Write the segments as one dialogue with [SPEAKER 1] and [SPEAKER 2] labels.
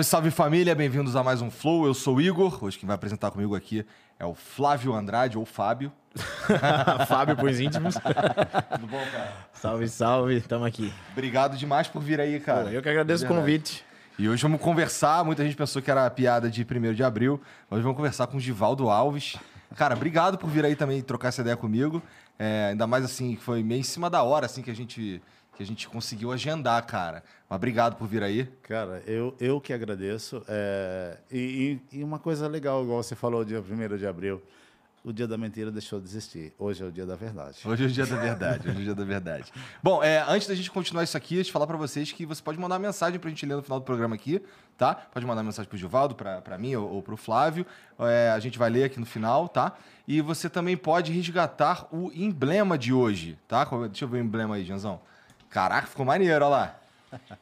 [SPEAKER 1] Salve, salve família, bem-vindos a mais um Flow. Eu sou o Igor. Hoje quem vai apresentar comigo aqui é o Flávio Andrade, ou Fábio.
[SPEAKER 2] Fábio pros íntimos.
[SPEAKER 1] Tudo bom, cara?
[SPEAKER 2] Salve, salve, tamo aqui.
[SPEAKER 1] Obrigado demais por vir aí, cara.
[SPEAKER 2] Pô, eu que agradeço o
[SPEAKER 1] Verdade.
[SPEAKER 2] convite.
[SPEAKER 1] E hoje vamos conversar. Muita gente pensou que era piada de 1 de abril. Hoje vamos conversar com o Givaldo Alves. Cara, obrigado por vir aí também trocar essa ideia comigo. É, ainda mais assim, que foi meio em cima da hora, assim, que a gente, que a gente conseguiu agendar, cara. Mas obrigado por vir aí.
[SPEAKER 3] Cara, eu, eu que agradeço. é, e, e- uma coisa legal, igual você falou, dia 1 de abril, o dia da mentira deixou de existir. Hoje é o dia da verdade.
[SPEAKER 1] Hoje é o dia da verdade, hoje é o dia da verdade. Bom, é, antes da gente continuar isso aqui, deixa eu falar pra vocês que você pode mandar uma mensagem pra gente ler no final do programa aqui, tá? Pode mandar mensagem pro Givaldo, pra, pra mim ou, ou pro Flávio. É, a gente vai ler aqui no final, tá? E você também pode resgatar o emblema de hoje, tá? Qual- Deixa eu ver o emblema aí, Janzão. Caraca, ficou maneiro, olha lá.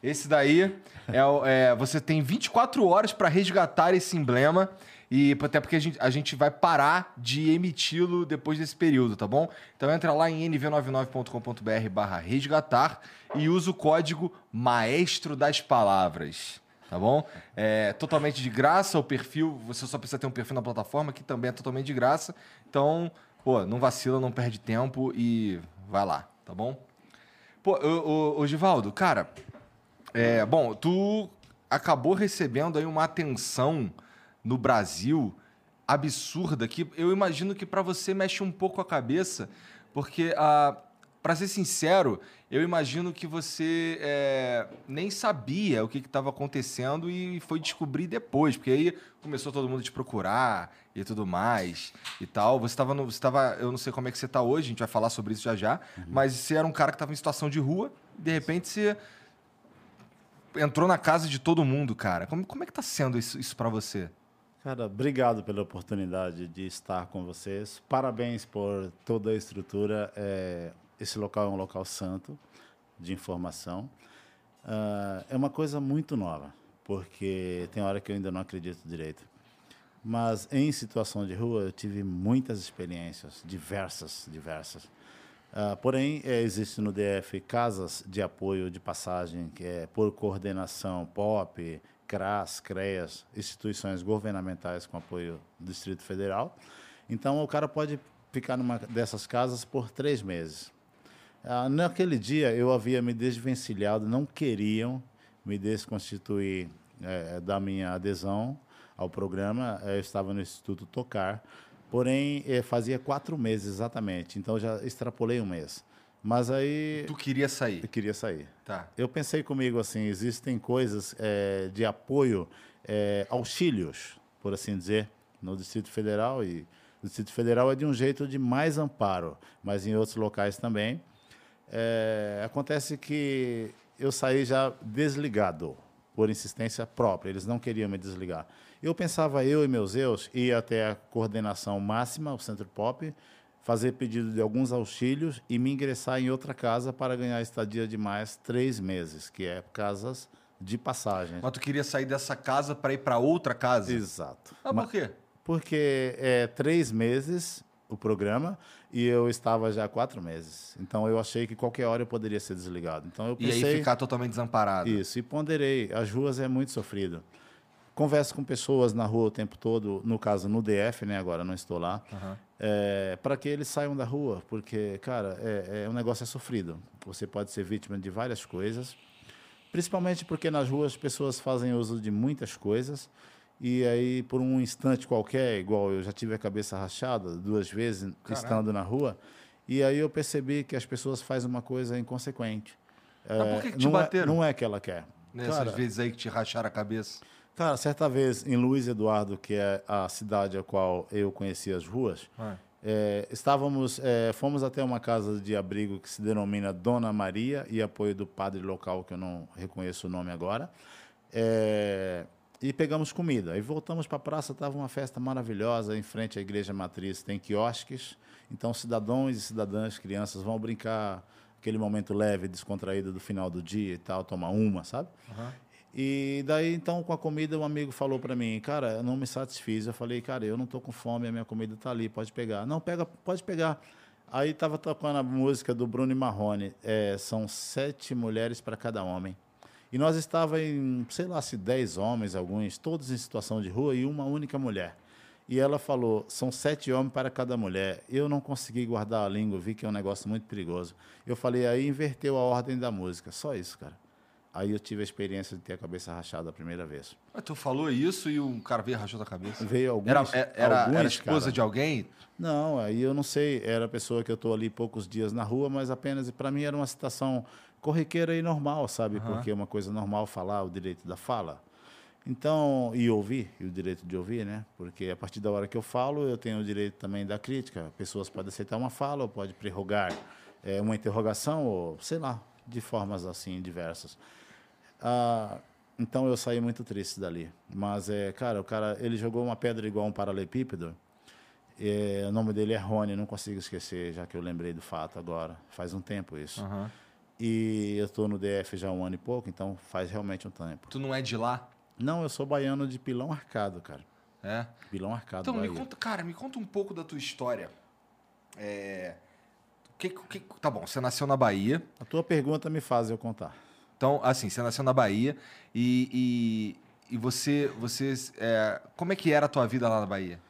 [SPEAKER 1] Esse daí é, é, você tem 24 horas para resgatar esse emblema e até porque a gente, a gente vai parar de emiti-lo depois desse período, tá bom? Então entra lá em nv99.com.br barra resgatar e usa o código Maestro das Palavras. Tá bom? É totalmente de graça o perfil. Você só precisa ter um perfil na plataforma, que também é totalmente de graça. Então, pô, não vacila, não perde tempo e vai lá, tá bom? Pô, ô, Givaldo, cara, é, bom, tu acabou recebendo aí uma atenção no Brasil absurda que eu imagino que pra você mexe um pouco a cabeça, porque ah, para ser sincero, eu imagino que você é, nem sabia o que estava acontecendo e foi descobrir depois, porque aí começou todo mundo a te procurar e tudo mais e tal. Você estava, você tava, eu não sei como é que você está hoje, a gente vai falar sobre isso já já, mas você era um cara que estava em situação de rua, e de repente você entrou na casa de todo mundo, cara. Como, como é que tá sendo isso, isso para você?
[SPEAKER 3] Cara, obrigado pela oportunidade de estar com vocês. Parabéns por toda a estrutura. É, esse local é um local santo de informação. Ah, é uma coisa muito nova, porque tem hora que eu ainda não acredito direito. Mas em situação de rua eu tive muitas experiências, diversas, diversas. Ah, porém, eh, existe no DF casas de apoio de passagem, que é por coordenação POP, CRAS, CREAS, instituições governamentais com apoio do Distrito Federal. Então, o cara pode ficar numa dessas casas por três meses. Ah, naquele dia, eu havia me desvencilhado, não queriam me desconstituir eh, da minha adesão ao programa. Eh, Eu estava no Instituto Tocar, porém, eh, fazia quatro meses exatamente, então já extrapolei um mês. Mas aí
[SPEAKER 1] Tu queria sair.
[SPEAKER 3] eu queria sair.
[SPEAKER 1] Tá.
[SPEAKER 3] Eu pensei comigo assim, existem coisas eh, de apoio, eh, auxílios, por assim dizer, no Distrito Federal e o Distrito Federal é de um jeito de mais amparo, mas em outros locais também. Eh, acontece que eu saí já desligado por insistência própria, eles não queriam me desligar. Eu pensava, eu e meus eus, ir até a coordenação máxima, o Centro Pop, fazer pedido de alguns auxílios e me ingressar em outra casa para ganhar estadia de mais três meses, que é casas de passagem.
[SPEAKER 1] Mas tu queria sair dessa casa para ir para outra casa?
[SPEAKER 3] Exato.
[SPEAKER 1] Ah, por quê?
[SPEAKER 3] Porque é três meses o programa e eu estava já há quatro meses. Então eu achei que qualquer hora eu poderia ser desligado. Então eu
[SPEAKER 1] E
[SPEAKER 3] pensei
[SPEAKER 1] aí ficar totalmente desamparado.
[SPEAKER 3] isso e ponderei. As ruas é muito sofrido. converso com pessoas na rua o tempo todo, no caso no DF, né? Agora não estou lá, para que eles saiam da rua, porque, cara, é, é um negócio é sofrido. Você pode ser vítima de várias coisas, principalmente porque nas ruas as pessoas fazem uso de muitas coisas. E aí, por um instante qualquer, igual eu já tive a cabeça rachada duas vezes estando na rua, e aí eu percebi que as pessoas fazem uma coisa inconsequente.
[SPEAKER 1] Mas por que, que te
[SPEAKER 3] não,
[SPEAKER 1] bateram?
[SPEAKER 3] É, não é que ela quer.
[SPEAKER 1] Nessas
[SPEAKER 3] Cara,
[SPEAKER 1] vezes aí que te racharam a cabeça.
[SPEAKER 3] Cara, certa vez em Luiz Eduardo, que é a cidade a qual eu conheci as ruas,
[SPEAKER 1] Ah.
[SPEAKER 3] é, estávamos, é, fomos até uma casa de abrigo que se denomina Dona Maria e apoio do padre local que eu não reconheço o nome agora. É, e pegamos comida. Aí voltamos para a praça, estava uma festa maravilhosa em frente à igreja matriz. Tem quiosques, então cidadãos e cidadãs, crianças vão brincar aquele momento leve, descontraído do final do dia e tal, tomar uma, sabe? E daí, então, com a comida, um amigo falou para mim, cara, eu não me satisfiz. Eu falei, cara, eu não tô com fome, a minha comida tá ali, pode pegar. Não, pega, pode pegar. Aí tava tocando a música do Bruno Marrone, é, são sete mulheres para cada homem. E nós estava em, sei lá, se dez homens, alguns, todos em situação de rua e uma única mulher. E ela falou, são sete homens para cada mulher. Eu não consegui guardar a língua, vi que é um negócio muito perigoso. Eu falei, aí inverteu a ordem da música, só isso, cara. Aí eu tive a experiência de ter a cabeça rachada a primeira vez.
[SPEAKER 1] Mas tu falou isso e um cara veio rachou da cabeça.
[SPEAKER 3] Veio alguns,
[SPEAKER 1] Era, era, era,
[SPEAKER 3] alguns,
[SPEAKER 1] era esposa
[SPEAKER 3] cara.
[SPEAKER 1] de alguém?
[SPEAKER 3] Não, aí eu não sei, era a pessoa que eu estou ali poucos dias na rua, mas apenas para mim era uma situação corriqueira e normal, sabe? Porque é uma coisa normal falar o direito da fala. Então, e ouvir, e o direito de ouvir, né? Porque a partir da hora que eu falo, eu tenho o direito também da crítica. Pessoas podem aceitar uma fala, ou pode prerrogar eh, uma interrogação, ou sei lá, de formas assim diversas. Ah, então eu saí muito triste dali. Mas, é, cara, o cara, ele jogou uma pedra igual um paralelepípedo. É, o nome dele é Rony, não consigo esquecer, já que eu lembrei do fato agora. Faz um tempo isso.
[SPEAKER 1] Aham.
[SPEAKER 3] E eu estou no DF já há um ano e pouco, então faz realmente um tempo.
[SPEAKER 1] Tu não é de lá?
[SPEAKER 3] Não, eu sou baiano de Pilão Arcado, cara.
[SPEAKER 1] É?
[SPEAKER 3] Pilão Arcado,
[SPEAKER 1] Então, me
[SPEAKER 3] Bahia.
[SPEAKER 1] conta, cara, me conta um pouco da tua história. É. Que, que, tá bom, você nasceu na Bahia.
[SPEAKER 3] A tua pergunta me faz eu contar.
[SPEAKER 1] Então, assim, você nasceu na Bahia e, e, e você. você é, como é que era a tua vida lá na Bahia?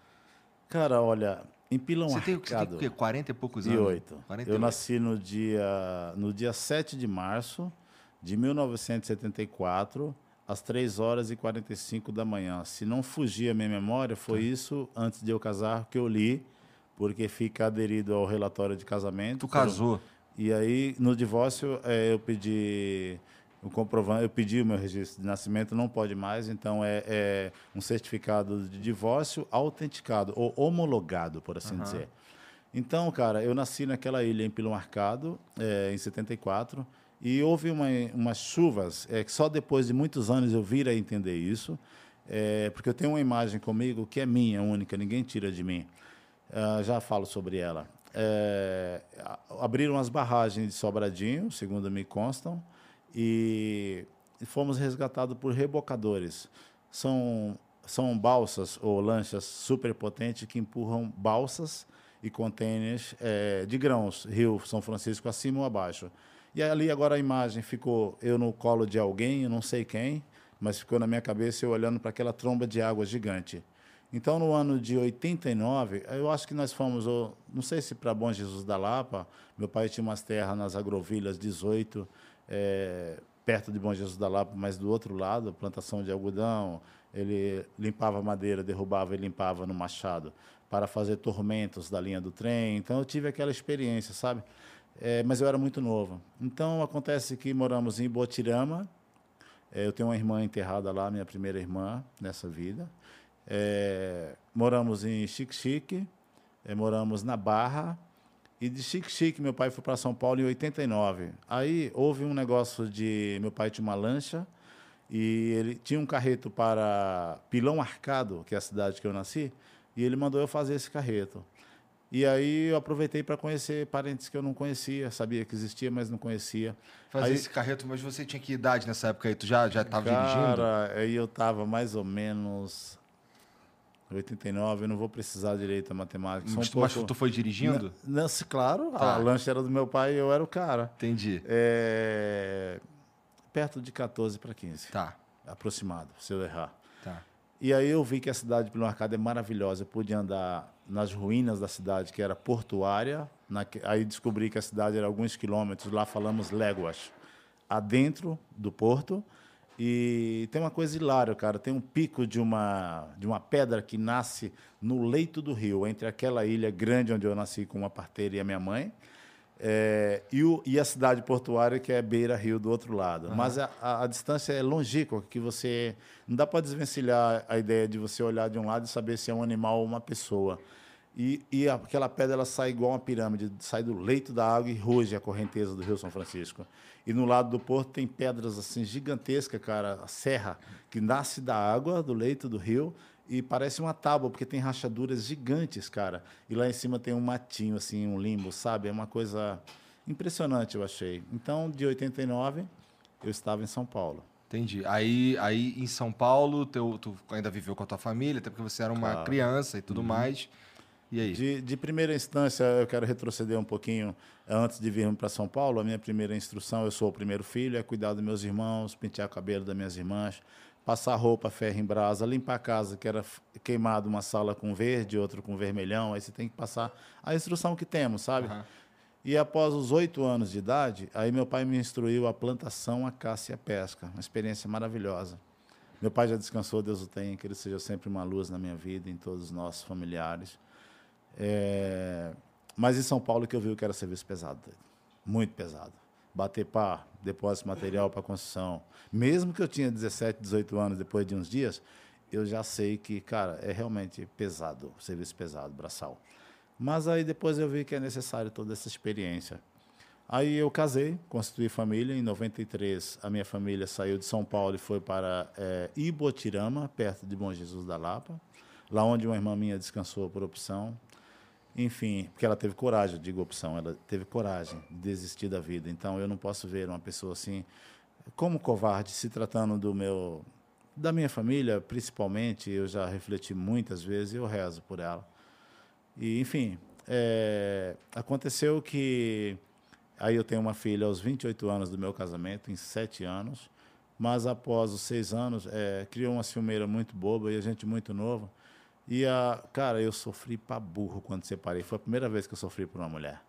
[SPEAKER 3] Cara, olha, em Pilão
[SPEAKER 1] Você tem, você tem o quê? 40 e poucos anos?
[SPEAKER 3] oito.
[SPEAKER 1] 48.
[SPEAKER 3] Eu nasci no dia, no dia 7 de março de 1974, às 3 horas e 45 da manhã. Se não fugir a minha memória, foi
[SPEAKER 1] Tá.
[SPEAKER 3] isso antes de eu casar que eu li, porque fica aderido ao relatório de casamento.
[SPEAKER 1] Tu casou.
[SPEAKER 3] E aí, no divórcio, eh, eu pedi o comprovante, eu pedi o meu registro de nascimento, não pode mais, então é, é um certificado de divórcio autenticado ou homologado, por assim dizer. Então, cara, eu nasci naquela ilha em Pilão Arcado, eh, em 74, e houve uma, umas chuvas eh, que só depois de muitos anos eu vir a entender isso, eh, porque eu tenho uma imagem comigo que é minha, única, ninguém tira de mim. Ah, já falo sobre ela. É, abriram as barragens de Sobradinho, segundo me constam, e, fomos resgatados por rebocadores. São, são balsas ou lanchas superpotentes que empurram balsas e contêineres eh, de grãos, Rio São Francisco acima ou abaixo. E ali agora a imagem ficou eu no colo de alguém, eu não sei quem, mas ficou na minha cabeça eu olhando para aquela tromba de água gigante. Então, no ano de 89, eu acho que nós fomos, não sei se para Bom Jesus da Lapa, meu pai tinha umas terras nas agrovilhas 18, eh, perto de Bom Jesus da Lapa, mas do outro lado, plantação de algodão. Ele limpava madeira, derrubava e limpava no machado para fazer tormentos da linha do trem. Então, eu tive aquela experiência, sabe? Eh, mas eu era muito novo. Então, acontece que moramos em Botirama, é, eu tenho uma irmã enterrada lá, minha primeira irmã nessa vida. É, moramos em Xique-Xique, é, moramos na Barra. E de Xique-Xique, meu pai foi para São Paulo em 89. Aí houve um negócio de. Meu pai tinha uma lancha e ele tinha um carreto para Pilão Arcado, que é a cidade que eu nasci, e ele mandou eu fazer esse carreto. E aí eu aproveitei para conhecer parentes que eu não conhecia, sabia que existia, mas não conhecia.
[SPEAKER 1] Fazer
[SPEAKER 3] Aí-
[SPEAKER 1] esse carreto, mas você tinha que idade nessa época aí? Tu já, já tava dirigindo?
[SPEAKER 3] Cara, aí eu tava mais ou menos 89, eu não vou precisar direito da matemática. só um
[SPEAKER 1] Mas, tu- mas
[SPEAKER 3] pouco-
[SPEAKER 1] tu foi dirigindo?
[SPEAKER 3] Não, não, claro,
[SPEAKER 1] Tá.
[SPEAKER 3] a lancha era do meu pai e eu era o cara.
[SPEAKER 1] Entendi.
[SPEAKER 3] É, Perto de 14 para 15,
[SPEAKER 1] Tá,
[SPEAKER 3] aproximado, se eu errar.
[SPEAKER 1] tá.
[SPEAKER 3] E aí eu vi que a cidade de Pelo Arcado é maravilhosa. Eu pude andar nas ruínas da cidade, que era portuária. naque- aí descobri que a cidade era alguns quilômetros, lá falamos léguas, adentro do porto. E tem uma coisa hilária, cara. Tem um pico de uma, de uma pedra que nasce no leito do rio, entre aquela ilha grande onde eu nasci com uma parteira e a minha mãe, é, e, o- e a cidade portuária, que é Beira Rio, do outro lado. Mas a, a- a distância é longínqua, que você. Não dá para desvencilhar a ideia de você olhar de um lado e saber se é um animal ou uma pessoa. E, e aquela pedra ela sai igual uma pirâmide, sai do leito da água e ruge a correnteza do Rio São Francisco. E no lado do porto tem pedras assim gigantescas, cara, a serra que nasce da água, do leito do rio, e parece uma tábua, porque tem rachaduras gigantes, cara. E lá em cima tem um matinho, assim, um limbo, sabe? É uma coisa impressionante, eu achei. Então, de 89, eu estava em São Paulo.
[SPEAKER 1] Entendi. Aí, aí em São Paulo, teu, tu ainda viveu com a tua família, até porque você era uma
[SPEAKER 3] Claro. Uhum.
[SPEAKER 1] criança e tudo mais. E aí?
[SPEAKER 3] De, de primeira instância, eu quero retroceder um pouquinho antes de virmos para São Paulo. A minha primeira instrução, eu sou o primeiro filho, é cuidar dos meus irmãos, pentear o cabelo das minhas irmãs, passar roupa, ferro em brasa, limpar a casa, que era queimado uma sala com verde, outra com vermelhão. Aí você tem que passar a instrução que temos, sabe?
[SPEAKER 1] Aham.
[SPEAKER 3] E após os oito anos de idade, aí meu pai me instruiu a plantação, a caça e a pesca. Uma experiência maravilhosa. Meu pai já descansou, Deus o tenha, que ele seja sempre uma luz na minha vida, em todos os nossos familiares. É, Mas em São Paulo que eu vi que era serviço pesado, muito pesado. Bater pá, depósito de material para construção. Mesmo que eu tinha 17, 18 anos, depois de uns dias, eu já sei que, cara, é realmente pesado, serviço pesado, braçal. Mas aí depois eu vi que é necessário toda essa experiência. Aí eu casei, constituí família. Em 93, a minha família saiu de São Paulo e foi para eh, Ibotirama, perto de Bom Jesus da Lapa, lá onde uma irmã minha descansou por opção. Enfim, porque ela teve coragem, digo opção, ela teve coragem de desistir da vida. Então eu não posso ver uma pessoa assim como covarde se tratando do meu da minha família, principalmente, eu já refleti muitas vezes e eu rezo por ela. E, enfim, é, aconteceu que aí eu tenho uma filha aos 28 anos do meu casamento, em sete anos, mas após os seis anos, é, criou uma ciumeira muito boba e a gente muito novo. E, a, cara, eu sofri pra burro quando separei. Foi a primeira vez que eu sofri por uma mulher.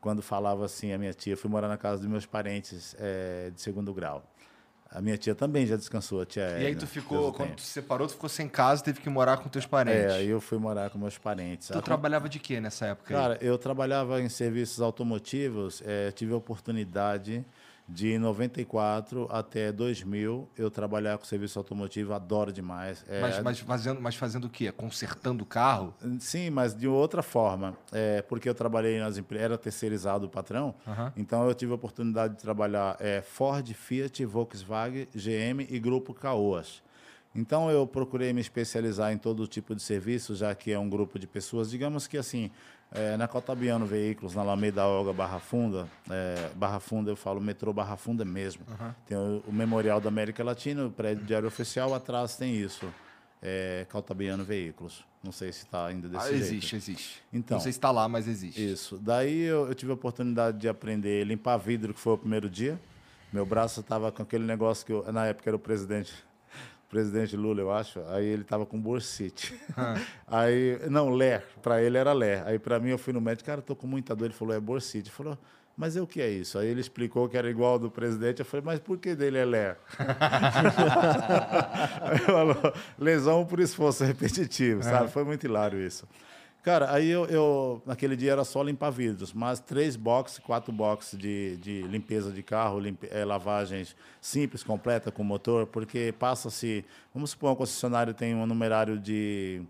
[SPEAKER 3] Quando falava assim, a minha tia, eu fui morar na casa dos meus parentes é, de segundo grau. A minha tia também já descansou, a tia
[SPEAKER 1] E aí
[SPEAKER 3] Edna,
[SPEAKER 1] tu
[SPEAKER 3] Deus
[SPEAKER 1] ficou, quando tu se separou, tu ficou sem casa, teve que morar com teus parentes.
[SPEAKER 3] É, aí eu fui morar com meus parentes.
[SPEAKER 1] Tu
[SPEAKER 3] A-
[SPEAKER 1] trabalhava de quê nessa época? aí?
[SPEAKER 3] Cara, eu trabalhava em serviços automotivos, eh, tive a oportunidade de em 94 até 2000 eu trabalhar com serviço automotivo, adoro demais. Eh,
[SPEAKER 1] mas, mas fazendo, mas fazendo o quê? Consertando o carro?
[SPEAKER 3] Sim, mas de outra forma, é, porque eu trabalhei nas empresas, era terceirizado o patrão, então eu tive a oportunidade de trabalhar é, Ford, Fiat, Volkswagen, GM e Grupo Caoas. Então eu procurei me especializar em todo tipo de serviço, já que é um grupo de pessoas, digamos que assim, é, na Cotabiano Veículos, na Alameda Olga Barra Funda, é, Barra Funda eu falo metrô Barra Funda mesmo. Tem o, o Memorial da América Latina, o prédio diário oficial, atrás tem isso. É, Caltabiano Veículos. Não sei se está ainda desse
[SPEAKER 1] Ah,
[SPEAKER 3] jeito.
[SPEAKER 1] existe, existe.
[SPEAKER 3] Então.
[SPEAKER 1] Não sei se tá lá, mas existe.
[SPEAKER 3] Isso. Daí eu, eu tive a oportunidade de aprender a limpar vidro, que foi o primeiro dia. Meu braço estava com aquele negócio que eu, na época era o presidente, presidente Lula, eu acho. Aí ele estava com bursite. Aí, não, Lé. Para ele era Lé. Aí para mim eu fui no médico, cara, tô com muita dor. Ele falou, é bursite. Ele falou, mas é o que é isso? Aí ele explicou que era igual ao do presidente. Eu falei, mas por que dele é Lé? Aí ele falou, lesão por esforço repetitivo, sabe? Foi muito hilário isso. Cara, aí eu, eu- naquele dia era só limpar vidros, mas três boxes, quatro boxes de, de limpeza de carro, limpe, eh, lavagens simples, completa com motor, porque passa-se, vamos supor, um concessionário tem um numerário de,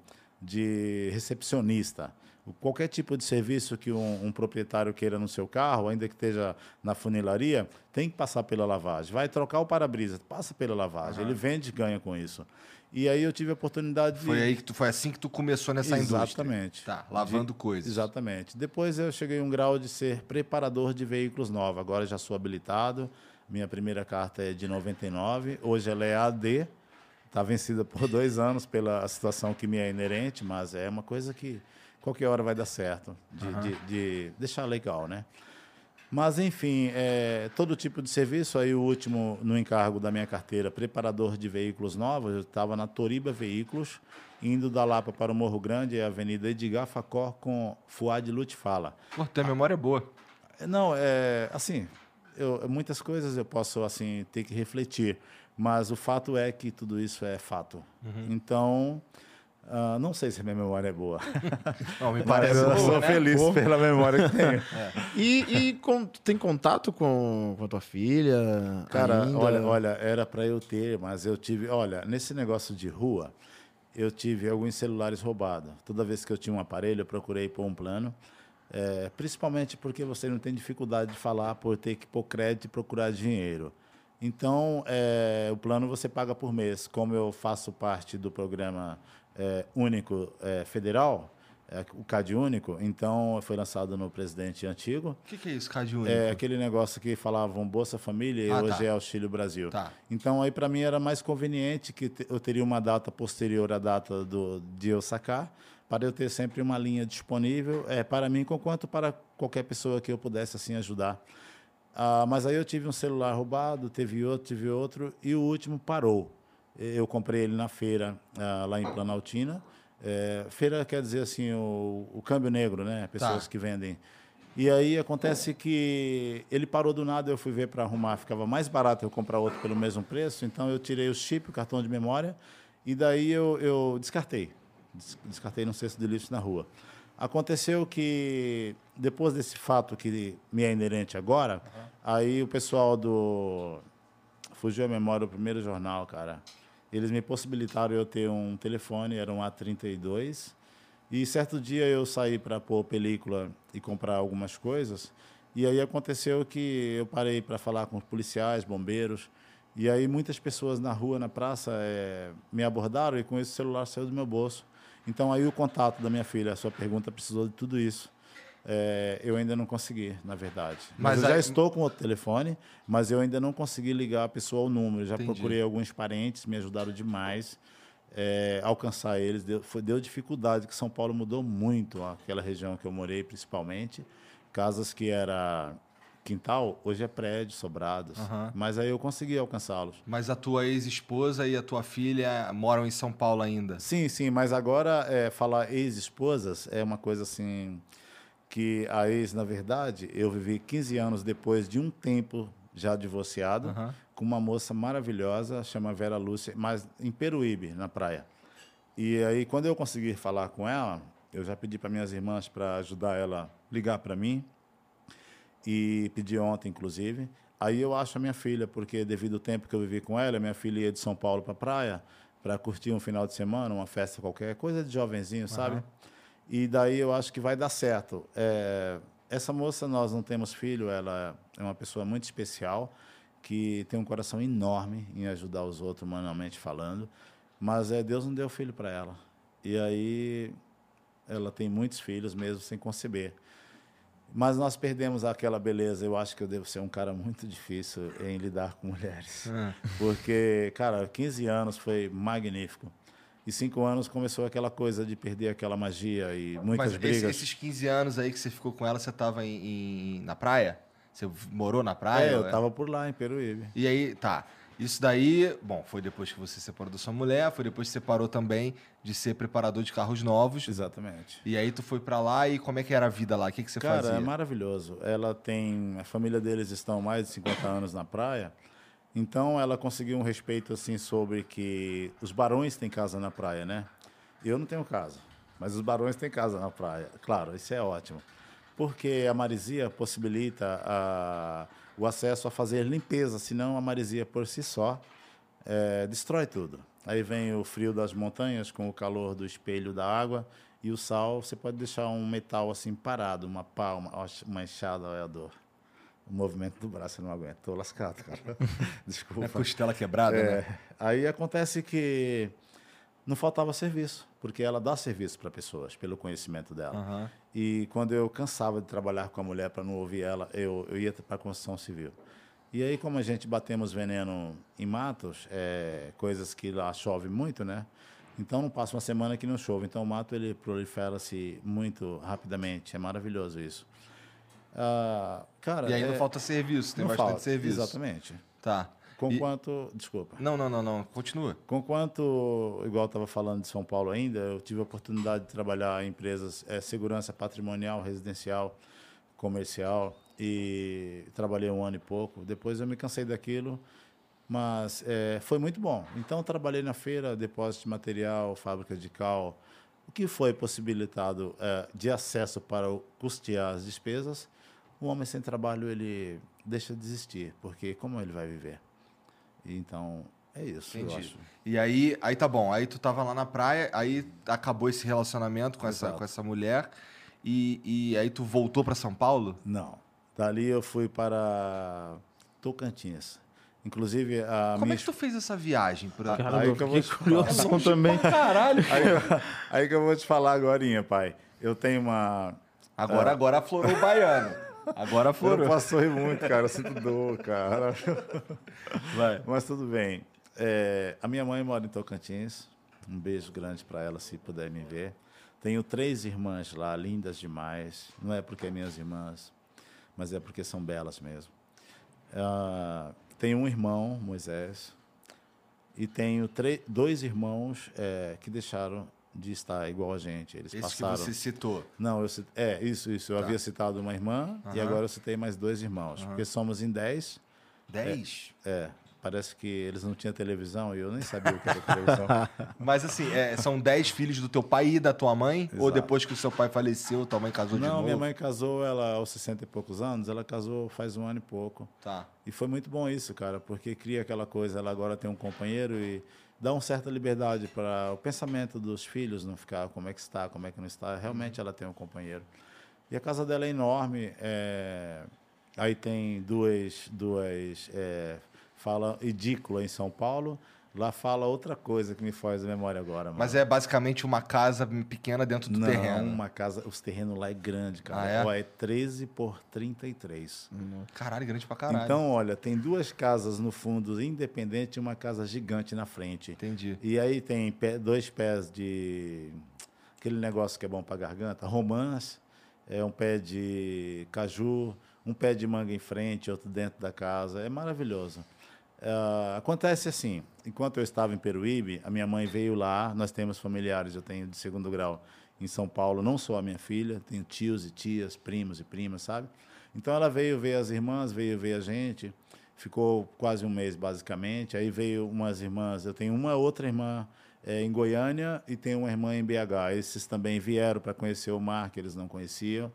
[SPEAKER 3] de recepcionista. Qualquer tipo de serviço que um, um proprietário queira no seu carro, ainda que esteja na funilaria, tem que passar pela lavagem. Vai trocar o para-brisa, passa pela lavagem. Ele vende e ganha com isso. E aí eu tive a oportunidade de...
[SPEAKER 1] Foi aí que tu foi assim que tu começou nessa indústria.
[SPEAKER 3] Exatamente.
[SPEAKER 1] Tá, lavando
[SPEAKER 3] De-
[SPEAKER 1] coisas.
[SPEAKER 3] Exatamente. Depois eu cheguei a um grau de ser preparador de veículos novos. Agora já sou habilitado. Minha primeira carta é de 99. Hoje ela é AD. Está vencida por dois anos pela situação que me é inerente, mas é uma coisa que qualquer hora vai dar certo. De, de- de deixar legal, né? Mas, enfim, é, todo tipo de serviço. Aí, o último no encargo da minha carteira, preparador de veículos novos, eu estava na Toriba Veículos, indo da Lapa para o Morro Grande, a Avenida Edgar Facor com Fuad Lutfala.
[SPEAKER 1] Pô, tua memória é boa.
[SPEAKER 3] Não, é assim, eu, muitas coisas eu posso assim ter que refletir, mas o fato é que tudo isso é fato. Então, ah, não sei se a minha memória é boa.
[SPEAKER 1] Não, me parece
[SPEAKER 3] eu
[SPEAKER 1] boa,
[SPEAKER 3] sou
[SPEAKER 1] né?
[SPEAKER 3] feliz
[SPEAKER 2] Pô.
[SPEAKER 3] pela memória que tenho.
[SPEAKER 2] E, e com- tem contato com, com a tua filha?
[SPEAKER 3] Cara,
[SPEAKER 2] ainda?
[SPEAKER 3] olha, olha, era para eu ter, mas eu tive, olha, nesse negócio de rua, eu tive alguns celulares roubados. Toda vez que eu tinha um aparelho, eu procurei pôr um plano. É, principalmente porque você não tem dificuldade de falar por ter que pôr crédito e procurar dinheiro. Então, é, o plano você paga por mês. Como eu faço parte do programa é, único é, federal, é, o CAD único, então foi lançado no presidente antigo.
[SPEAKER 1] O que, que é isso, Cade Único?
[SPEAKER 3] É aquele negócio que falavam Bolsa Família e
[SPEAKER 1] Ah,
[SPEAKER 3] hoje
[SPEAKER 1] tá.
[SPEAKER 3] é Auxílio Brasil.
[SPEAKER 1] Tá.
[SPEAKER 3] Então aí para mim era mais conveniente que eu teria uma data posterior à data do, de eu sacar, para eu ter sempre uma linha disponível, é, para mim, quanto para qualquer pessoa que eu pudesse assim ajudar. Ah, mas aí eu tive um celular roubado, teve outro, tive outro, e o último parou. Eu comprei ele na feira, ah, lá em Planaltina. É, feira quer dizer assim, o, o câmbio negro, né? Pessoas
[SPEAKER 1] Tá.
[SPEAKER 3] que vendem. E aí acontece que ele parou do nada, eu fui ver para arrumar, ficava mais barato eu comprar outro pelo mesmo preço, então eu tirei o chip, o cartão de memória, e daí eu, eu descartei. Des- Descartei num cesto de lixo na rua. Aconteceu que, depois desse fato que me é inerente agora, aí o pessoal do. Fugiu a memória o primeiro jornal, cara. Eles me possibilitaram eu ter um telefone, era um A32. E certo dia eu saí para pôr película e comprar algumas coisas. E aí aconteceu que eu parei para falar com os policiais, bombeiros. E aí muitas pessoas na rua, na praça, eh, me abordaram e com esse celular saiu do meu bolso. Então aí o contato da minha filha, a sua pergunta precisou de tudo isso. Eh, eu ainda não consegui, na verdade. Mas,
[SPEAKER 1] Mas
[SPEAKER 3] eu já
[SPEAKER 1] aí-
[SPEAKER 3] estou com o telefone, mas eu ainda não consegui ligar a pessoa ao número. Já
[SPEAKER 1] Entendi.
[SPEAKER 3] procurei alguns parentes, me ajudaram demais é, alcançar eles. Deu, foi, deu dificuldade, que São Paulo mudou muito, aquela região que eu morei, principalmente. Casas que era quintal, hoje é prédio, sobrados.
[SPEAKER 1] Aham.
[SPEAKER 3] Mas aí eu consegui alcançá-los.
[SPEAKER 1] Mas a tua ex-esposa e a tua filha moram em São Paulo ainda.
[SPEAKER 3] Sim, sim, mas agora é, falar ex-esposas é uma coisa assim que a ex, na verdade, eu vivi 15 anos depois de um tempo já divorciado,
[SPEAKER 1] Aham.
[SPEAKER 3] com uma moça maravilhosa, chama Vera Lúcia, mas em Peruíbe, na praia. E aí, quando eu consegui falar com ela, eu já pedi para minhas irmãs para ajudar ela a ligar para mim, e pedi ontem, inclusive. Aí eu acho a minha filha, porque devido ao tempo que eu vivi com ela, minha filha ia de São Paulo para a praia para curtir um final de semana, uma festa qualquer, coisa de jovenzinho, sabe? E daí eu acho que vai dar certo. É, essa moça, nós não temos filho, ela é uma pessoa muito especial, que tem um coração enorme em ajudar os outros, humanamente falando, mas é, Deus não deu filho para ela. E aí ela tem muitos filhos mesmo sem conceber. Mas nós perdemos aquela beleza. Eu acho que eu devo ser um cara muito difícil em lidar com mulheres.
[SPEAKER 1] Ah.
[SPEAKER 3] Porque, cara, 15 anos foi magnífico. E cinco anos começou aquela coisa de perder aquela magia e muitas
[SPEAKER 1] Mas
[SPEAKER 3] brigas.
[SPEAKER 1] esse- esses 15 anos aí que você ficou com ela, você tava em, em- na praia? Você morou na praia?
[SPEAKER 3] É, eu
[SPEAKER 1] ou é?
[SPEAKER 3] por lá em Peruíbe.
[SPEAKER 1] E aí, tá. Isso daí, bom, foi depois que você se separou da sua mulher, foi depois que você parou também de ser preparador de carros novos.
[SPEAKER 3] Exatamente.
[SPEAKER 1] E aí tu foi pra lá e como é que era a vida lá? O que, que você
[SPEAKER 3] Cara,
[SPEAKER 1] fazia?
[SPEAKER 3] é maravilhoso. Ela tem. A família deles estão mais de 50 anos na praia. Então ela conseguiu um respeito assim sobre que os barões têm casa na praia, né? Eu não tenho casa, mas os barões têm casa na praia. Claro, isso é ótimo. Porque a maresia possibilita a- o acesso a fazer limpeza, senão a maresia por si só é, destrói tudo. Aí vem o frio das montanhas com o calor do espelho da água e o sal, você pode deixar um metal assim parado, uma palma, uma enxada, olha a dor. O movimento do braço eu não aguento, tô lascado, cara. Desculpa.
[SPEAKER 1] É costela quebrada,
[SPEAKER 3] É,
[SPEAKER 1] né?
[SPEAKER 3] Aí acontece que não faltava serviço, porque ela dá serviço para pessoas, pelo conhecimento dela.
[SPEAKER 1] Aham.
[SPEAKER 3] E quando eu cansava de trabalhar com a mulher para não ouvir ela, eu, eu ia para a construção civil. E aí, como a gente batemos veneno em matos, é, coisas que lá chove muito, né? Então não passa uma semana que não chove. Então o mato ele prolifera-se muito rapidamente. É maravilhoso isso. Ah, cara,
[SPEAKER 1] E aí não
[SPEAKER 3] é-
[SPEAKER 1] falta serviço, tem
[SPEAKER 3] não
[SPEAKER 1] bastante
[SPEAKER 3] falta,
[SPEAKER 1] serviço.
[SPEAKER 3] Exatamente.
[SPEAKER 1] Tá.
[SPEAKER 3] Com
[SPEAKER 1] E-
[SPEAKER 3] quanto. Desculpa.
[SPEAKER 1] Não, não, não, não. Continua.
[SPEAKER 3] Com quanto, igual estava falando de São Paulo ainda, eu tive a oportunidade de trabalhar em empresas é, segurança patrimonial, residencial, comercial e trabalhei um ano e pouco. Depois eu me cansei daquilo, mas é, foi muito bom. Então eu trabalhei na feira, depósito de material, fábrica de cal, o que foi possibilitado é, de acesso para custear as despesas. O homem sem trabalho ele deixa de existir, porque como ele vai viver? Então é isso. eu
[SPEAKER 1] Entendi.
[SPEAKER 3] acho.
[SPEAKER 1] E aí, aí tá bom. Aí tu tava lá na praia, aí acabou esse relacionamento com essa, com essa mulher. E, e aí tu voltou pra São Paulo?
[SPEAKER 3] Não. Dali eu fui para Tocantins. Inclusive, a
[SPEAKER 1] Como
[SPEAKER 3] minha
[SPEAKER 1] é que tu fez essa viagem? Pra...
[SPEAKER 2] Cara,
[SPEAKER 3] Aí
[SPEAKER 2] eu
[SPEAKER 3] que eu vou te
[SPEAKER 2] curioso também.
[SPEAKER 1] Caralho!
[SPEAKER 3] aí, aí que eu vou te falar agora, pai. Eu tenho uma.
[SPEAKER 1] Agora, agora aflorou o baiano. Agora
[SPEAKER 3] Eu não
[SPEAKER 1] aflorou.
[SPEAKER 3] posso sorrir muito, cara. Eu sinto dor, cara.
[SPEAKER 1] Vai.
[SPEAKER 3] Mas tudo bem. É, a minha mãe mora em Tocantins. Um beijo grande para ela, se puder me ver. Tenho três irmãs lá, lindas demais. Não é porque é minhas irmãs, mas é porque são belas mesmo. Ah, tenho um irmão, Moisés, e tenho três, dois irmãos é, que deixaram de estar igual a gente. Eles
[SPEAKER 1] Esse
[SPEAKER 3] passaram.
[SPEAKER 1] que você citou.
[SPEAKER 3] Não, eu cit- é isso, isso. Eu
[SPEAKER 1] Tá.
[SPEAKER 3] havia citado uma irmã e
[SPEAKER 1] Aham.
[SPEAKER 3] agora eu citei mais dois irmãos, porque somos em dez.
[SPEAKER 1] Dez?
[SPEAKER 3] É, parece que eles não tinham televisão e eu nem sabia o que era televisão.
[SPEAKER 1] Mas assim, é, são dez filhos do teu pai e da tua mãe? Ou
[SPEAKER 3] Exato.
[SPEAKER 1] depois que o seu pai faleceu, tua mãe casou de
[SPEAKER 3] não,
[SPEAKER 1] novo?
[SPEAKER 3] minha mãe casou ela aos 60 e poucos anos, ela casou faz um ano e pouco.
[SPEAKER 1] Tá.
[SPEAKER 3] E foi muito bom isso, cara, porque cria aquela coisa, ela agora tem um companheiro e dá uma certa liberdade para o pensamento dos filhos não ficar como é que está, como é que não está. Realmente ela tem um companheiro. E a casa dela é enorme, é, aí tem duas, duas é, fala edícula em São Paulo, lá fala outra coisa que me faz a memória agora.
[SPEAKER 1] Mas
[SPEAKER 3] mano.
[SPEAKER 1] é basicamente uma casa pequena dentro do
[SPEAKER 3] não,
[SPEAKER 1] terreno.
[SPEAKER 3] uma casa, os terrenos lá é grande, cara.
[SPEAKER 1] Ah, é?
[SPEAKER 3] Ó, é 13 por 33.
[SPEAKER 1] Caralho, grande pra caralho.
[SPEAKER 3] Então, olha, tem duas casas no fundo independente e uma casa gigante na frente.
[SPEAKER 1] Entendi.
[SPEAKER 3] E aí tem pé- dois pés de aquele negócio que é bom para garganta, romãs, é um pé de caju, um pé de manga em frente, outro dentro da casa. É maravilhoso. Ah, acontece assim, enquanto eu estava em Peruíbe, a minha mãe veio lá, nós temos familiares, eu tenho de segundo grau em São Paulo, não sou a minha filha, tenho tios e tias, primos e primas, sabe? Então ela veio ver as irmãs, veio ver a gente, ficou quase um mês basicamente, aí veio umas irmãs, eu tenho uma outra irmã eh, em Goiânia e tenho uma irmã em BH, esses também vieram para conhecer o mar, que eles não conheciam,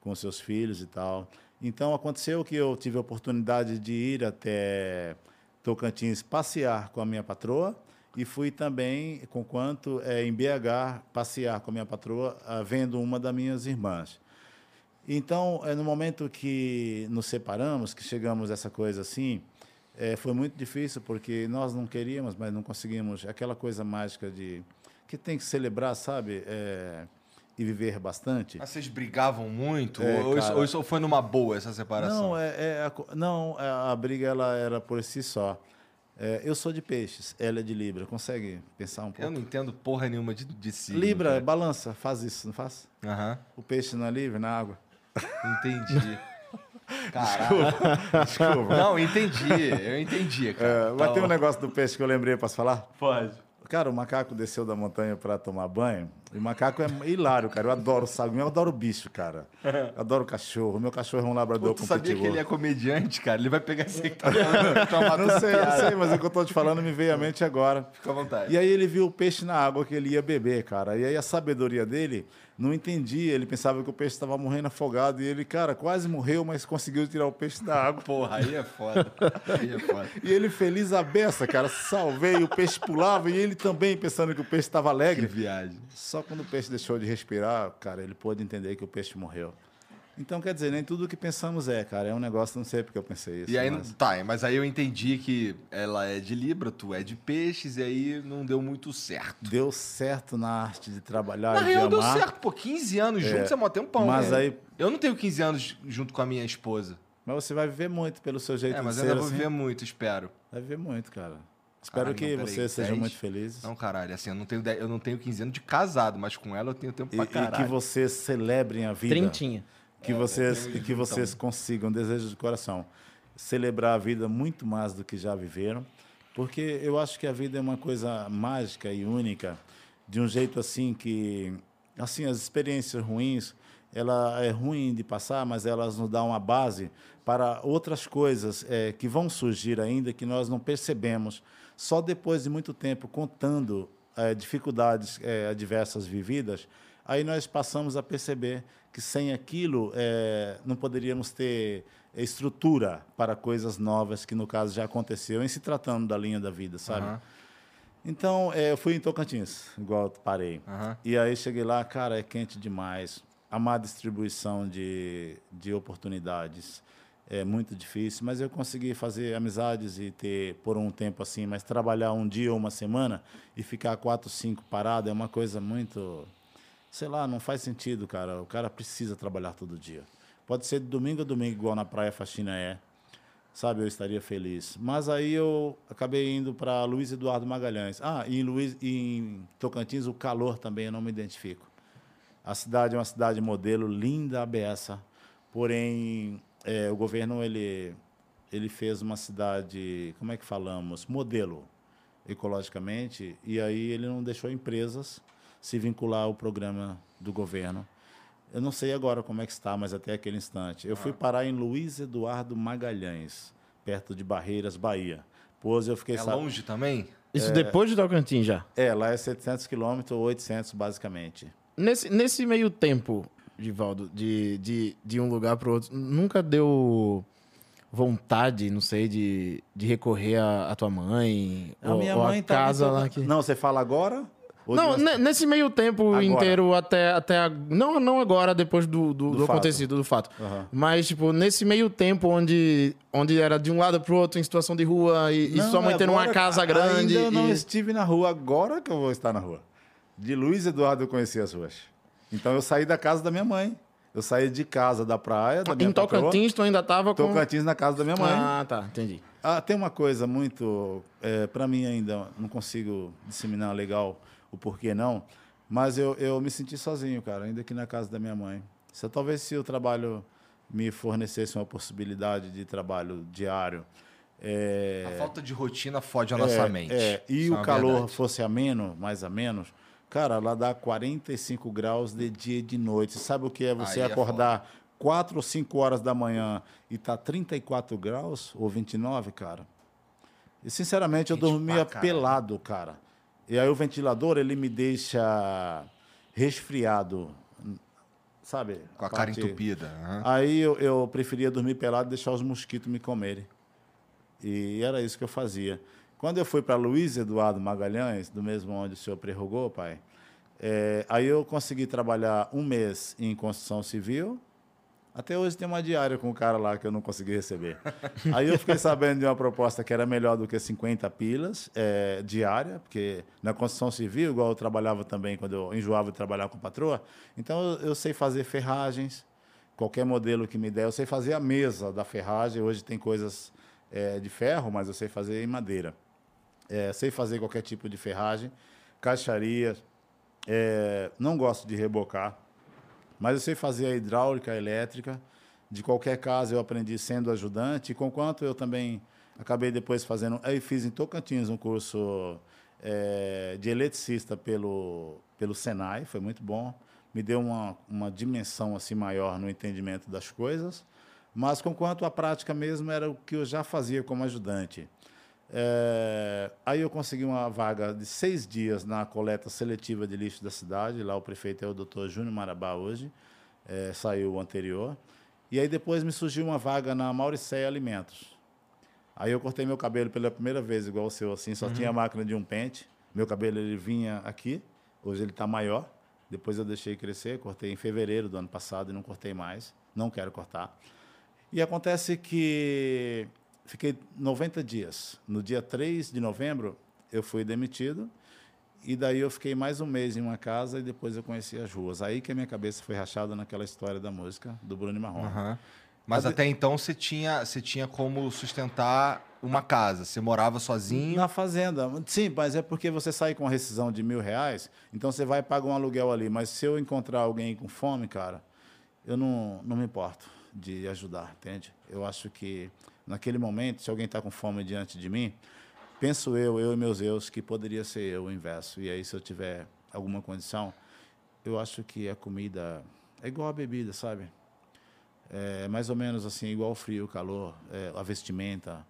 [SPEAKER 3] com seus filhos e tal. Então aconteceu que eu tive a oportunidade de ir até Tocantins passear com a minha patroa e fui também, conquanto é, em BH, passear com a minha patroa, ah, vendo uma das minhas irmãs. Então, é, no momento que nos separamos, que chegamos a essa coisa assim, é, foi muito difícil porque nós não queríamos, mas não conseguimos. Aquela coisa mágica de que tem que celebrar, sabe? É, e viver bastante.
[SPEAKER 1] Mas vocês brigavam muito?
[SPEAKER 3] É,
[SPEAKER 1] ou, isso,
[SPEAKER 3] cara.
[SPEAKER 1] ou isso foi numa boa essa separação?
[SPEAKER 3] Não, é, é a, não, a, a briga ela era por si só. É, eu sou de peixes, ela é de Libra. Consegue pensar um
[SPEAKER 1] Eu
[SPEAKER 3] pouco?
[SPEAKER 1] não entendo porra nenhuma de, de signo.
[SPEAKER 3] Libra,
[SPEAKER 1] cara.
[SPEAKER 3] balança, faz isso, não faz?
[SPEAKER 1] Aham.
[SPEAKER 3] O peixe não é livre na água.
[SPEAKER 1] Entendi. Caralho. Desculpa. Não, entendi. Eu entendi, cara.
[SPEAKER 3] É, mas
[SPEAKER 1] Tá
[SPEAKER 3] tem um
[SPEAKER 1] bom.
[SPEAKER 3] negócio do peixe que eu lembrei, posso falar?
[SPEAKER 1] Pode.
[SPEAKER 3] Cara, o macaco desceu da montanha para tomar banho. E o macaco é hilário, cara. Eu adoro saguinho, eu adoro bicho, cara. Eu adoro cachorro. Meu cachorro é um labrador
[SPEAKER 1] Pô, tu sabia que ele é comediante, cara? Ele vai pegar esse que tá falando,
[SPEAKER 3] Não sei, não sei, mas o que eu tô te falando me veio à mente agora.
[SPEAKER 1] Fica à vontade.
[SPEAKER 3] E aí ele viu o peixe na água que ele ia beber, cara. E aí a sabedoria dele não entendia. Ele pensava que o peixe estava morrendo afogado. E ele, cara, quase morreu, mas conseguiu tirar o peixe da água.
[SPEAKER 1] Porra, aí é foda. Aí é foda.
[SPEAKER 3] E ele feliz a beça, cara. Salvei, o peixe pulava e ele também pensando que o peixe estava
[SPEAKER 1] Que
[SPEAKER 3] alegre.
[SPEAKER 1] viagem.
[SPEAKER 3] Só quando o peixe deixou de respirar, cara, ele pôde entender que o peixe morreu. Então, quer dizer, nem tudo o que pensamos é, cara. É um negócio, não sei porque eu pensei isso.
[SPEAKER 1] E aí,
[SPEAKER 3] mas-
[SPEAKER 1] tá, mas aí eu entendi que ela é de Libra, tu é de peixes, e aí não deu muito certo.
[SPEAKER 3] Deu certo na arte de trabalhar
[SPEAKER 1] Na
[SPEAKER 3] e de
[SPEAKER 1] real, deu
[SPEAKER 3] amar.
[SPEAKER 1] certo, pô. 15 anos juntos é mó tempão,
[SPEAKER 3] Mas
[SPEAKER 1] né?
[SPEAKER 3] aí-
[SPEAKER 1] Eu não tenho 15 anos junto com a minha esposa.
[SPEAKER 3] Mas você vai viver muito pelo seu jeito
[SPEAKER 1] É, mas
[SPEAKER 3] de
[SPEAKER 1] eu
[SPEAKER 3] ser
[SPEAKER 1] ainda vou
[SPEAKER 3] assim.
[SPEAKER 1] viver muito, espero.
[SPEAKER 3] Vai viver muito, cara. Espero que vocês sejam
[SPEAKER 1] 10?
[SPEAKER 3] muito felizes.
[SPEAKER 1] Não, caralho, assim, eu não tenho, eu não tenho 15 anos de casado, mas com ela eu tenho tempo
[SPEAKER 3] E,
[SPEAKER 1] pra
[SPEAKER 3] e
[SPEAKER 1] caralho.
[SPEAKER 3] que vocês celebrem a vida.
[SPEAKER 2] Trintinha.
[SPEAKER 3] Que vocês, que vocês consigam, desejo de coração, celebrar a vida muito mais do que já viveram, porque eu acho que a vida é uma coisa mágica e única, de um jeito assim que, assim, as experiências ruins, ela é ruim de passar, mas elas nos dão uma base para outras coisas é, que vão surgir ainda que nós não percebemos. Só depois de muito tempo contando é, dificuldades é, adversas vividas, aí nós passamos a perceber que sem aquilo é, não poderíamos ter estrutura para coisas novas que no caso já aconteceu em se tratando da linha da vida, sabe?
[SPEAKER 1] Aham.
[SPEAKER 3] Então, é, eu fui em Tocantins, igual parei.
[SPEAKER 1] Aham.
[SPEAKER 3] E aí cheguei lá, cara, é quente demais. A má distribuição de, de oportunidades é muito difícil, mas eu consegui fazer amizades e ter por um tempo assim, mas trabalhar um dia ou uma semana e ficar quatro, cinco parado é uma coisa muito, sei lá, não faz sentido, cara. O cara precisa trabalhar todo dia. Pode ser de domingo a domingo, igual na praia faxina é sabe, eu estaria feliz. Mas aí eu acabei indo para Luiz Eduardo Magalhães. Ah, e em, Luiz, em Tocantins o calor também eu não me identifico. A cidade é uma cidade modelo, linda a beça, porém é, o governo ele ele fez uma cidade, como é que falamos, modelo ecologicamente, e aí ele não deixou empresas se vincular ao programa do governo. Eu não sei agora como é que está, mas até aquele instante. Eu fui parar em Luiz Eduardo Magalhães, perto de Barreiras, Bahia. Pois eu fiquei
[SPEAKER 1] É
[SPEAKER 3] sab-
[SPEAKER 1] longe também?
[SPEAKER 2] Isso depois de Tocantins já.
[SPEAKER 3] É, lá é 700 quilômetros ou 800 basicamente.
[SPEAKER 2] Nesse, nesse meio tempo, Givaldo, de, de, de um lugar para outro, nunca deu vontade, não sei, de, de recorrer à, tua mãe?
[SPEAKER 3] A
[SPEAKER 2] ou,
[SPEAKER 3] minha
[SPEAKER 2] ou
[SPEAKER 3] mãe
[SPEAKER 2] a
[SPEAKER 3] tá
[SPEAKER 2] casa lá que...
[SPEAKER 3] Não, você fala agora?
[SPEAKER 2] Não, nesse meio tempo
[SPEAKER 3] Agora.
[SPEAKER 2] inteiro, até, até a- não, não agora, depois do, do,
[SPEAKER 3] Do
[SPEAKER 2] do acontecido, do fato.
[SPEAKER 3] Aham.
[SPEAKER 2] Mas, tipo, nesse meio tempo onde, onde era de um lado pro outro em situação de rua e, e
[SPEAKER 3] Não,
[SPEAKER 2] sua mãe tendo uma casa grande.
[SPEAKER 3] Ainda eu não
[SPEAKER 2] e-
[SPEAKER 3] estive na rua, agora que eu vou estar na rua. De Luiz Eduardo eu conheci as ruas. Então eu saí da casa da minha mãe. Eu saí de casa da praia, da minha
[SPEAKER 2] Em Tocantins, tu ainda tava com...
[SPEAKER 3] Tocantins na casa da minha mãe.
[SPEAKER 2] Ah, tá, entendi.
[SPEAKER 3] Ah, tem uma coisa muito, é, para mim ainda não consigo disseminar legal o porquê não, mas eu, eu me senti sozinho, cara, ainda aqui na casa da minha mãe. Se, talvez se o trabalho me fornecesse uma possibilidade de trabalho diário, é,
[SPEAKER 1] A falta de rotina fode a nossa
[SPEAKER 3] é,
[SPEAKER 1] mente.
[SPEAKER 3] é, e
[SPEAKER 1] Isso é
[SPEAKER 3] o calor
[SPEAKER 1] verdade.
[SPEAKER 3] fosse ameno, mais a menos, cara, lá dá 45 graus de dia e de noite. Sabe o que é você
[SPEAKER 1] Aí é
[SPEAKER 3] acordar 4 ou 5 horas da manhã e tá 34 graus ou 29, cara? E sinceramente eu
[SPEAKER 1] Quente
[SPEAKER 3] dormia
[SPEAKER 1] pra caralho.
[SPEAKER 3] pelado, cara. E aí o ventilador ele me deixa resfriado, sabe?
[SPEAKER 1] Com a cara
[SPEAKER 3] parte-
[SPEAKER 1] entupida. aham.
[SPEAKER 3] Aí eu, eu preferia dormir pelado e deixar os mosquitos me comerem. E era isso que eu fazia. Quando eu fui para Luiz Eduardo Magalhães, do mesmo onde o senhor prerrogou, pai, é, aí eu consegui trabalhar um mês em construção civil. Até hoje tem uma diária com o cara lá que eu não consegui receber. Aí eu fiquei sabendo de uma proposta que era melhor do que 50 pilas é, diária, porque na construção civil, igual eu trabalhava também quando eu enjoava de trabalhar com patroa, então eu, eu sei fazer ferragens, qualquer modelo que me der, eu sei fazer a mesa da ferragem. Hoje tem coisas é, de ferro, mas eu sei fazer em madeira. É, sei fazer qualquer tipo de ferragem, caixaria. É, não gosto de rebocar, mas eu sei fazer a hidráulica, a elétrica. De qualquer caso, eu aprendi sendo ajudante. E conquanto eu também acabei depois fazendo. Aí fiz em Tocantins um curso é, de eletricista pelo, pelo Senai, foi muito bom. Me deu uma, uma dimensão assim maior no entendimento das coisas. Mas conquanto a prática mesmo era o que eu já fazia como ajudante. É, aí eu consegui uma vaga de seis dias na coleta seletiva de lixo da cidade. Lá o prefeito é o doutor Júnior Marabá hoje. É, saiu o anterior. E aí depois me surgiu uma vaga na Mauricéia Alimentos. Aí eu cortei meu cabelo pela primeira vez, igual o seu, assim, só tinha a máquina de um pente. Meu cabelo ele vinha aqui, hoje ele está maior. Depois eu deixei crescer, cortei em fevereiro do ano passado e não cortei mais. Não quero cortar. E acontece que fiquei 90 dias. No dia 3 de novembro, eu fui demitido. E daí eu fiquei mais um mês em uma casa e depois eu conheci as ruas. Aí que a minha cabeça foi rachada naquela história da música do Bruno Marrom.
[SPEAKER 1] Aham. Mas
[SPEAKER 3] A de-
[SPEAKER 1] até então você tinha, você tinha como sustentar uma casa. Você morava sozinho.
[SPEAKER 3] Na fazenda. Sim, mas é porque você sai com uma rescisão de mil reais, então você vai e paga um aluguel ali. Mas se eu encontrar alguém com fome, cara, eu não, não me importo de ajudar, entende? Eu acho que naquele momento, se alguém está com fome diante de mim, penso eu, eu e meus eus, que poderia ser eu o inverso. E aí, se eu tiver alguma condição, eu acho que a comida é igual a bebida, sabe? É mais ou menos assim, igual o frio, o calor, é, a vestimenta.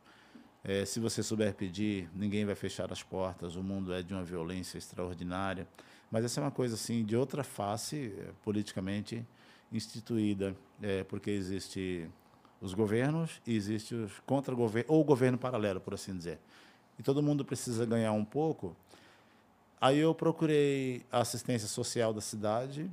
[SPEAKER 3] É, se você souber pedir, ninguém vai fechar as portas. O mundo é de uma violência extraordinária. Mas essa é uma coisa assim de outra face, é, politicamente instituída, é, porque existe os governos e existe os contra-governo ou o governo paralelo, por assim dizer. E todo mundo precisa ganhar um pouco. Aí eu procurei a assistência social da cidade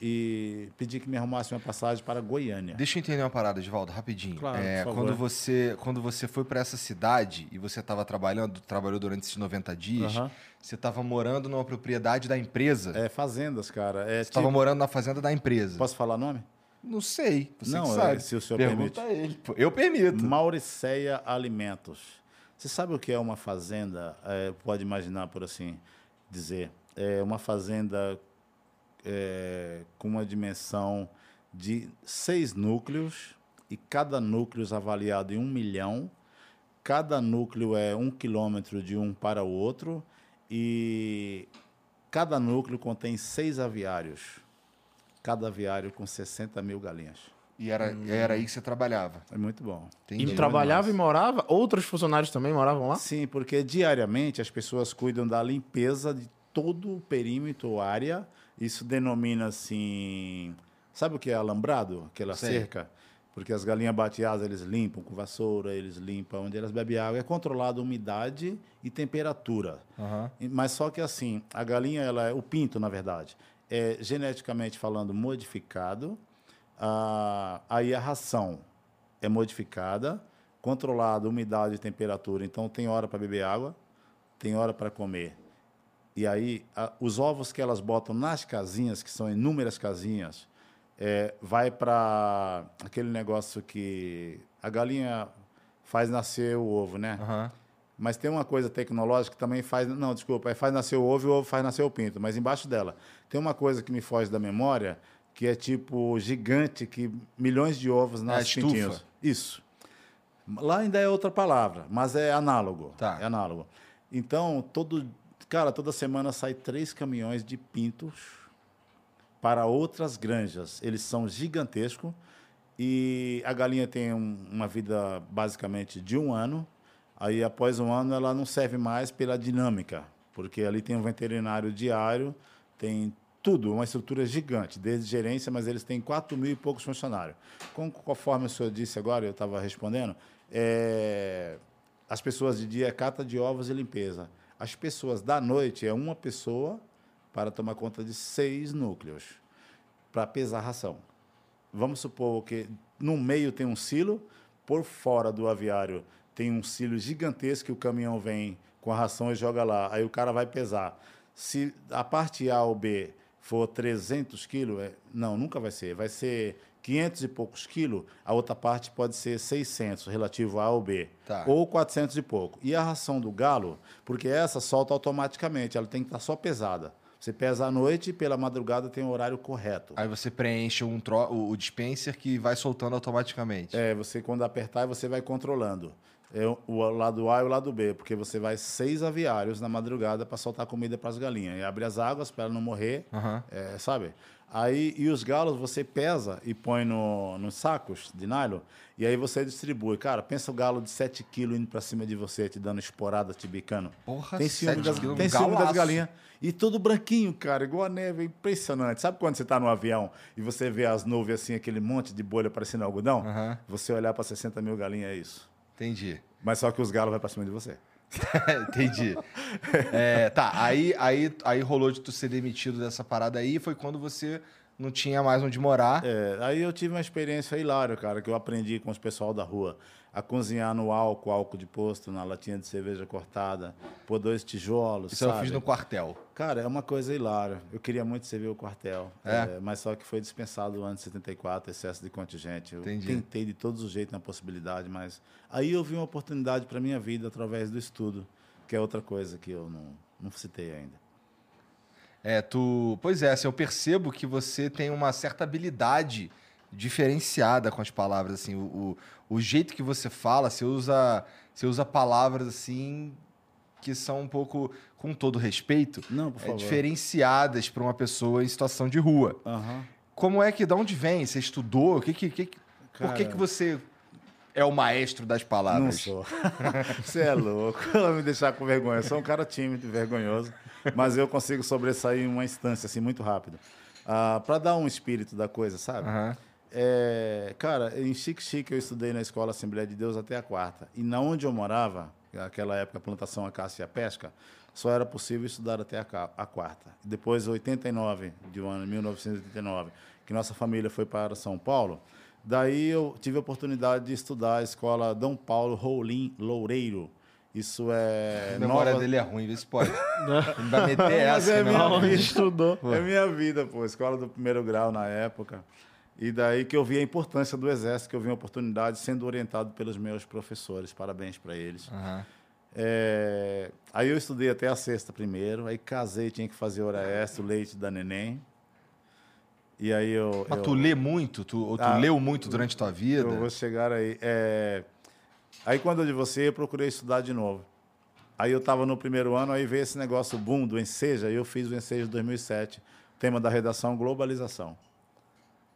[SPEAKER 3] e pedi que me arrumasse uma passagem para Goiânia.
[SPEAKER 1] Deixa eu entender uma parada, Edvaldo, rapidinho.
[SPEAKER 3] Claro,
[SPEAKER 1] É, quando você quando você foi para essa cidade e você estava trabalhando, trabalhou durante esses 90 dias, você estava morando numa propriedade da empresa.
[SPEAKER 3] É fazendas, cara. É,
[SPEAKER 1] Você estava
[SPEAKER 3] tipo-
[SPEAKER 1] morando na fazenda da empresa.
[SPEAKER 3] Posso falar nome?
[SPEAKER 1] Não sei, você
[SPEAKER 3] Não,
[SPEAKER 1] que
[SPEAKER 3] é,
[SPEAKER 1] sabe.
[SPEAKER 3] se o senhor
[SPEAKER 1] Pergunta a ele. pô. Eu permito.
[SPEAKER 3] Mauriceia Alimentos. Você sabe o que é uma fazenda? É, pode imaginar por assim dizer. É uma fazenda é, com uma dimensão de seis núcleos e cada núcleo é avaliado em um milhão. Cada núcleo é um quilômetro de um para o outro e cada núcleo contém seis aviários. Cada aviário com 60 mil galinhas.
[SPEAKER 1] E era, era aí que você trabalhava.
[SPEAKER 3] É muito bom.
[SPEAKER 1] Entendi.
[SPEAKER 2] E trabalhava e morava? Outros funcionários também moravam lá?
[SPEAKER 3] Sim, porque diariamente as pessoas cuidam da limpeza de todo o perímetro, área. Isso denomina assim. Sabe o que é alambrado? Aquela
[SPEAKER 1] Sei.
[SPEAKER 3] cerca? Porque as galinhas bateadas eles limpam com vassoura, eles limpam onde elas bebem água. É controlada a umidade e temperatura. E- Mas só que assim, a galinha, ela é, o pinto, na verdade, é geneticamente falando modificado. Ah, aí a ração é modificada, controlada umidade e temperatura. Então tem hora para beber água, tem hora para comer. E aí a- os ovos que elas botam nas casinhas, que são inúmeras casinhas, é, vai para aquele negócio que a galinha faz nascer o ovo, né?
[SPEAKER 1] Aham.
[SPEAKER 3] Mas tem uma coisa tecnológica que também faz. Não, desculpa, é faz nascer o ovo e o ovo faz nascer o pinto. Mas embaixo dela tem uma coisa que me foge da memória, que é tipo gigante, que milhões de ovos
[SPEAKER 1] É
[SPEAKER 3] nascem
[SPEAKER 1] estufa.
[SPEAKER 3] pintinhos. Isso. Lá ainda é outra palavra, mas é análogo.
[SPEAKER 1] Tá.
[SPEAKER 3] É análogo. Então, todo. Cara, toda semana sai três caminhões de pintos para outras granjas. Eles são gigantescos e a galinha tem um- uma vida basicamente de um ano. Aí, após um ano, ela não serve mais pela dinâmica, porque ali tem um veterinário diário, tem tudo, uma estrutura gigante, desde gerência, mas eles têm 4 mil e poucos funcionários. Conforme o senhor disse agora, eu estava respondendo, é, as pessoas de dia é cata de ovos e limpeza. As pessoas da noite é uma pessoa para tomar conta de seis núcleos, para pesar a ração. Vamos supor que no meio tem um silo, por fora do aviário tem um silo gigantesco que o caminhão vem com a ração e joga lá. Aí o cara vai pesar. Se a parte A ou B for 300 quilos, é- não, nunca vai ser. Vai ser 500 e poucos quilos, a outra parte pode ser 600, relativo a A ou B.
[SPEAKER 1] Tá.
[SPEAKER 3] Ou 400 e pouco. E a ração do galo, porque essa solta automaticamente, ela tem que estar só pesada. Você pesa à noite e pela madrugada tem o horário correto.
[SPEAKER 1] Aí você preenche um tro... o o dispenser que vai soltando automaticamente.
[SPEAKER 3] É, você quando apertar, você vai controlando. É o- lado A e o lado B, porque você vai seis aviários na madrugada para soltar comida para as galinhas. E abre as águas para ela não morrer,
[SPEAKER 1] Aham.
[SPEAKER 3] é, sabe? Aí, e os galos você pesa e põe no, nos sacos de nylon, e aí você distribui. Cara, pensa o galo de 7 quilos indo para cima de você, te dando esporada, te bicando.
[SPEAKER 1] Porra,
[SPEAKER 3] tem ciúme,
[SPEAKER 1] 7
[SPEAKER 3] das, tem ciúme das galinhas. E tudo branquinho, cara, igual a neve, é impressionante. Sabe quando você está no avião e você vê as nuvens assim, aquele monte de bolha parecendo algodão?
[SPEAKER 1] Aham.
[SPEAKER 3] Você olhar para 60 mil galinhas é isso.
[SPEAKER 1] Entendi.
[SPEAKER 3] Mas só que os galos vão para cima de você.
[SPEAKER 1] Entendi. É, tá, aí, aí, aí rolou de tu ser demitido dessa parada aí, foi quando você não tinha mais onde morar.
[SPEAKER 3] É, aí eu tive uma experiência hilária, cara, que eu aprendi com os pessoal da rua a cozinhar no álcool, álcool de posto, na latinha de cerveja cortada, pôr dois tijolos,
[SPEAKER 1] Isso eu
[SPEAKER 3] sabe?
[SPEAKER 1] fiz no quartel.
[SPEAKER 3] Cara, é uma coisa hilária. Eu queria muito servir o quartel,
[SPEAKER 1] É?
[SPEAKER 3] é, mas só que foi dispensado antes de 74, excesso de contingente. Eu
[SPEAKER 1] Entendi.
[SPEAKER 3] tentei de todos os jeitos na possibilidade, mas aí eu vi uma oportunidade para minha vida através do estudo, que é outra coisa que eu não, não citei ainda.
[SPEAKER 1] É, tu. Pois é, assim, eu percebo que você tem uma certa habilidade diferenciada com as palavras, assim, o, o, o jeito que você fala, você usa, você usa palavras assim que são um pouco, com todo respeito,
[SPEAKER 3] Não,
[SPEAKER 1] é, diferenciadas para uma pessoa em situação de rua.
[SPEAKER 3] Aham.
[SPEAKER 1] Como é que, de onde vem? Você estudou? O que que, que- por que
[SPEAKER 3] Cara.
[SPEAKER 1] que você é o maestro das
[SPEAKER 3] Não
[SPEAKER 1] palavras?
[SPEAKER 3] sou. Você é louco. Vai me deixar com vergonha. Eu sou um cara tímido e vergonhoso, mas eu consigo sobressair em uma instância assim muito rápido. para dar um espírito da coisa, sabe?
[SPEAKER 1] Aham.
[SPEAKER 3] É, cara, em Chique eu estudei na Escola Assembleia de Deus até a quarta. E na onde eu morava, naquela época, plantação acácia e a pesca, só era possível estudar até a, a quarta. Depois, 89, de um ano 1989, que nossa família foi para São Paulo, daí eu tive a oportunidade de estudar a escola Dom Paulo Rolim Loureiro. Isso é.
[SPEAKER 1] A memória
[SPEAKER 3] Nova-
[SPEAKER 1] dele é ruim, vê se pode. Ele vai meter
[SPEAKER 3] Mas
[SPEAKER 1] essa.
[SPEAKER 3] é
[SPEAKER 1] que
[SPEAKER 3] minha vida.
[SPEAKER 2] estudou.
[SPEAKER 3] É minha vida, pô. Escola do primeiro grau na época. E daí que eu vi a importância do Exército, que eu vi uma oportunidade sendo orientado pelos meus professores. Parabéns para eles.
[SPEAKER 1] Aham.
[SPEAKER 3] É, Aí eu estudei até a sexta primeiro, aí casei, tinha que fazer hora extra, o leite da neném. E aí eu.
[SPEAKER 1] Mas
[SPEAKER 3] eu...
[SPEAKER 1] tu lê muito? Tu, ou tu
[SPEAKER 3] Ah,
[SPEAKER 1] leu muito durante tua vida?
[SPEAKER 3] Eu vou chegar aí. É, Aí quando eu divorciei, eu procurei estudar de novo. Aí eu estava no primeiro ano, aí veio esse negócio boom do Enseja, e eu fiz o Enseja 2007, tema da redação globalização.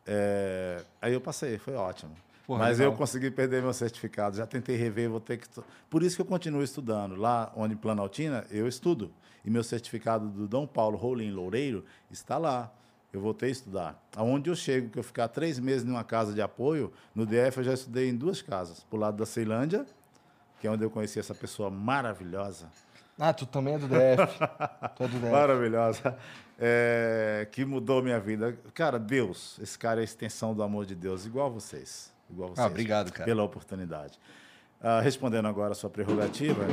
[SPEAKER 3] É, Aí eu passei, foi ótimo.
[SPEAKER 1] Porra,
[SPEAKER 3] Mas
[SPEAKER 1] legal.
[SPEAKER 3] eu consegui perder meu certificado, já tentei rever, vou ter que... Por isso que eu continuo estudando. Lá onde Planaltina, eu estudo. E meu certificado do Dom Paulo Rolim Loureiro está lá. Eu voltei a estudar. Aonde eu chego, que eu ficar três meses numa casa de apoio, no DF eu já estudei em duas casas. Pro lado da Ceilândia, que é onde eu conheci essa pessoa maravilhosa.
[SPEAKER 1] Ah, tu também é do DF. tu é do DF.
[SPEAKER 3] Maravilhosa. É, que mudou minha vida. Cara, Deus, esse cara é a extensão do amor de Deus, igual vocês. Igual vocês.
[SPEAKER 1] Ah, obrigado, cara.
[SPEAKER 3] Pela oportunidade. Ah, respondendo agora a sua prerrogativa,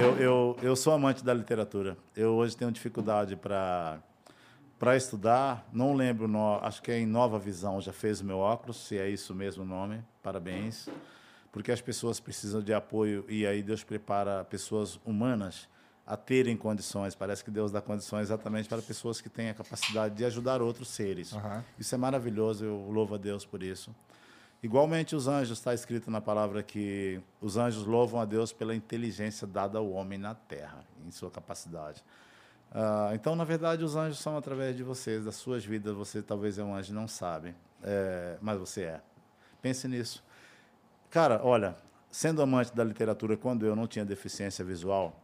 [SPEAKER 3] eu, eu, eu sou amante da literatura. Eu hoje tenho dificuldade para para estudar. Não lembro, no, acho que é em Nova Visão, já fez o meu óculos, se é isso mesmo o nome. Parabéns. Porque as pessoas precisam de apoio e aí Deus prepara pessoas humanas a terem condições. Parece que Deus dá condições exatamente para pessoas que têm a capacidade de ajudar outros seres.
[SPEAKER 1] Aham.
[SPEAKER 3] Isso é maravilhoso, eu louvo a Deus por isso. Igualmente, os anjos, está escrito na palavra que os anjos louvam a Deus pela inteligência dada ao homem na terra, em sua capacidade. Ah, então, na verdade, os anjos são através de vocês, das suas vidas. Você talvez é um anjo não sabe, é, mas você é. Pense nisso. Cara, olha, sendo amante da literatura, quando eu não tinha deficiência visual,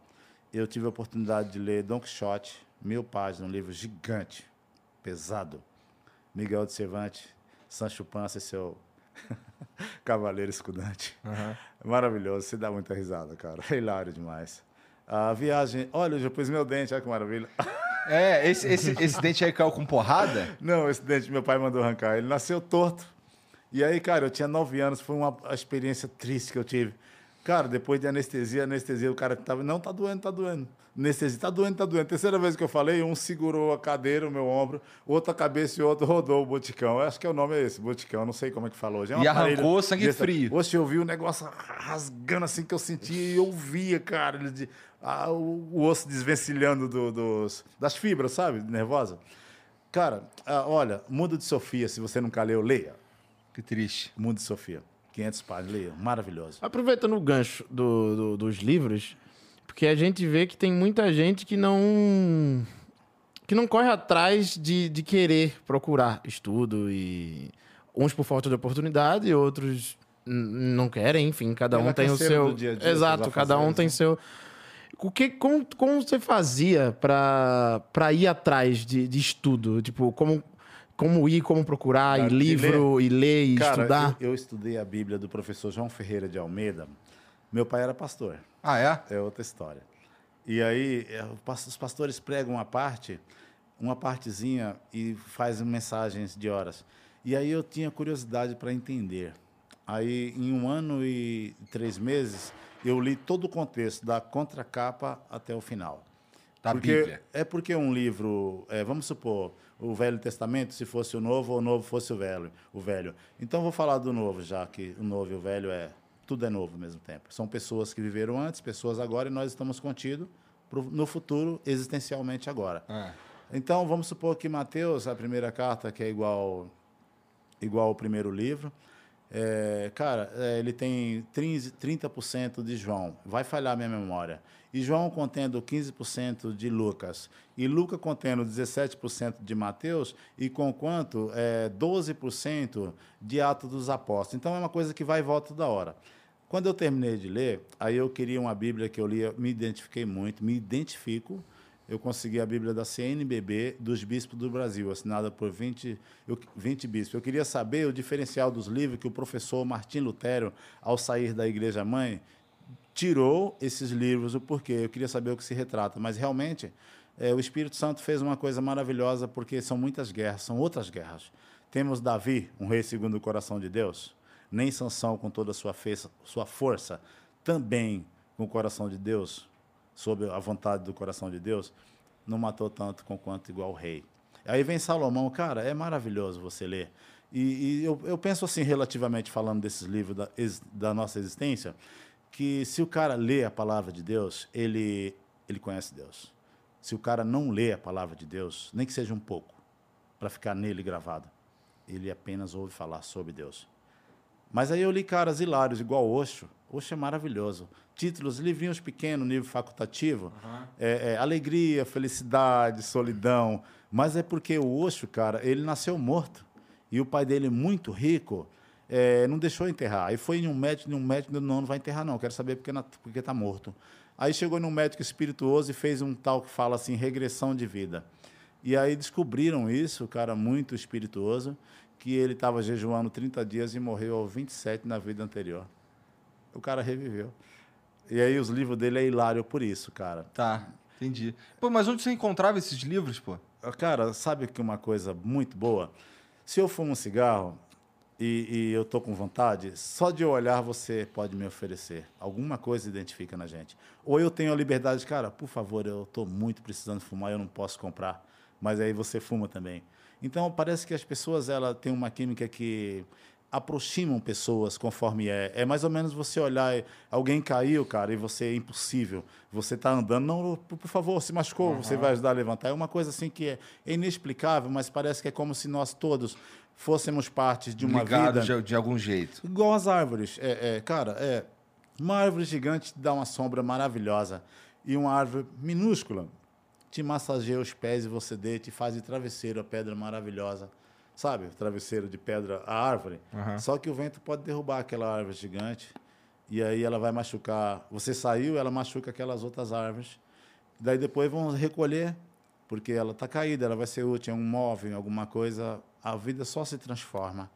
[SPEAKER 3] eu tive a oportunidade de ler Don Quixote, mil páginas, um livro gigante, pesado. Miguel de Cervantes, Sancho Panza e seu cavaleiro escudante. Maravilhoso, você dá muita risada, cara. É hilário demais. A viagem, olha, eu já pus meu dente, olha que maravilha.
[SPEAKER 1] É, esse, esse, esse dente aí caiu com porrada?
[SPEAKER 3] Não, esse dente meu pai mandou arrancar. Ele nasceu torto. E aí, cara, eu tinha nove anos, foi uma experiência triste que eu tive. Cara, depois de anestesia, anestesia, o cara que tava, não, tá doendo, tá doendo. Anestesia, tá doendo, tá doendo. Terceira vez que eu falei, um segurou a cadeira, o meu ombro, outro a cabeça e outro rodou o boticão. Eu acho que é o nome é esse, boticão, não sei como é que falou. Já é
[SPEAKER 1] E arrancou sangue
[SPEAKER 3] desse-
[SPEAKER 1] frio.
[SPEAKER 3] Oxe, eu vi o negócio rasgando assim que eu sentia e eu via, cara, ele o, o osso desvencilhando do- dos, das fibras, sabe? Nervosa. Cara, ah, olha, Mundo de Sofia, se você nunca leu, leia.
[SPEAKER 1] Que triste.
[SPEAKER 3] Mundo de Sofia. 500 páginas, leia. Maravilhoso.
[SPEAKER 2] Aproveitando o gancho do- do- dos livros, porque a gente vê que tem muita gente que não que não corre atrás de, de querer procurar estudo e uns por falta de oportunidade, outros n- não querem, enfim, cada um tem o seu
[SPEAKER 3] dia dia,
[SPEAKER 2] exato, cada um tem
[SPEAKER 3] né?
[SPEAKER 2] seu o que como, como você fazia para para ir atrás de, de estudo, tipo como como ir, como procurar,
[SPEAKER 3] Cara,
[SPEAKER 2] e livro, e ler, e
[SPEAKER 3] Cara,
[SPEAKER 2] estudar.
[SPEAKER 3] Eu, eu estudei a Bíblia do professor João Ferreira de Almeida. Meu pai era pastor.
[SPEAKER 1] Ah, é?
[SPEAKER 3] É outra história. E aí, é, os pastores pregam uma parte, uma partezinha, e fazem mensagens de horas. E aí eu tinha curiosidade para entender. Aí, em um ano e três meses, eu li todo o contexto, da contracapa até o final.
[SPEAKER 1] Da
[SPEAKER 3] porque,
[SPEAKER 1] Bíblia.
[SPEAKER 3] É porque um livro, é, vamos supor, o Velho Testamento, se fosse o Novo, ou o Novo fosse o Velho. O velho. Então, vou falar do Novo, já que o Novo e o Velho é tudo é novo ao mesmo tempo. São pessoas que viveram antes, pessoas agora, e nós estamos contidos no futuro, existencialmente agora.
[SPEAKER 1] Ah.
[SPEAKER 3] Então, vamos supor que Mateus, a primeira carta, que é igual igual o primeiro livro. É, cara, é, ele tem 30%, 30% de João. Vai falhar minha memória. E João contendo 15% de Lucas. E Lucas contendo 17% de Mateus. E com quanto? É, 12% de Atos dos Apóstolos. Então é uma coisa que vai e volta toda hora. Quando eu terminei de ler, aí eu queria uma Bíblia que eu lia, me identifiquei muito, me identifico. Eu consegui a Bíblia da CNBB dos Bispos do Brasil, assinada por 20, eu- 20 bispos. Eu queria saber o diferencial dos livros que o professor Martim Lutero, ao sair da Igreja Mãe, tirou esses livros, o porquê. Eu queria saber o que se retrata. Mas realmente, eh, o Espírito Santo fez uma coisa maravilhosa, porque são muitas guerras, são outras guerras. Temos Davi, um rei segundo o coração de Deus, nem Sansão com toda a sua, sua força, também com o coração de Deus, sob a vontade do coração de Deus, não matou tanto com quanto igual o rei. Aí vem Salomão, cara, é maravilhoso você ler. E, e eu, eu penso assim, relativamente falando desses livros da, da nossa existência, que se o cara lê a palavra de Deus, ele, ele conhece Deus. Se o cara não lê a palavra de Deus, nem que seja um pouco, para ficar nele gravado, ele apenas ouve falar sobre Deus. Mas aí eu li caras hilários, igual Osho. Osho é maravilhoso. Títulos, livrinhos pequenos, nível facultativo. É, é, alegria, felicidade, solidão. Mas é porque o Osho, cara, ele nasceu morto. E o pai dele, muito rico, é, não deixou enterrar. Aí foi em um médico, em um médico, não, não vai enterrar não, quero saber porque na- porque está morto. Aí chegou num médico espirituoso e fez um tal que fala assim, regressão de vida. E aí descobriram isso, o cara muito espirituoso, que ele estava jejuando 30 dias e morreu aos 27 na vida anterior. O cara reviveu. E aí os livros dele é hilário por isso, cara.
[SPEAKER 1] Tá, entendi. Pô, mas onde você encontrava esses livros, pô?
[SPEAKER 3] Cara, sabe que uma coisa muito boa? Se eu fumo um cigarro e, e eu tô com vontade, só de olhar você pode me oferecer. Alguma coisa identifica na gente. Ou eu tenho a liberdade, cara, por favor, eu tô muito precisando fumar, eu não posso comprar. Mas aí você fuma também. Então parece que as pessoas ela têm uma química que aproximam pessoas conforme é. É mais ou menos você olhar, alguém caiu, cara, e você é impossível. Você está andando, não, por, favor, se machucou, você vai ajudar a levantar. É uma coisa assim que é inexplicável, mas parece que é como se nós todos fôssemos parte de uma
[SPEAKER 1] Ligado
[SPEAKER 3] vida
[SPEAKER 1] de, de algum jeito.
[SPEAKER 3] igual as árvores. É, é, cara, é uma árvore gigante te dá uma sombra maravilhosa e uma árvore minúscula te massageia os pés e você deita e faz de travesseiro a pedra maravilhosa. Sabe? Travesseiro de pedra, a árvore. Só que o vento pode derrubar aquela árvore gigante e aí ela vai machucar. Você saiu, ela machuca aquelas outras árvores. Daí depois vão recolher, porque ela está caída, ela vai ser útil em um móvel, alguma coisa. A vida só se transforma.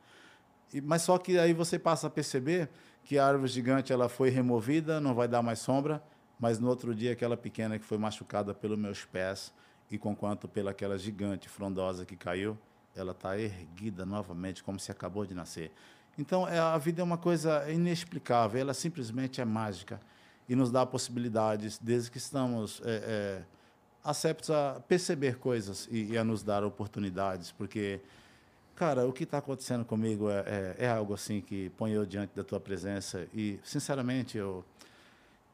[SPEAKER 3] E- mas só que aí você passa a perceber que a árvore gigante ela foi removida, não vai dar mais sombra, mas no outro dia aquela pequena que foi machucada pelos meus pés e conquanto pela aquela gigante frondosa que caiu, ela está erguida novamente como se acabou de nascer. Então é, a vida é uma coisa inexplicável, ela simplesmente é mágica e nos dá possibilidades desde que estamos é, é, aceptos a perceber coisas e, e a nos dar oportunidades, porque Cara, o que está acontecendo comigo é, é, é algo assim que põe eu diante da tua presença e, sinceramente, eu,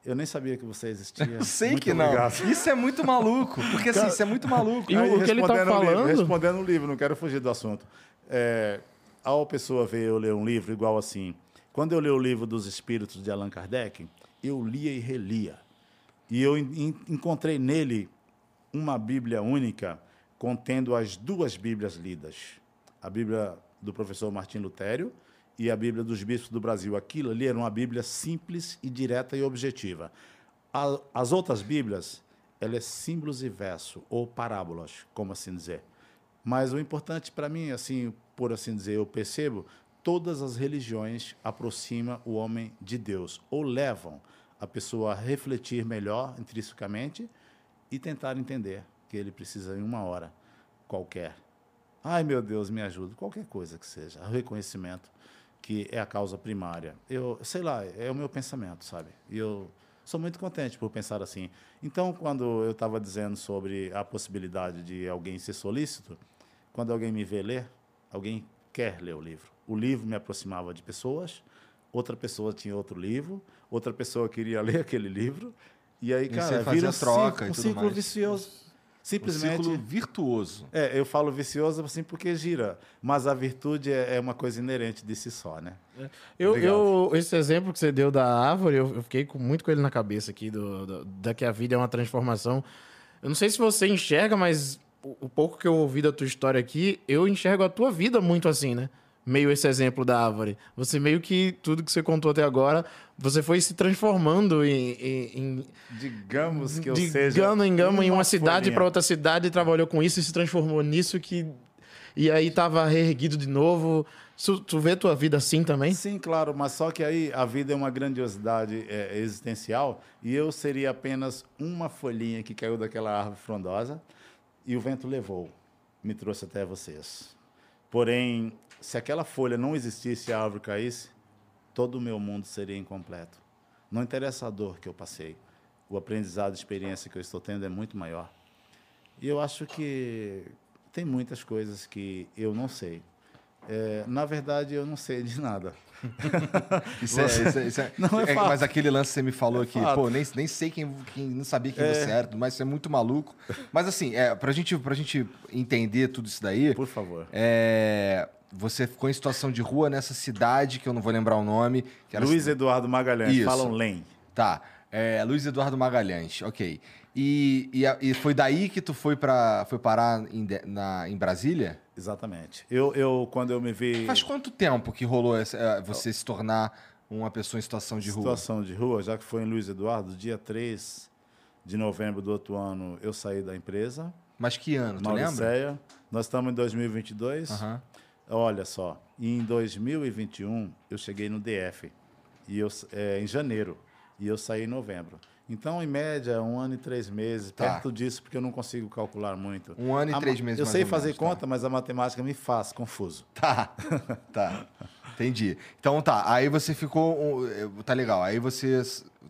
[SPEAKER 3] eu nem sabia que você existia.
[SPEAKER 1] Sei
[SPEAKER 3] Muito
[SPEAKER 1] que não.
[SPEAKER 3] obrigado.
[SPEAKER 1] Isso é muito maluco. Porque assim, isso é muito maluco.
[SPEAKER 2] E o-
[SPEAKER 3] Aí,
[SPEAKER 2] que ele tá
[SPEAKER 3] respondendo o livro-
[SPEAKER 2] falando-
[SPEAKER 3] respondendo o livro, não quero fugir do assunto. É, ao pessoa ver eu ler um livro igual assim, quando eu li o livro dos Espíritos de Allan Kardec, eu lia e relia. E eu en- en- encontrei nele uma Bíblia única contendo as duas Bíblias lidas. A Bíblia do professor Martim Lutério e a Bíblia dos Bispos do Brasil. Aquilo ali era uma Bíblia simples e direta e objetiva. As outras Bíblias, ela é símbolos e verso, ou parábolas, como assim dizer. Mas o importante para mim, assim, por assim dizer, eu percebo, todas as religiões aproximam o homem de Deus, ou levam a pessoa a refletir melhor intrinsecamente e tentar entender que ele precisa em uma hora qualquer. Ai, meu Deus, me ajuda, qualquer coisa que seja, o reconhecimento que é a causa primária. Eu, sei lá, é o meu pensamento, sabe? E eu sou muito contente por pensar assim. Então, quando eu estava dizendo sobre a possibilidade de alguém ser solícito, quando alguém me vê ler, alguém quer ler o livro. O livro me aproximava de pessoas, outra pessoa tinha outro livro, outra pessoa queria ler aquele livro, e aí,
[SPEAKER 1] E
[SPEAKER 3] cara,
[SPEAKER 1] você
[SPEAKER 3] vira um
[SPEAKER 1] troca
[SPEAKER 3] círculo,
[SPEAKER 1] e
[SPEAKER 3] um
[SPEAKER 1] tudo
[SPEAKER 3] círculo
[SPEAKER 1] mais.
[SPEAKER 3] vicioso. Simplesmente.
[SPEAKER 1] Um ciclo virtuoso.
[SPEAKER 3] É, eu falo vicioso assim porque gira, mas a virtude é, é uma coisa inerente de si só, né?
[SPEAKER 2] Eu,
[SPEAKER 3] Obrigado.
[SPEAKER 2] eu, esse exemplo que você deu da árvore, eu, eu fiquei com, muito com ele na cabeça aqui, do, do- da que a vida é uma transformação. Eu não sei se você enxerga, mas o, o pouco que eu ouvi da tua história aqui, eu enxergo a tua vida muito assim, né? Meio esse exemplo da árvore. Você meio que, tudo que você contou até agora, você foi se transformando em... em, em
[SPEAKER 3] Digamos que eu
[SPEAKER 2] de
[SPEAKER 3] seja.
[SPEAKER 2] gama em gama, em uma cidade para outra cidade, trabalhou com isso e se transformou nisso que... E aí tava reerguido de novo. Tu, tu vê tua vida assim também?
[SPEAKER 3] Sim, claro, mas só que aí a vida é uma grandiosidade é, existencial e eu seria apenas uma folhinha que caiu daquela árvore frondosa e o vento levou, me trouxe até vocês. Porém, se aquela folha não existisse e a árvore caísse, todo o meu mundo seria incompleto. Não interessa a dor que eu passei, o aprendizado, a experiência que eu estou tendo é muito maior. E eu acho que tem muitas coisas que eu não sei. É, na verdade, eu não sei de nada.
[SPEAKER 1] Isso é, isso é- isso é-
[SPEAKER 3] Não é
[SPEAKER 1] é,
[SPEAKER 3] fato.
[SPEAKER 1] Mas aquele lance que você me falou aqui,
[SPEAKER 3] fato.
[SPEAKER 1] pô, nem, nem sei quem, quem não sabia quem você era, mas você é muito maluco. Mas assim, é, pra, gente, pra gente entender tudo isso daí,
[SPEAKER 3] Por favor.
[SPEAKER 1] é, você ficou em situação de rua nessa cidade, que eu não vou lembrar o nome.
[SPEAKER 3] Luiz Eduardo Magalhães,
[SPEAKER 1] Isso.
[SPEAKER 3] falam LEM.
[SPEAKER 1] Tá. É, Luiz Eduardo Magalhães, ok. E, e, e foi daí que tu foi, pra, foi parar em, na, em Brasília?
[SPEAKER 3] Exatamente. Eu, eu, quando eu me vi
[SPEAKER 1] Faz quanto tempo que rolou essa- é, você se tornar uma pessoa em situação de rua?
[SPEAKER 3] situação de rua, já que foi em Luiz Eduardo, dia 3 de novembro do outro ano, eu saí da empresa,
[SPEAKER 1] Mas que ano, tu lembra?
[SPEAKER 3] Mauricéia. Nós estamos em 2022.
[SPEAKER 1] Aham.
[SPEAKER 3] Olha só, em 2021 eu cheguei no DF, e eu, é, em janeiro, e eu saí em novembro. Então, em média, um ano e três meses,
[SPEAKER 1] Tá.
[SPEAKER 3] perto disso, porque eu não consigo calcular muito.
[SPEAKER 1] Um ano e
[SPEAKER 3] A
[SPEAKER 1] três meses
[SPEAKER 3] Eu sei fazer
[SPEAKER 1] menos, tá.
[SPEAKER 3] conta, mas a matemática me faz confuso.
[SPEAKER 1] Tá, tá. Entendi. Então tá, aí você ficou. Tá legal. Aí você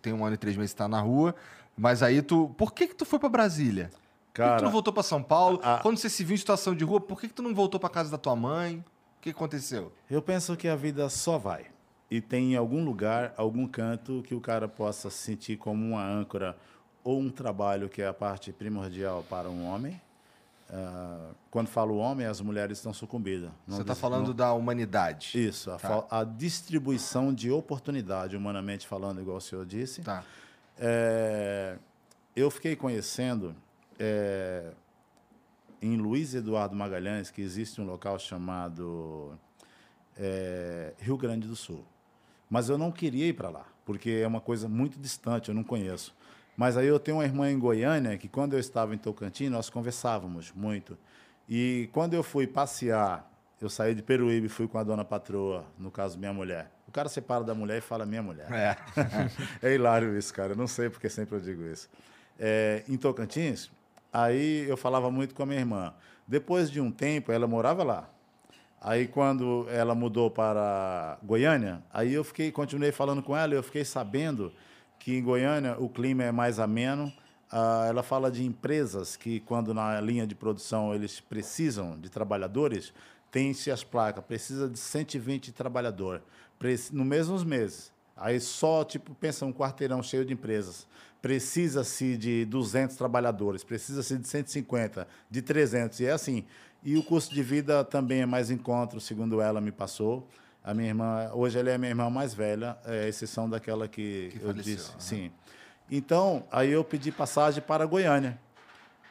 [SPEAKER 1] tem um ano e três meses que tá na rua, mas aí tu. Por que que tu foi pra Brasília? por que, que tu
[SPEAKER 3] Cara,
[SPEAKER 1] não voltou pra São Paulo?
[SPEAKER 3] a-
[SPEAKER 1] Quando você se viu em situação de rua, por que, que tu não voltou pra casa da tua mãe? O que aconteceu?
[SPEAKER 3] Eu penso que a vida só vai. E tem algum lugar, algum canto que o cara possa se sentir como uma âncora ou um trabalho que é a parte primordial para um homem. Ah, quando falo homem, as mulheres estão sucumbidas. Não
[SPEAKER 1] você tá
[SPEAKER 3] diz-
[SPEAKER 1] falando
[SPEAKER 3] não-
[SPEAKER 1] da humanidade.
[SPEAKER 3] Isso, a,
[SPEAKER 1] Tá.
[SPEAKER 3] a distribuição de oportunidade, humanamente falando, igual o senhor disse.
[SPEAKER 1] Tá.
[SPEAKER 3] É, eu fiquei conhecendo é, em Luiz Eduardo Magalhães que existe um local chamado é, Rio Grande do Sul. Mas eu não queria ir para lá, porque é uma coisa muito distante, eu não conheço. Mas aí eu tenho uma irmã em Goiânia que, quando eu estava em Tocantins, nós conversávamos muito. E quando eu fui passear, eu saí de Peruíbe e fui com a dona patroa, no caso, minha mulher. O cara separa da mulher e fala minha mulher.
[SPEAKER 1] É.
[SPEAKER 3] É hilário isso, cara. Eu não sei porque sempre eu digo isso. É, em Tocantins, aí eu falava muito com a minha irmã. Depois de um tempo, ela morava lá. Aí quando ela mudou para Goiânia, aí eu fiquei, continuei falando com ela, eu fiquei sabendo que em Goiânia o clima é mais ameno. Ah, ela fala de empresas que quando na linha de produção eles precisam de trabalhadores, tem-se as placas, precisa de 120 trabalhadores no mesmos meses. Aí só, tipo, pensa um quarteirão cheio de empresas. Precisa-se de 200 trabalhadores, precisa-se de 150, de 300, e é assim. E o custo de vida também é mais em conta, segundo ela me passou. A minha irmã, hoje ela é a minha irmã mais velha, é, exceção daquela que,
[SPEAKER 1] Que
[SPEAKER 3] eu
[SPEAKER 1] faleceu,
[SPEAKER 3] disse.
[SPEAKER 1] aham.
[SPEAKER 3] Sim. Então, aí eu pedi passagem para Goiânia.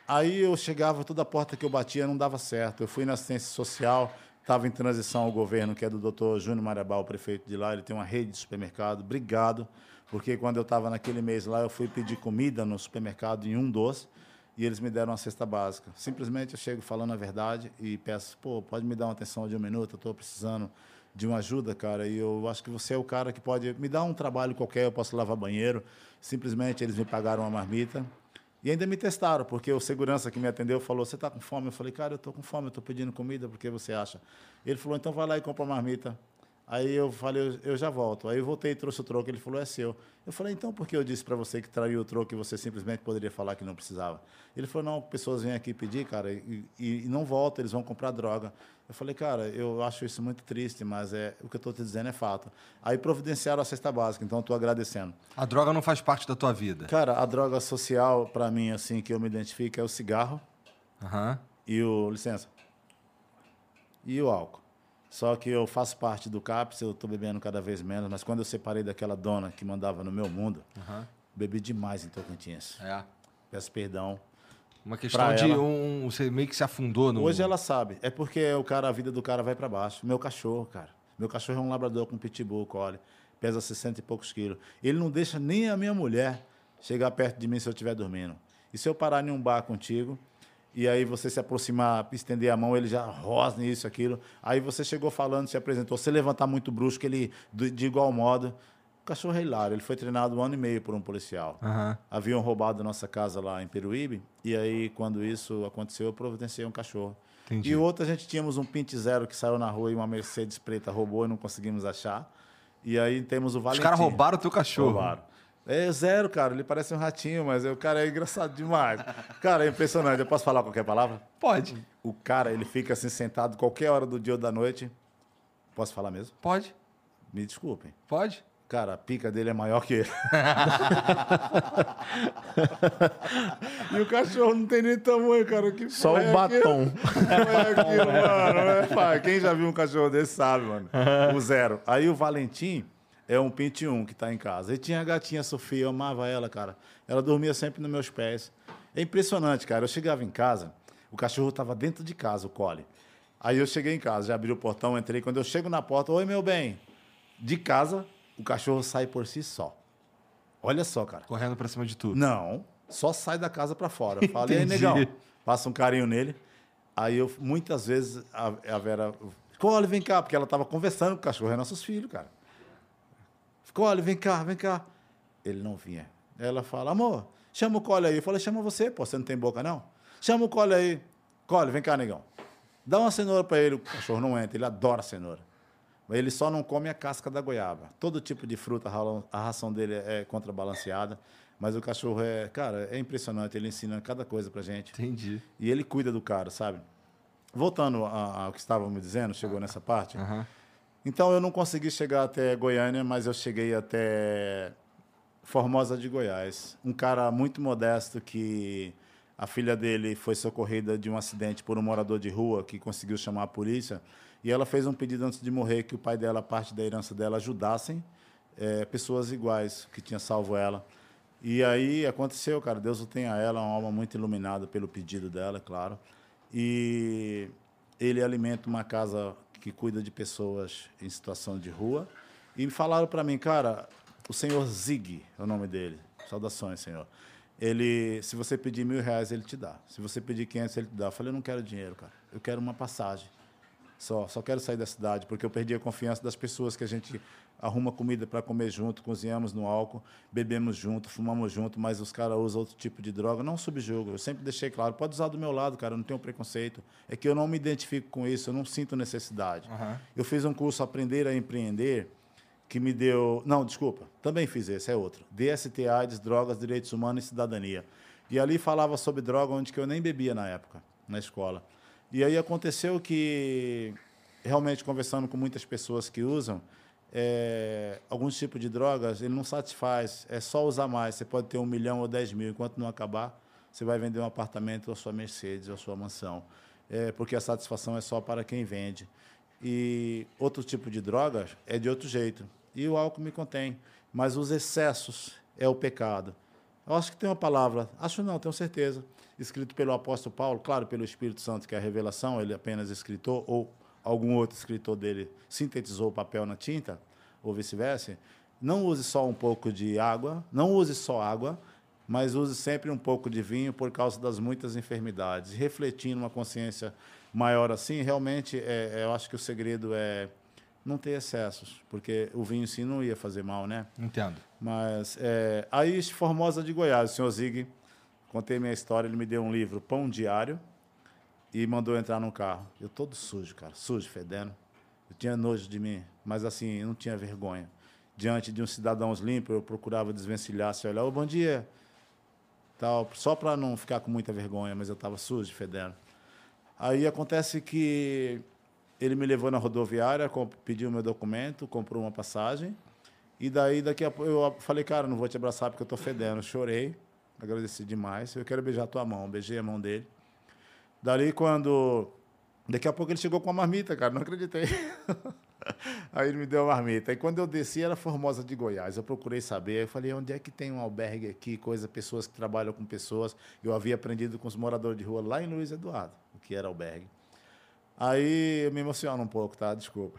[SPEAKER 3] Aí eu chegava, toda porta que eu batia não dava certo. Eu fui na assistência social, estava em transição ao governo, que é do doutor Júnior Marabal, o prefeito de lá. Ele tem uma rede de supermercado. Obrigado, porque quando eu estava naquele mês lá, eu fui pedir comida no supermercado em um doce e eles me deram uma cesta básica. Simplesmente eu chego falando a verdade e peço, pô, pode me dar uma atenção de um minuto? Eu estou precisando de uma ajuda, cara, e eu acho que você é o cara que pode me dar um trabalho qualquer, eu posso lavar banheiro. Simplesmente eles me pagaram uma marmita. E ainda me testaram, porque o segurança que me atendeu falou: Você está com fome? Eu falei: Cara, eu estou com fome, eu estou pedindo comida, por que você acha? Ele falou: Então vai lá e compra uma marmita. Aí eu falei: Eu, já volto. Aí eu voltei e trouxe o troco. Ele falou: É seu. Eu falei: Então por que eu disse para você que traiu o troco e você simplesmente poderia falar que não precisava? Ele falou: Não, pessoas vêm aqui pedir, cara, e, e, não voltam, eles vão comprar droga. Eu falei: Cara, eu acho isso muito triste, mas é o que eu estou te dizendo é fato. Aí providenciaram a cesta básica, então estou agradecendo.
[SPEAKER 1] A droga não faz parte da tua vida.
[SPEAKER 3] Cara, a droga social, para mim, assim, que eu me identifico é o cigarro.
[SPEAKER 1] Aham.
[SPEAKER 3] e o licença e o álcool. Só que eu faço parte do CAPS, eu estou bebendo cada vez menos, mas quando eu separei daquela dona que mandava no meu mundo,
[SPEAKER 1] Aham.
[SPEAKER 3] bebi demais em Tocantins.
[SPEAKER 1] É.
[SPEAKER 3] Peço perdão.
[SPEAKER 1] Uma questão de
[SPEAKER 3] ela.
[SPEAKER 1] um. Você meio que se afundou no.
[SPEAKER 3] Hoje ela sabe. É porque o cara, a vida do cara vai para baixo. Meu cachorro, cara. Meu cachorro é um labrador com pitbull, collie. Pesa 60 e poucos quilos. Ele não deixa nem a minha mulher chegar perto de mim se eu estiver dormindo. E se eu parar em um bar contigo, e aí você se aproximar, estender a mão, ele já rosna isso, aquilo. Aí você chegou falando, se apresentou. Se levantar muito brusco, ele, de igual modo. O cachorro é hilário. Ele foi treinado um ano e meio por um policial.
[SPEAKER 1] Aham.
[SPEAKER 3] Haviam roubado nossa casa lá em Peruíbe, e aí, quando isso aconteceu, eu providenciei um cachorro.
[SPEAKER 1] Entendi.
[SPEAKER 3] E outra, a gente tínhamos um Pint Zero que saiu na rua e uma Mercedes preta roubou e não conseguimos achar. E aí temos o
[SPEAKER 1] Os
[SPEAKER 3] Valentim.
[SPEAKER 1] caras roubaram o teu cachorro.
[SPEAKER 3] Roubaram. É zero, cara. Ele parece um ratinho, mas o cara é engraçado demais. Cara, é impressionante. Eu posso falar qualquer palavra?
[SPEAKER 1] Pode.
[SPEAKER 3] O cara, ele fica assim sentado qualquer hora do dia ou da noite. Posso falar mesmo?
[SPEAKER 1] Pode.
[SPEAKER 3] Me desculpem.
[SPEAKER 1] Pode.
[SPEAKER 3] Cara, a pica dele é maior que ele. e o cachorro não tem nem tamanho, cara. Que
[SPEAKER 2] Só o
[SPEAKER 3] é
[SPEAKER 2] batom.
[SPEAKER 3] É aquilo, mano. É, quem já viu um cachorro desse sabe, mano. O zero. Aí o Valentim é um 1 que tá em casa. E tinha a gatinha Sofia, eu amava ela, cara. Ela dormia sempre nos meus pés. É impressionante, cara. Eu chegava em casa, o cachorro tava dentro de casa, o Collie. Aí eu cheguei em casa, já abri o portão, entrei. Quando eu chego na porta, oi, meu bem. De casa, o cachorro sai por si só. Olha só, cara.
[SPEAKER 1] Correndo pra cima de tudo.
[SPEAKER 3] Não, só sai da casa para fora. Eu falo, e aí, negão? Passa um carinho nele. Aí eu, muitas vezes, a, a Vera... Cole, vem cá, porque ela estava conversando com o cachorro, é nossos filhos, cara. Cole, vem cá, vem cá. Ele não vinha. Ela fala, amor, chama o Cole aí. Eu falei, chama você, pô, você não tem boca, não? Chama o Cole aí. Cole, vem cá, negão. Dá uma cenoura para ele. O cachorro não entra, ele adora cenoura. Ele só não come a casca da goiaba. Todo tipo de fruta, a ra- a ração dele é contrabalanceada. Mas o cachorro é, cara, é impressionante. Ele ensina cada coisa pra gente.
[SPEAKER 1] Entendi.
[SPEAKER 3] E ele cuida do cara, sabe? Voltando ao que estávamos dizendo, chegou nessa parte.
[SPEAKER 1] Aham.
[SPEAKER 3] Então eu não consegui chegar até Goiânia, mas eu cheguei até Formosa de Goiás. Um cara muito modesto que a filha dele foi socorrida de um acidente por um morador de rua que conseguiu chamar a polícia. E ela fez um pedido antes de morrer que o pai dela, parte da herança dela, ajudassem eh, pessoas iguais que tinha salvo ela. E aí aconteceu, cara. Deus o tenha ela, uma alma muito iluminada pelo pedido dela, é claro. E ele alimenta uma casa que cuida de pessoas em situação de rua. E falaram para mim, cara, o senhor Zig é o nome dele. Saudações, senhor. Ele, se você pedir mil reais, ele te dá. Se você pedir 500, ele te dá. Eu falei, eu não quero dinheiro, cara. Eu quero uma passagem. Só, só quero sair da cidade, porque eu perdi a confiança das pessoas que a gente arruma comida para comer junto, cozinhamos no álcool, bebemos junto, fumamos junto, mas os caras usam outro tipo de droga. Não subjugo, eu sempre deixei claro, pode usar do meu lado, cara, eu não tenho preconceito. É que eu não me identifico com isso, eu não sinto necessidade.
[SPEAKER 1] Aham.
[SPEAKER 3] Eu fiz um curso Aprender a Empreender, que me deu. Não, desculpa, também fiz esse, é outro. DST, AIDS, Drogas, Direitos Humanos e Cidadania. E ali falava sobre droga, onde que eu nem bebia na época, na escola. E aí aconteceu que, realmente, conversando com muitas pessoas que usam, é, alguns tipos de drogas, ele não satisfaz, é só usar mais. Você pode ter um milhão ou dez mil, enquanto não acabar, você vai vender um apartamento ou a sua Mercedes ou a sua mansão. É, porque a satisfação é só para quem vende. E outro tipo de drogas é de outro jeito. E o álcool me contém. Mas os excessos é o pecado. Eu acho que tem uma palavra, acho não, tenho certeza, escrito pelo apóstolo Paulo, claro, pelo Espírito Santo, que é a revelação, ele é apenas escritor, ou algum outro escritor dele sintetizou o papel na tinta, ou vice-versa. Não use só um pouco de água, não use só água, mas use sempre um pouco de vinho por causa das muitas enfermidades. Refletindo uma consciência maior assim, realmente, é, é, eu acho que o segredo é não ter excessos, porque o vinho em si não ia fazer mal, né?
[SPEAKER 1] Entendo.
[SPEAKER 3] Mas é, aí, Formosa de Goiás, o senhor Zig, contei minha história, ele me deu um livro, Pão Diário, e mandou entrar no carro. Eu todo sujo, cara, sujo, fedendo. Eu tinha nojo de mim, mas assim, eu não tinha vergonha. Diante de uns cidadãos limpos, eu procurava desvencilhar, se olhar, ô, bom dia, tal, só para não ficar com muita vergonha, mas eu estava sujo, fedendo. Aí acontece que ele me levou na rodoviária, pediu meu documento, comprou uma passagem. E daí, daqui a pouco, eu falei, cara, não vou te abraçar porque eu tô fedendo. Chorei, agradeci demais. Eu quero beijar tua mão. Beijei a mão dele. Dali, quando. Daqui a pouco ele chegou com uma marmita, cara, não acreditei. Aí ele me deu uma marmita. E quando eu desci, era Formosa de Goiás. Eu procurei saber. Eu falei, onde é que tem um albergue aqui? Coisa, pessoas que trabalham com pessoas. Eu havia aprendido com os moradores de rua lá em Luiz Eduardo, o que era albergue. Aí eu me emociono um pouco, tá? Desculpa.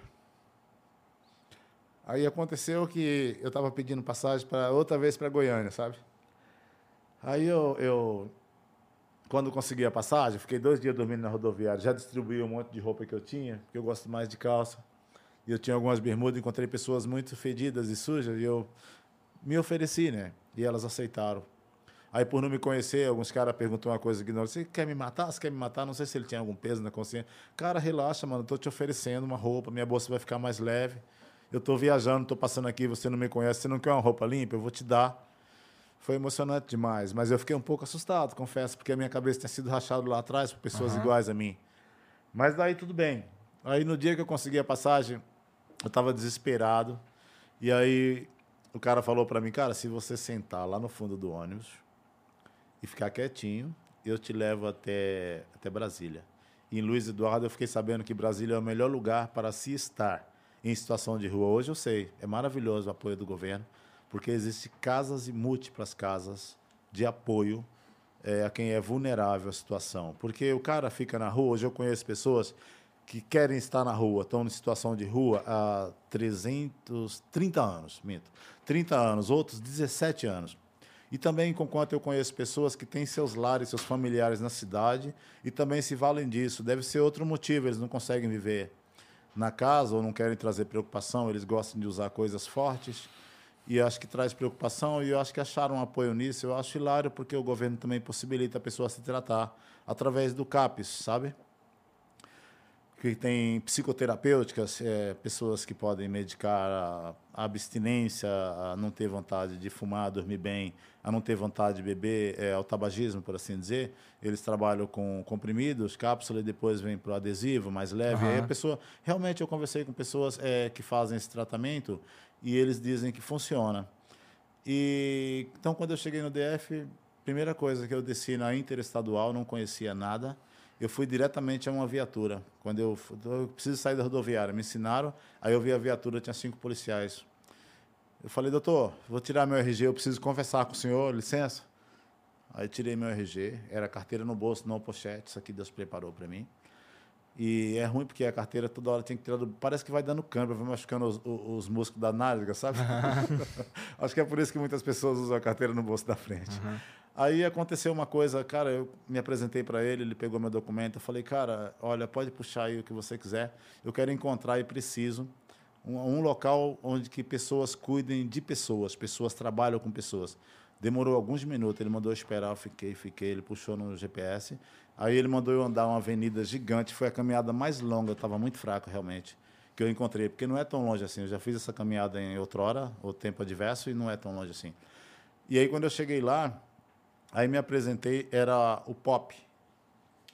[SPEAKER 3] Aí aconteceu que eu estava pedindo passagem para outra vez para Goiânia, sabe? Aí eu, eu, quando consegui a passagem, fiquei dois dias dormindo na rodoviária. Já distribuí um monte de roupa que eu tinha, porque eu gosto mais de calça. E eu tinha algumas bermudas, encontrei pessoas muito fedidas e sujas, e eu me ofereci, né? E elas aceitaram. Aí, por não me conhecer, alguns caras perguntam uma coisa não. Você quer me matar? Você quer me matar? Não sei se ele tinha algum peso na consciência. Cara, relaxa, mano. Estou te oferecendo uma roupa, minha bolsa vai ficar mais leve. Eu estou viajando, estou passando aqui, você não me conhece, você não quer uma roupa limpa? Eu vou te dar. Foi emocionante demais, mas eu fiquei um pouco assustado, confesso, porque a minha cabeça tinha sido rachada lá atrás por pessoas uhum. iguais a mim. Mas daí tudo bem. Aí no dia que eu consegui a passagem, eu estava desesperado. E aí o cara falou para mim, cara, se você sentar lá no fundo do ônibus e ficar quietinho, eu te levo até, até Brasília. E em Luiz Eduardo eu fiquei sabendo que Brasília é o melhor lugar para se estar em situação de rua. Hoje eu sei, é maravilhoso o apoio do governo, porque existe casas e múltiplas casas de apoio é, a quem é vulnerável à situação. Porque o cara fica na rua, hoje eu conheço pessoas que querem estar na rua, estão em situação de rua há 330 anos, minto. 30 anos, outros 17 anos. E também, conquanto eu conheço pessoas que têm seus lares, seus familiares na cidade e também se valem disso. Deve ser outro motivo, eles não conseguem viver na casa ou não querem trazer preocupação, eles gostam de usar coisas fortes e acho que traz preocupação e eu acho que acharam um apoio nisso. Eu acho hilário porque o governo também possibilita a pessoa se tratar através do CAPES, sabe? Que tem psicoterapêuticas, é, pessoas que podem medicar a, a, abstinência, a não ter vontade de fumar, dormir bem, a não ter vontade de beber, é, ao tabagismo, por assim dizer. Eles trabalham com comprimidos, cápsula, e depois vem para o adesivo, mais leve. Uhum. A pessoa, realmente eu conversei com pessoas é, que fazem esse tratamento e eles dizem que funciona. E então quando eu cheguei no DF, primeira coisa que eu desci na interestadual, não conhecia nada eu fui diretamente a uma viatura. Quando eu, eu preciso sair da rodoviária, me ensinaram, aí eu vi a viatura, tinha cinco policiais. Eu falei, doutor, vou tirar meu RG, eu preciso conversar com o senhor, licença. Aí tirei meu RG, era carteira no bolso, não pochete, isso aqui Deus preparou para mim. E é ruim porque a carteira toda hora tem que tirar do... Parece que vai dando câmbio, vai machucando os, os, músculos da nádega, sabe? Acho que é por isso que muitas pessoas usam a carteira no bolso da frente. Uhum. Aí aconteceu uma coisa, cara, eu me apresentei para ele, ele pegou meu documento, eu falei, cara, olha, pode puxar aí o que você quiser, eu quero encontrar e preciso um, um local onde que pessoas cuidem de pessoas, pessoas trabalham com pessoas. Demorou alguns minutos, ele mandou eu esperar, eu fiquei, fiquei, ele puxou no GPS, aí ele mandou eu andar uma avenida gigante, foi a caminhada mais longa, eu estava muito fraco realmente, que eu encontrei, porque não é tão longe assim, eu já fiz essa caminhada em outrora, o tempo adverso, e não é tão longe assim. E aí quando eu cheguei lá, Aí me apresentei, era o POP,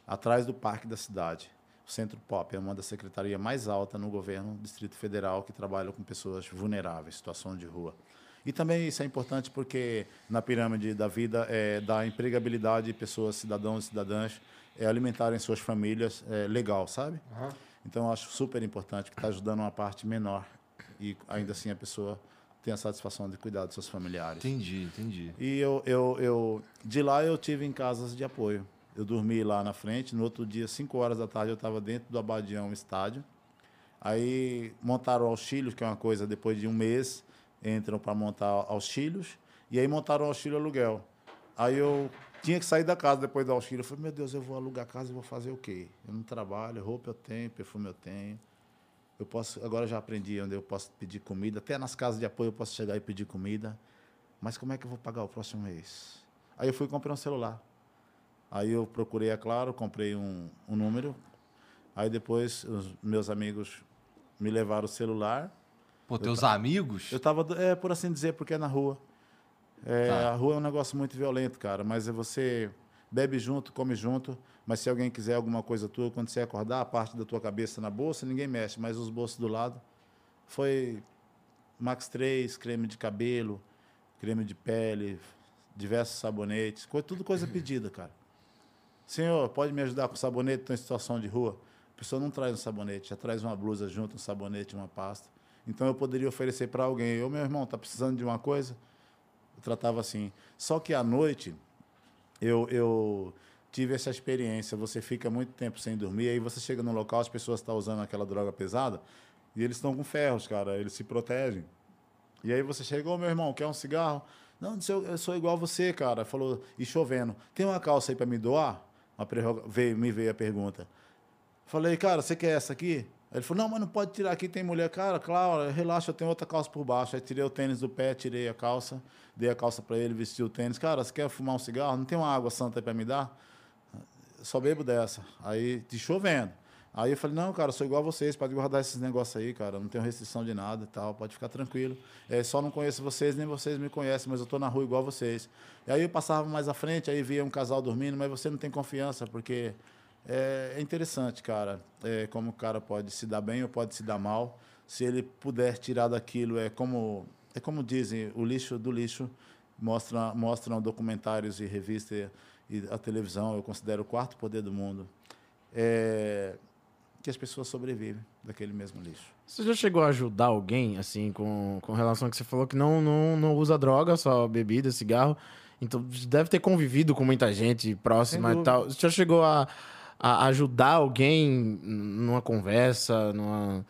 [SPEAKER 3] atrás do Parque da Cidade. O Centro POP é uma das secretarias mais altas no governo do Distrito Federal que trabalha com pessoas vulneráveis, situação de rua. E também isso é importante porque na pirâmide da vida é, dá empregabilidade de pessoas, cidadãos e cidadãs, é, alimentarem suas famílias é, legal, sabe? Uhum. Então, eu acho super importante que está ajudando uma parte menor e ainda assim a pessoa tem a satisfação de cuidar dos seus familiares.
[SPEAKER 1] Entendi, entendi.
[SPEAKER 3] E eu, eu, eu, de lá eu tive em casas de apoio. Eu dormi lá na frente, no outro dia, 5 horas da tarde, eu estava dentro do Abadião Estádio. Aí montaram auxílios, que é uma coisa, depois de um mês, entram para montar auxílios, e aí montaram o auxílio aluguel. Aí eu tinha que sair da casa depois do auxílio. Eu falei, meu Deus, eu vou alugar casa e vou fazer o quê? Eu não trabalho, roupa eu tenho, perfume eu tenho. Eu posso, agora já aprendi onde eu posso pedir comida, até nas casas de apoio eu posso chegar e pedir comida. Mas como é que eu vou pagar o próximo mês? Aí eu fui e comprei um celular. Aí eu procurei a Claro, comprei um, um número. Aí depois os meus amigos me levaram o celular.
[SPEAKER 1] Pô, teus amigos?
[SPEAKER 3] Eu estava, é, por assim dizer, porque é na rua. É, tá. A rua é um negócio muito violento, cara, mas é você bebe junto, come junto, mas se alguém quiser alguma coisa tua, quando você acordar, a parte da tua cabeça na bolsa, ninguém mexe, mas os bolsos do lado. Foi Max 3, creme de cabelo, creme de pele, diversos sabonetes, tudo coisa pedida, cara. Senhor, pode me ajudar com sabonete? Estou em situação de rua. A pessoa não traz um sabonete, já traz uma blusa junto, um sabonete, uma pasta. Então eu poderia oferecer para alguém. Ô, meu irmão, tá precisando de uma coisa? Eu tratava assim. Só que à noite, eu, eu tive essa experiência. Você fica muito tempo sem dormir, aí você chega no local, as pessoas estão usando aquela droga pesada e eles estão com ferros, cara. Eles se protegem. E aí você chegou, meu irmão, quer um cigarro? Não, eu sou igual a você, cara. Falou, e chovendo. Tem uma calça aí para me doar? Uma prerroga... veio, me veio a pergunta. Falei, cara, você quer essa aqui? Ele falou, não, mas não pode tirar aqui, tem mulher. Cara, claro, relaxa, tenho outra calça por baixo. Aí tirei o tênis do pé, tirei a calça, dei a calça para ele, vesti o tênis. Cara, você quer fumar um cigarro? Não tem uma água santa aí para me dar? Só bebo dessa. Aí, de chovendo. Aí eu falei, não, cara, sou igual a vocês, pode guardar esses negócios aí, cara, não tenho restrição de nada e tal, pode ficar tranquilo. É, só não conheço vocês, nem vocês me conhecem, mas eu tô na rua igual a vocês. E aí eu passava mais à frente, aí via um casal dormindo, mas você não tem confiança, porque é, é interessante, cara, é, como o cara pode se dar bem ou pode se dar mal. Se ele puder tirar daquilo, é como, é como dizem, o lixo do lixo mostra, mostram documentários e revistas e a televisão, eu considero o quarto poder do mundo. É, que as pessoas sobrevivem daquele mesmo lixo.
[SPEAKER 2] Você já chegou a ajudar alguém, assim, com, com relação a que você falou que não, não, não usa droga, só bebida, cigarro? Então, deve ter convivido com muita gente próxima e tal. Você já chegou a, a ajudar alguém numa conversa, numa,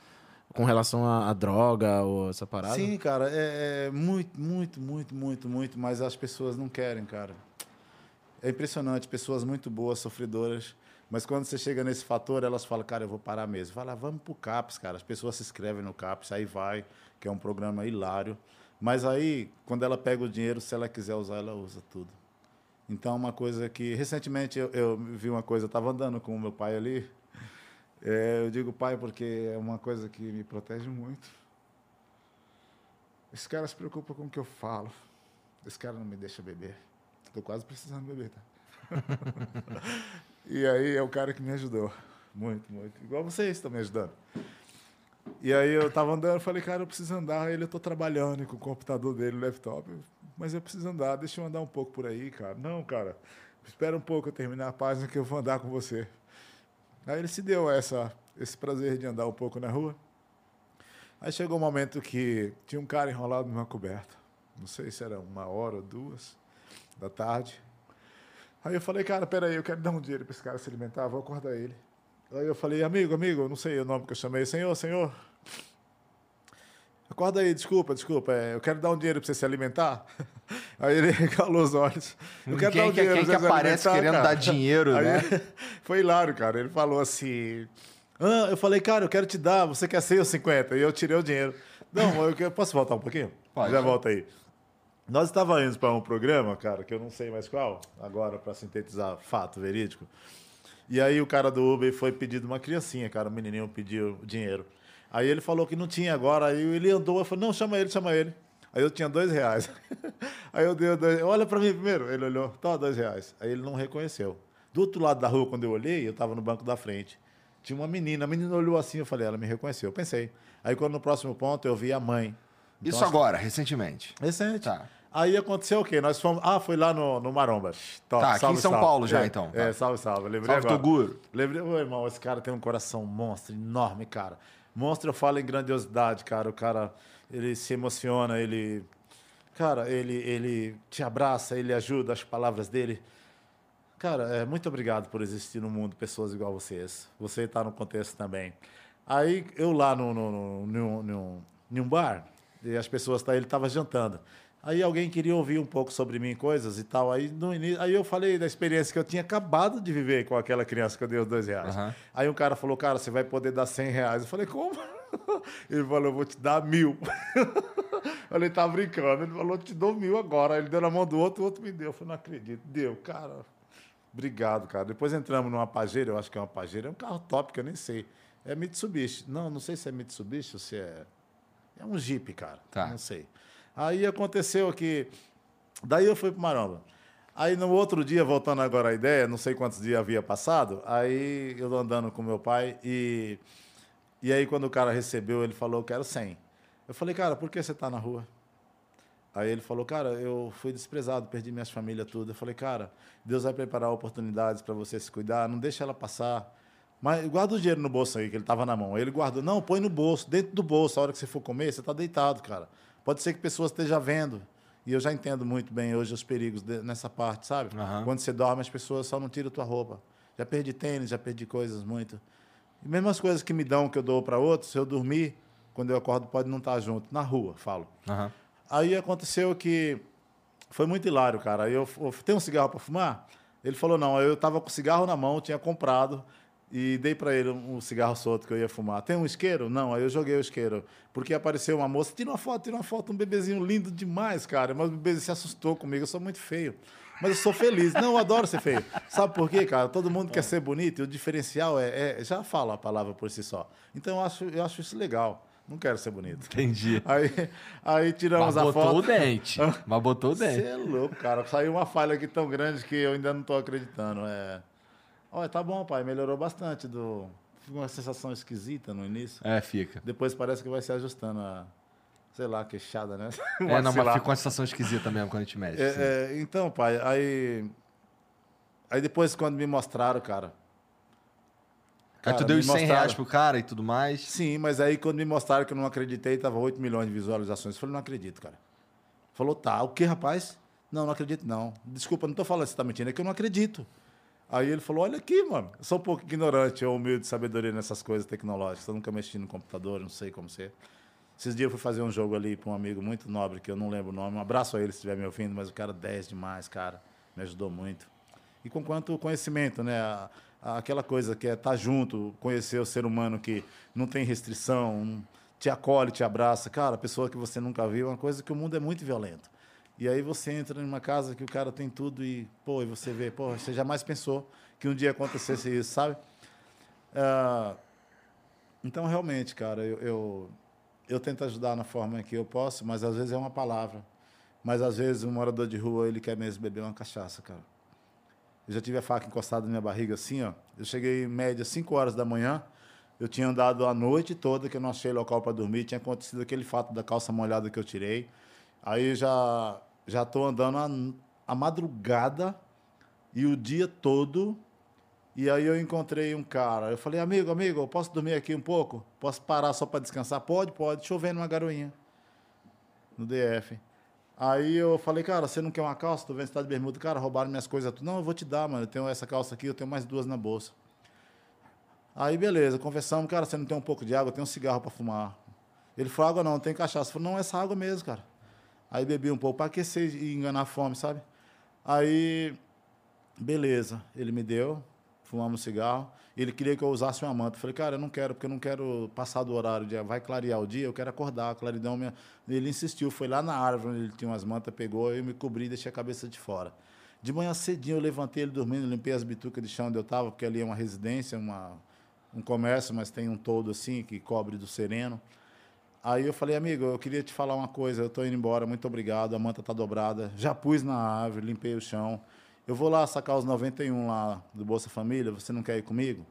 [SPEAKER 2] com relação à, droga ou essa parada?
[SPEAKER 3] Sim, cara. É, é muito, muito, muito, muito, muito. Mas as pessoas não querem, cara. É impressionante. Pessoas muito boas, sofredoras mas quando você chega nesse fator, elas falam, cara, eu vou parar mesmo. Fala, vamos pro CAPS, cara. As pessoas se inscrevem no CAPS, aí vai, que é um programa hilário. Mas aí, quando ela pega o dinheiro, se ela quiser usar, ela usa tudo. Então, uma coisa que. Recentemente eu, eu vi uma coisa, estava andando com o meu pai ali. É, eu digo pai porque é uma coisa que me protege muito. Esse cara se preocupa com o que eu falo. Esse cara não me deixa beber. Estou quase precisando beber, tá? e aí é o cara que me ajudou. Muito, muito. Igual vocês estão me ajudando. E aí eu tava andando, falei, cara, eu preciso andar. Ele, eu tô trabalhando com o computador dele, o laptop. Mas eu preciso andar, deixa eu andar um pouco por aí, cara. Não, cara, espera um pouco eu terminar a página que eu vou andar com você. Aí ele se deu essa, esse prazer de andar um pouco na rua. Aí chegou um momento que tinha um cara enrolado numa coberta. Não sei se era uma hora ou duas da tarde. Aí eu falei, cara, peraí, eu quero dar um dinheiro para esse cara se alimentar, vou acordar ele. Aí eu falei, amigo, amigo, não sei o nome que eu chamei, senhor, senhor. Acorda aí, desculpa, desculpa, é, eu quero dar um dinheiro para você se alimentar. Aí ele regalou os olhos. Eu quero
[SPEAKER 1] quem,
[SPEAKER 3] dar um dinheiro
[SPEAKER 1] quem que aparece querendo
[SPEAKER 3] cara.
[SPEAKER 1] dar dinheiro,
[SPEAKER 3] aí,
[SPEAKER 1] né?
[SPEAKER 3] Foi hilário, cara. Ele falou assim... Ah, eu falei, cara, eu quero te dar, você quer 100 ou 50? E eu tirei o dinheiro. Não, eu posso voltar um pouquinho?
[SPEAKER 1] Pode.
[SPEAKER 3] Já volta aí. Nós estávamos indo para um programa, cara, que eu não sei mais qual, agora para sintetizar fato verídico. E aí o cara do Uber foi pedir de uma criancinha, cara, o menininho pediu dinheiro. Aí ele falou que não tinha agora, aí ele andou, eu falei, não, chama ele, chama ele. Aí eu tinha dois reais. aí eu dei dois, olha para mim primeiro. Ele olhou, tá, dois reais. Aí ele não reconheceu. Do outro lado da rua, quando eu olhei, eu estava no banco da frente. Tinha uma menina, a menina olhou assim, eu falei, ela me reconheceu. Eu pensei. Aí quando no próximo ponto eu vi a mãe.
[SPEAKER 1] Isso
[SPEAKER 3] Então,
[SPEAKER 1] agora, recentemente.
[SPEAKER 3] Recente.
[SPEAKER 1] Tá.
[SPEAKER 3] Aí aconteceu o quê? Nós fomos. Ah, foi lá no, no Maromba. Top,
[SPEAKER 1] Tá, aqui em São Paulo já,
[SPEAKER 3] É,
[SPEAKER 1] então.
[SPEAKER 3] É,
[SPEAKER 1] Tá.
[SPEAKER 3] salve, salve. Lembrei
[SPEAKER 1] Salve,
[SPEAKER 3] agora.
[SPEAKER 1] Toguro.
[SPEAKER 3] Lembrei, ô irmão, esse cara tem um coração monstro, enorme, cara. Monstro, eu falo em grandiosidade, cara. O cara, ele se emociona, ele. Cara, ele, ele te abraça, ele ajuda as palavras dele. Cara, é, muito obrigado por existir no mundo pessoas igual vocês. Você está no contexto também. Aí eu lá no, no, no, num- num bar, e as pessoas, tá, ele estava jantando. Aí alguém queria ouvir um pouco sobre mim, coisas e tal. Aí, no início, aí eu falei da experiência que eu tinha acabado de viver com aquela criança que eu dei os dois reais.
[SPEAKER 1] Aham.
[SPEAKER 3] Aí um cara falou, cara, você vai poder dar 100 reais. Eu falei, como? Ele falou, eu vou te dar mil. Eu falei, tá brincando. Ele falou, te dou mil agora. Ele deu na mão do outro, o outro me deu. Eu falei, não acredito. Deu, cara. Obrigado, cara. Depois entramos numa Pajero, eu acho que é uma Pajero. É um carro top que eu nem sei. É Mitsubishi. Não, não sei se é Mitsubishi ou se é... É um Jeep, cara.
[SPEAKER 1] Tá.
[SPEAKER 3] Não sei. Aí aconteceu que... Daí eu fui pro Maromba. Aí no outro dia, voltando agora à ideia, não sei quantos dias havia passado, aí eu andando com meu pai e... E aí quando o cara recebeu, ele falou, quero 100. Eu falei, cara, por que você está na rua? Aí ele falou, cara, eu fui desprezado, perdi minhas famílias tudo. Eu falei, cara, Deus vai preparar oportunidades para você se cuidar, não deixa ela passar. Mas guarda o dinheiro no bolso aí, que ele tava na mão. Aí ele guardou, não, põe no bolso, dentro do bolso, a hora que você for comer, você tá deitado, cara. Pode ser que pessoas estejam vendo. E eu já entendo muito bem hoje os perigos de- nessa parte, sabe?
[SPEAKER 1] Aham.
[SPEAKER 3] Quando você dorme, as pessoas só não tiram tua roupa. Já perdi tênis, já perdi coisas muito. E mesmo as coisas que me dão, que eu dou para outros, se eu dormir, quando eu acordo, pode não estar junto. Na rua, falo.
[SPEAKER 1] Aham.
[SPEAKER 3] Aí aconteceu que foi muito hilário, cara. Eu, eu tem um cigarro para fumar? Ele falou não. Eu tava com o cigarro na mão, tinha comprado e dei para ele um cigarro solto que eu ia fumar. Tem um isqueiro? Não. Aí eu joguei o isqueiro porque apareceu uma moça, tira uma foto, tira uma foto, um bebezinho lindo demais, cara. Mas o bebezinho se assustou comigo. Eu sou muito feio. Mas eu sou feliz. Não, eu adoro ser feio. Sabe por quê, cara? Todo mundo quer ser bonito e o diferencial é, é- já fala a palavra por si só. Então eu acho, eu acho isso legal. Não quero ser bonito.
[SPEAKER 1] Entendi.
[SPEAKER 3] Aí, aí tiramos
[SPEAKER 1] Mas
[SPEAKER 3] a
[SPEAKER 1] botou
[SPEAKER 3] foto.
[SPEAKER 1] o dente. Mas botou o
[SPEAKER 3] Você
[SPEAKER 1] dente.
[SPEAKER 3] é louco, cara. Saiu uma falha aqui tão grande que eu ainda não tô acreditando. É... Olha, tá bom, pai. Melhorou bastante. Do... Ficou uma sensação esquisita no início.
[SPEAKER 1] É, fica.
[SPEAKER 3] Depois parece que vai se ajustando a, sei lá, a queixada, né?
[SPEAKER 1] É, não, mas fica uma sensação esquisita mesmo quando a gente mexe.
[SPEAKER 3] É, é, então, pai, aí. Aí depois, quando me mostraram, cara.
[SPEAKER 1] Aí tu
[SPEAKER 3] cara,
[SPEAKER 1] deu os 100 reais
[SPEAKER 3] mostraram-
[SPEAKER 1] pro cara e tudo mais.
[SPEAKER 3] Sim, mas aí quando me mostraram que eu não acreditei, tava 8 milhões de visualizações. Eu falei, não acredito, cara. Falou, tá, o que, rapaz? Não, não acredito, não. Desculpa, não tô falando que você tá mentindo, é que eu não acredito. Aí ele falou, olha aqui, mano. Eu sou um pouco ignorante ou humilde de sabedoria nessas coisas tecnológicas. Eu nunca mexi no computador, não sei como ser. Esses dias eu fui fazer um jogo ali para um amigo muito nobre, que eu não lembro o nome. Um abraço a ele se estiver me ouvindo, mas o cara 10 demais, cara. Me ajudou muito. E com quanto conhecimento, né? Aquela coisa que é estar junto, conhecer o ser humano que não tem restrição, te acolhe, te abraça. Cara, pessoa que você nunca viu, é uma coisa que o mundo é muito violento. E aí você entra numa casa que o cara tem tudo e, pô, e você vê, pô, você jamais pensou que um dia acontecesse isso, sabe? Ah, então, realmente, cara, eu, eu, eu tento ajudar na forma que eu posso, mas às vezes é uma palavra. Mas às vezes um morador de rua, ele quer mesmo beber uma cachaça, cara. Eu já tive a faca encostada na minha barriga assim, ó. Eu cheguei em média 5 horas da manhã. Eu tinha andado a noite toda que eu não achei local para dormir. Tinha acontecido aquele fato da calça molhada que eu tirei. Aí já já tô andando a, a madrugada e o dia todo. E aí eu encontrei um cara. Eu falei, amigo, amigo, eu posso dormir aqui um pouco? Posso parar só para descansar? Pode, pode. Chovendo uma garoinha no DF. Aí eu falei, cara, você não quer uma calça? Tô vendo você tá de bermuda. Cara, roubaram minhas coisas. Não, eu vou te dar, mano. Eu tenho essa calça aqui, eu tenho mais duas na bolsa. Aí, beleza, conversamos. Cara, você não tem um pouco de água? Eu tenho um cigarro para fumar. Ele falou, água não tem cachaça. Eu falei, não, essa água mesmo, cara. Aí bebi um pouco para aquecer e enganar a fome, sabe? Aí, beleza, ele me deu, fumamos um cigarro. Ele queria que eu usasse uma manta. Eu falei, cara, eu não quero, porque eu não quero passar do horário, de, vai clarear o dia, eu quero acordar, a claridão minha. Ele insistiu, foi lá na árvore onde ele tinha umas mantas, pegou, eu me cobri e deixei a cabeça de fora. De manhã cedinho eu levantei ele dormindo, limpei as bitucas de chão onde eu estava, porque ali é uma residência, uma, um comércio, mas tem um todo assim que cobre do sereno. Aí eu falei, amigo, eu queria te falar uma coisa, eu estou indo embora, muito obrigado, a manta está dobrada. Já pus na árvore, limpei o chão. Eu vou lá sacar os 91 lá do Bolsa Família, você não quer ir comigo?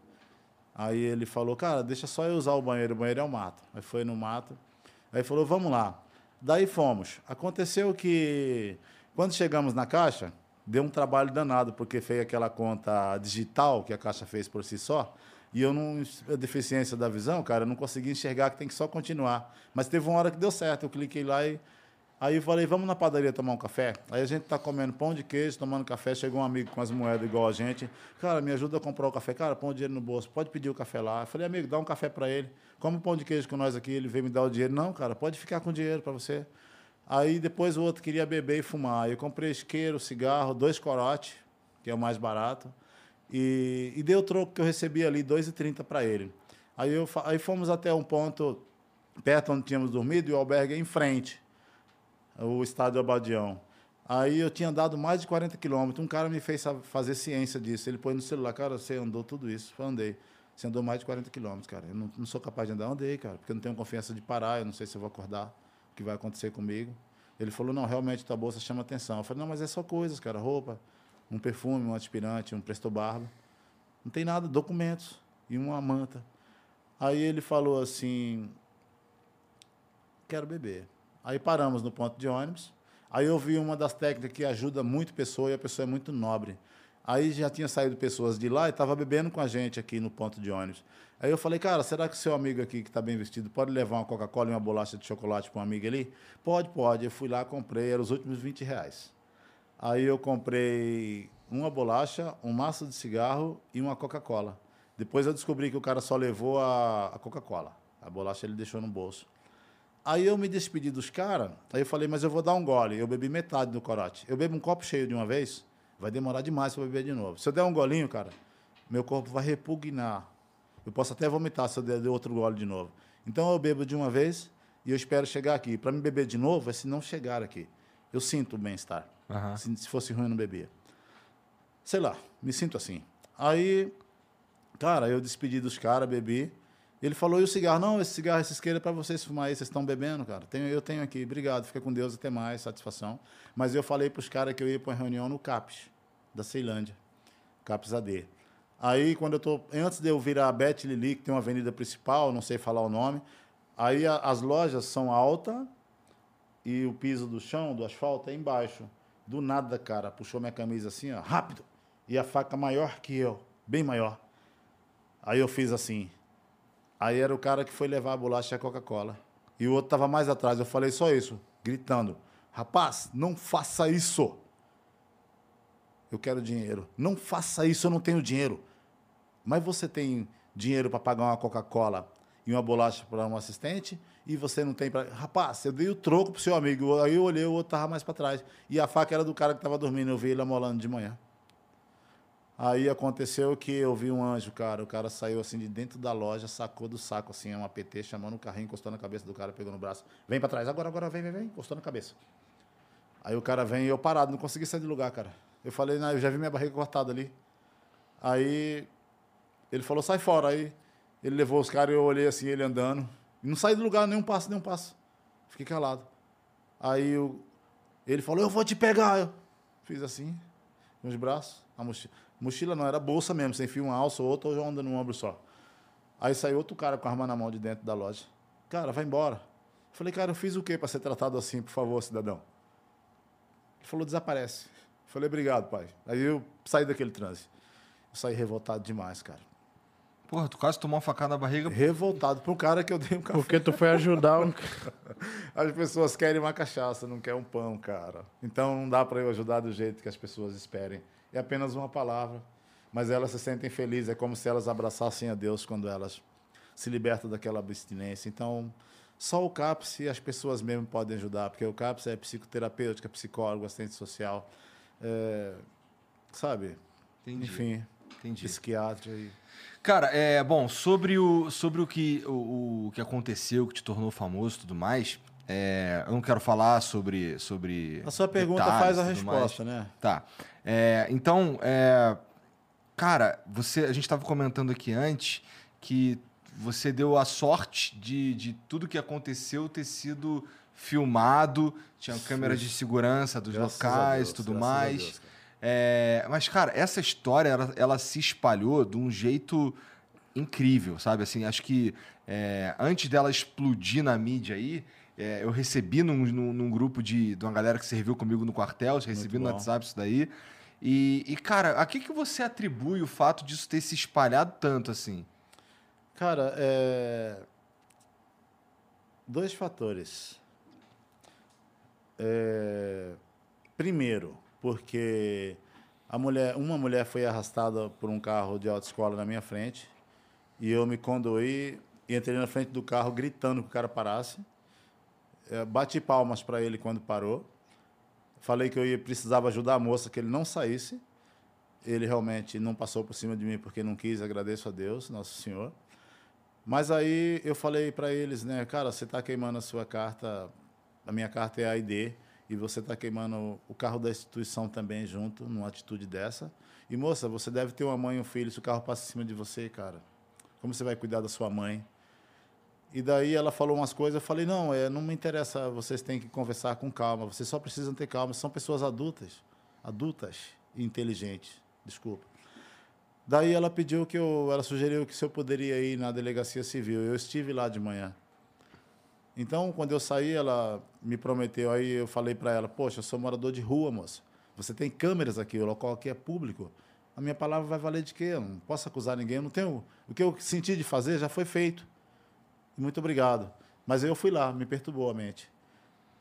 [SPEAKER 3] Aí ele falou, cara, deixa só eu usar o banheiro, o banheiro é o mato. Aí foi no mato. Aí falou, vamos lá. Daí fomos. Aconteceu que quando chegamos na caixa, deu um trabalho danado, porque fez aquela conta digital que a caixa fez por si só. E eu não, a deficiência da visão, cara, eu não consegui enxergar que tem que só continuar. Mas teve uma hora que deu certo, eu cliquei lá e aí eu falei, vamos na padaria tomar um café? Aí a gente tá comendo pão de queijo, tomando café, chegou um amigo com as moedas igual a gente. Cara, me ajuda a comprar o café. Cara, põe o dinheiro no bolso, pode pedir o café lá. Eu falei, amigo, dá um café para ele. Come pão de queijo com nós aqui, ele veio me dar o dinheiro. Não, cara, pode ficar com o dinheiro para você. Aí depois o outro queria beber e fumar. Eu comprei isqueiro, cigarro, dois corote, que é o mais barato. E, e o troco que eu recebi ali, 2,30 para ele. Aí, eu, aí fomos até um ponto perto onde tínhamos dormido e o albergue é em frente, o estádio Abadião. Aí eu tinha andado mais de 40 quilômetros. Um cara me fez fazer ciência disso. Ele pôs no celular, cara, você andou tudo isso. Eu andei. Você andou mais de 40 quilômetros, cara. Eu não, não sou capaz de andar. Andei, cara, porque eu não tenho confiança de parar. Eu não sei se eu vou acordar, o que vai acontecer comigo. Ele falou, não, realmente tua bolsa chama atenção. Eu falei, não, mas é só coisas, cara. Roupa, um perfume, um aspirante, um presto barba. Não tem nada, documentos e uma manta. Aí ele falou assim, quero beber. Aí paramos no ponto de ônibus. Aí eu vi uma das técnicas que ajuda muito pessoa e a pessoa é muito nobre. Aí já tinha saído pessoas de lá e estava bebendo com a gente aqui no ponto de ônibus. Aí eu falei, cara, será que seu amigo aqui que está bem vestido pode levar uma Coca-Cola e uma bolacha de chocolate para um amigo ali? Pode, pode. Eu fui lá, comprei, eram os últimos 20 reais. Aí eu comprei uma bolacha, um maço de cigarro e uma Coca-Cola. Depois eu descobri que o cara só levou a, a Coca-Cola. A bolacha ele deixou no bolso. Aí eu me despedi dos caras, aí eu falei, mas eu vou dar um gole. Eu bebi metade do corote. Eu bebo um copo cheio de uma vez, vai demorar demais para beber de novo. Se eu der um golinho, cara, meu corpo vai repugnar. Eu posso até vomitar se eu der outro gole de novo. Então eu bebo de uma vez e eu espero chegar aqui. Para me beber de novo é se não chegar aqui. Eu sinto o bem-estar.
[SPEAKER 1] Aham.
[SPEAKER 3] Se, se fosse ruim, eu não bebia. Sei lá, me sinto assim. Aí, cara, eu despedi dos caras, bebi. Ele falou, e o cigarro? Não, esse cigarro, esse isqueiro é para vocês fumar vocês estão bebendo, cara. Tenho, eu tenho aqui, obrigado, fica com Deus, até mais, satisfação. Mas eu falei para os caras que eu ia para uma reunião no CAPES, da Ceilândia, CAPES AD. Aí, quando eu tô, antes de eu virar a Bet Lili, que tem uma avenida principal, não sei falar o nome, aí a- as lojas são altas e o piso do chão, do asfalto, é embaixo. Do nada, cara, puxou minha camisa assim, ó, rápido. E a faca maior que eu, bem maior. Aí eu fiz assim. Aí era o cara que foi levar a bolacha e a Coca-Cola. E o outro estava mais atrás. Eu falei só isso, gritando: Rapaz, não faça isso. Eu quero dinheiro. Não faça isso, eu não tenho dinheiro. Mas você tem dinheiro para pagar uma Coca-Cola e uma bolacha para um assistente e você não tem para. Rapaz, eu dei o troco pro seu amigo. Aí eu olhei, o outro estava mais para trás. E a faca era do cara que estava dormindo. Eu vi ele amolando de manhã. Aí aconteceu que eu vi um anjo, cara. O cara saiu assim de dentro da loja, sacou do saco assim, uma PT, chamando o carrinho, encostou na cabeça do cara, pegou no braço. Vem para trás, agora, agora, vem, vem, vem, encostou na cabeça. Aí o cara vem e eu parado, não consegui sair do lugar, cara. Eu falei, não, eu já vi minha barriga cortada ali. Aí ele falou, sai fora. Aí ele levou os caras e eu olhei assim, ele andando. Não saí do lugar, nem um passo, nem um passo. Fiquei calado. Aí eu, ele falou, eu vou te pegar. Eu fiz assim, nos braços, a mochila. Mochila não, era bolsa mesmo, sem fio, uma alça ou outra, ou já anda num ombro só. Aí saiu outro cara com a arma na mão de dentro da loja. Cara, vai embora. Eu falei, cara, eu fiz o quê para ser tratado assim, por favor, cidadão? Ele falou, desaparece. Eu falei, obrigado, pai. Aí eu saí daquele transe. Eu saí revoltado demais, cara.
[SPEAKER 1] Porra, tu quase tomou uma facada na barriga.
[SPEAKER 3] Revoltado para um cara que eu dei um café.
[SPEAKER 2] Porque tu foi ajudar um.
[SPEAKER 3] As pessoas querem uma cachaça, não querem um pão, cara. Então não dá para eu ajudar do jeito que as pessoas esperem. É apenas uma palavra, mas elas se sentem felizes. É como se elas abraçassem a Deus quando elas se libertam daquela abstinência. Então, só o CAPS e as pessoas mesmo podem ajudar, porque o CAPS é psicoterapêutica, psicólogo, assistente social, é, sabe?
[SPEAKER 1] Entendi.
[SPEAKER 3] Enfim,
[SPEAKER 1] Entendi.
[SPEAKER 3] psiquiatra. E...
[SPEAKER 1] Cara, é bom, sobre o, sobre o, que, o, o que aconteceu, que te tornou famoso e tudo mais, é, eu não quero falar sobre. sobre
[SPEAKER 3] A sua pergunta
[SPEAKER 1] detalhes
[SPEAKER 3] faz a
[SPEAKER 1] tudo mais.
[SPEAKER 3] resposta, né?
[SPEAKER 1] Tá. É, então, é, cara, você, a gente estava comentando aqui antes que você deu a sorte de, de tudo que aconteceu ter sido filmado, tinha câmeras de segurança dos
[SPEAKER 3] Graças
[SPEAKER 1] locais
[SPEAKER 3] Deus,
[SPEAKER 1] e tudo mais. É, mas, cara, essa história, ela, ela se espalhou de um jeito incrível, sabe? Assim, acho que é, antes dela explodir na mídia aí, é, eu recebi num, num, num grupo de, de uma galera que serviu comigo no quartel, recebi no. WhatsApp isso daí. E, e, cara, a que, que você atribui o fato disso ter se espalhado tanto assim?
[SPEAKER 3] Cara, é... dois fatores. É, Primeiro, porque a mulher, uma mulher foi arrastada por um carro de autoescola na minha frente e eu me condoí e entrei na frente do carro gritando que o cara parasse. É, Bati palmas para ele quando parou. Falei que eu ia, precisava ajudar a moça, que ele não saísse. Ele realmente não passou por cima de mim porque não quis, agradeço a Deus, Nosso Senhor. Mas aí eu falei para eles, né, cara, você está queimando a sua carta, a minha carta é a ID, e você está queimando o carro da instituição também junto, numa atitude dessa. E moça, você deve ter uma mãe e um filho, se o carro passa em cima de você, cara, como você vai cuidar da sua mãe? E daí ela falou umas coisas, eu falei, não, é, não me interessa, vocês têm que conversar com calma, vocês só precisam ter calma, são pessoas adultas, adultas e inteligentes, desculpa. Daí ela pediu que eu, ela sugeriu que se eu poderia ir na delegacia civil. Eu estive lá de manhã. Então, quando eu saí, ela me prometeu, aí eu falei para ela, poxa, eu sou morador de rua, moça. Você tem câmeras aqui, o local aqui é público. A minha palavra vai valer de quê? Eu não posso acusar ninguém, eu não tenho... O que eu senti de fazer já foi feito. Muito obrigado. Mas eu fui lá, me perturbou a mente.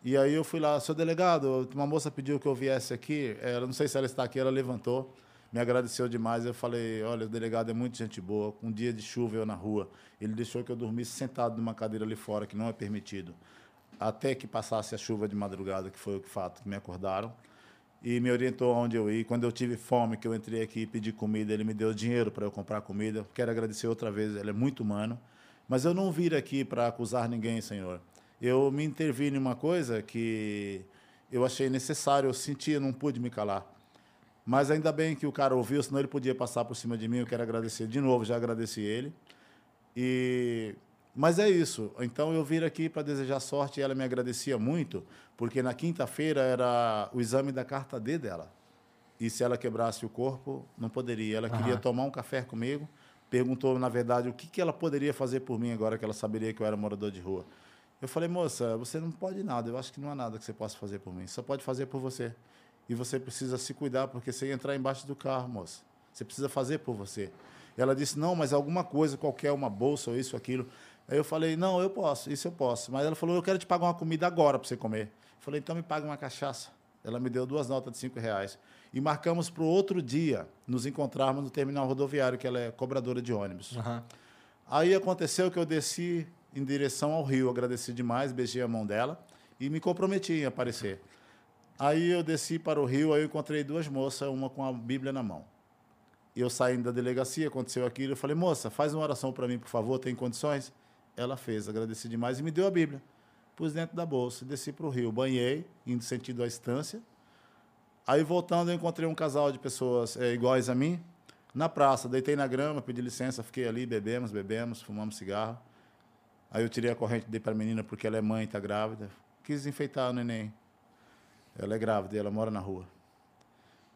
[SPEAKER 3] E aí eu fui lá, seu delegado, uma moça pediu que eu viesse aqui, ela não sei se ela está aqui, ela levantou, me agradeceu demais. Eu falei, olha, o delegado é muito gente boa. Um dia de chuva eu na rua, ele deixou que eu dormisse sentado numa cadeira ali fora, que não é permitido, até que passasse a chuva de madrugada, que foi o fato que me acordaram. E me orientou aonde eu ir. Quando eu tive fome, que eu entrei aqui e pedi comida, ele me deu dinheiro para eu comprar comida. Quero agradecer outra vez, ele é muito humano. Mas eu não vim aqui para acusar ninguém, Senhor. Eu me intervi em uma coisa que eu achei necessário, eu sentia, não pude me calar. Mas ainda bem que o cara ouviu, senão ele podia passar por cima de mim. Eu quero agradecer de novo, já agradeci ele. E mas é isso. Então eu vim aqui para desejar sorte e ela me agradecia muito, porque na quinta-feira era o exame da carta D dela. E se ela quebrasse o corpo, não poderia. Ela queria tomar um café comigo, perguntou, na verdade, o que, que ela poderia fazer por mim agora que ela saberia que eu era morador de rua. Eu falei, moça, você não pode nada. Eu acho que não há nada que você possa fazer por mim. Só pode fazer por você. E você precisa se cuidar, porque você ia entrar embaixo do carro, moça. Você precisa fazer por você. Ela disse, não, mas alguma coisa, qualquer, uma bolsa ou isso, aquilo. Aí eu falei, não, eu posso, isso eu posso. Mas ela falou, eu quero te pagar uma comida agora para você comer. Eu falei, então me paga uma cachaça. Ela me deu duas notas de cinco reais. E marcamos para o outro dia nos encontrarmos no terminal rodoviário, que ela é cobradora de ônibus.
[SPEAKER 1] Aham.
[SPEAKER 3] Aí aconteceu que eu desci em direção ao rio, agradeci demais, beijei a mão dela e me comprometi em aparecer. Aí eu desci para o rio, aí eu encontrei duas moças, uma com a Bíblia na mão. E eu saindo da delegacia, aconteceu aquilo, eu falei, moça, faz uma oração para mim, por favor, tem condições? Ela fez, agradeci demais e me deu a Bíblia. Pus dentro da bolsa, desci para o rio, banhei, indo sentido à estância. Aí voltando, eu encontrei um casal de pessoas é, iguais a mim, na praça, deitei na grama, pedi licença, fiquei ali, bebemos, bebemos, fumamos cigarro. Aí eu tirei a corrente, dei para a menina porque ela é mãe, está grávida. Quis enfeitar o neném. Ela é grávida e ela mora na rua.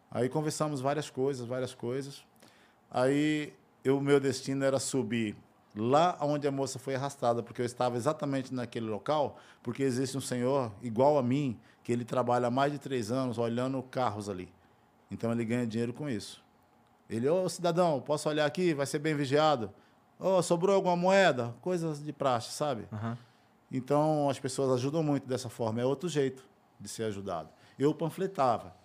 [SPEAKER 3] Aí conversamos várias coisas, várias coisas. Aí o meu destino era subir lá onde a moça foi arrastada, porque eu estava exatamente naquele local, porque existe um senhor igual a mim, que ele trabalha há mais de três anos olhando carros ali. Então ele ganha dinheiro com isso. Ele, ô cidadão, posso olhar aqui? Vai ser bem vigiado. Ô, sobrou alguma moeda? Coisas de praxe, sabe?
[SPEAKER 1] Aham.
[SPEAKER 3] Então as pessoas ajudam muito dessa forma. É outro jeito de ser ajudado. Eu panfletava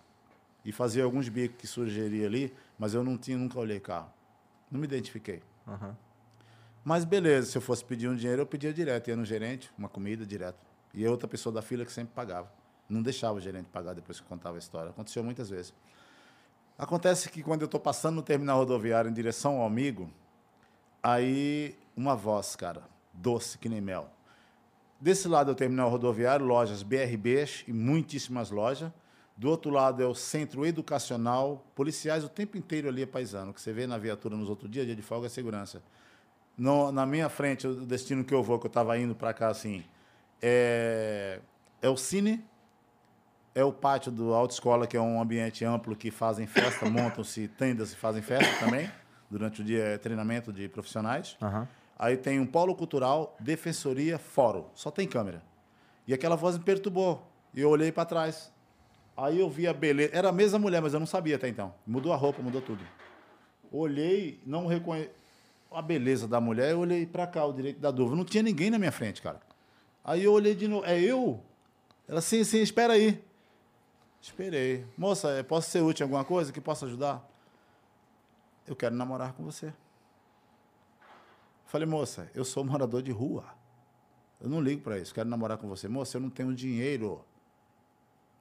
[SPEAKER 3] e fazia alguns bicos que sugeria ali, mas eu não tinha, nunca olhei carro. Não me identifiquei.
[SPEAKER 1] Aham.
[SPEAKER 3] Mas beleza, se eu fosse pedir um dinheiro, eu pedia direto. Ia no gerente, uma comida direto. E a outra pessoa da fila que sempre pagava. Não deixava o gerente pagar depois que contava a história. Aconteceu muitas vezes. Acontece que quando eu estou passando no terminal rodoviário em direção ao amigo, aí uma voz, cara, doce que nem mel. Desse lado é o terminal rodoviário, lojas BRBs e muitíssimas lojas. Do outro lado é o centro educacional, policiais o tempo inteiro ali paisano. Que você vê na viatura nos outros dias, dia de folga, é segurança. No- na minha frente, o destino que eu vou, que eu estava indo para cá assim, é, é o Cine, é o pátio do autoescola, que é um ambiente amplo que fazem festa, montam-se tendas e fazem festa também. Durante o dia é treinamento de profissionais.
[SPEAKER 1] Aham.
[SPEAKER 3] Aí tem um polo cultural, defensoria, fórum. Só tem câmera. E aquela voz me perturbou. E eu olhei para trás. Aí eu vi a beleza. Era a mesma mulher, mas eu não sabia até então. Mudou a roupa, mudou tudo. Olhei, não reconheci a beleza da mulher. Eu olhei para cá, o direito da dúvida. Não tinha ninguém na minha frente, cara. Aí eu olhei de novo. É eu? Ela, sim, sim, espera aí. Esperei. Moça, eh, posso ser útil em alguma coisa que possa ajudar? Eu quero namorar com você. Falei, moça, eu sou morador de rua. Eu não ligo para isso, quero namorar com você. Moça, eu não tenho dinheiro.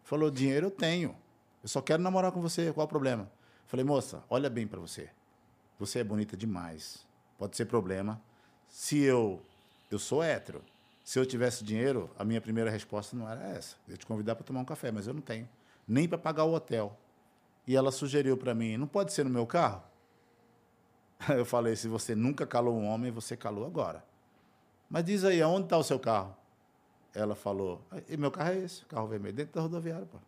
[SPEAKER 3] Falou, dinheiro eu tenho. Eu só quero namorar com você, qual o problema? Falei, moça, olha bem para você. Você é bonita demais. Pode ser problema. Se eu. Eu sou hétero. Se eu tivesse dinheiro, a minha primeira resposta não era essa. Eu te convidar para tomar um café, mas eu não tenho. Nem para pagar o hotel. E ela sugeriu para mim: não pode ser no meu carro? Eu falei: se você nunca calou um homem, você calou agora. Mas diz aí, aonde está o seu carro? Ela falou: e meu carro é esse, carro vermelho, dentro da rodoviária, pô.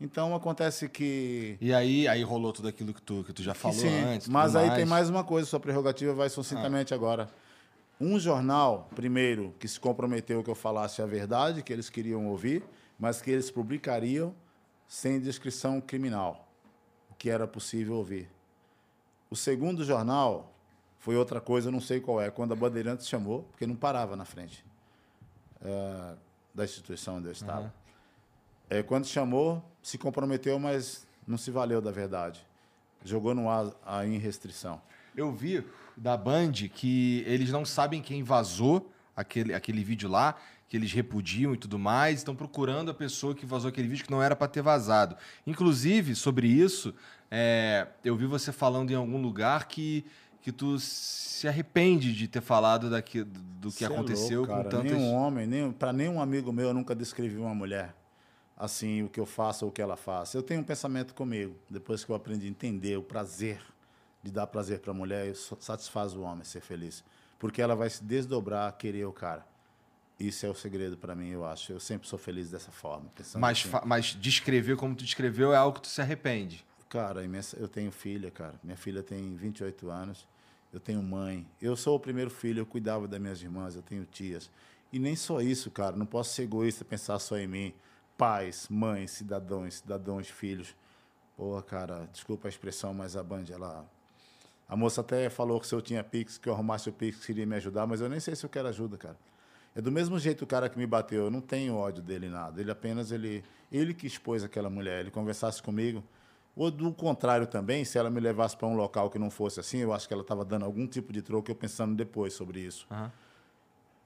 [SPEAKER 3] Então acontece que.
[SPEAKER 1] E aí, aí rolou tudo aquilo que tu, que tu já falou
[SPEAKER 3] Sim,
[SPEAKER 1] antes.
[SPEAKER 3] mas aí tem mais uma coisa, sua prerrogativa vai sucintamente agora. Um jornal, primeiro, que se comprometeu que eu falasse a verdade, que eles queriam ouvir, mas que eles publicariam sem descrição criminal, o que era possível ouvir. O segundo jornal foi outra coisa, não sei qual é, quando a Bandeirantes chamou, porque não parava na frente eh, da instituição onde eu estava. É, quando chamou, se comprometeu, mas não se valeu da verdade. Jogou no ar a irrestrição.
[SPEAKER 1] Eu vi da Band que eles não sabem quem vazou aquele, aquele vídeo lá, que eles repudiam e tudo mais, estão procurando a pessoa que vazou aquele vídeo que não era para ter vazado. Inclusive, sobre isso, é, eu vi você falando em algum lugar que, que tu se arrepende de ter falado daqui, do que
[SPEAKER 3] Cê é
[SPEAKER 1] aconteceu
[SPEAKER 3] louco,
[SPEAKER 1] com tantas...
[SPEAKER 3] Nenhum homem, nem, para nenhum amigo meu, eu nunca descrevi uma mulher assim, o que eu faço ou o que ela faz. Eu tenho um pensamento comigo, depois que eu aprendi a entender o prazer de dar prazer para a mulher, satisfaz o homem ser feliz. Porque ela vai se desdobrar a querer o cara. Isso é o segredo para mim, eu acho. Eu sempre sou feliz dessa forma.
[SPEAKER 1] Mas,
[SPEAKER 3] assim.
[SPEAKER 1] mas descrever como tu descreveu é algo que tu se arrepende.
[SPEAKER 3] Cara, eu tenho filha, cara. Minha filha tem 28 anos. Eu tenho mãe. Eu sou o primeiro filho, eu cuidava das minhas irmãs, eu tenho tias. E nem só isso, cara. Não posso ser egoísta pensar só em mim. Pais, mães, cidadãos, cidadãos, filhos. Porra, cara, desculpa a expressão, mas a Band, ela. A moça até falou que se eu tinha Pix, que eu arrumasse o Pix, queria me ajudar, mas eu nem sei se eu quero ajuda, cara. É do mesmo jeito o cara que me bateu, eu não tenho ódio dele nada. Ele apenas ele, ele que expôs aquela mulher, ele conversasse comigo. Ou do contrário também, se ela me levasse para um local que não fosse assim, eu acho que ela estava dando algum tipo de troco, eu pensando depois sobre isso.
[SPEAKER 1] Aham.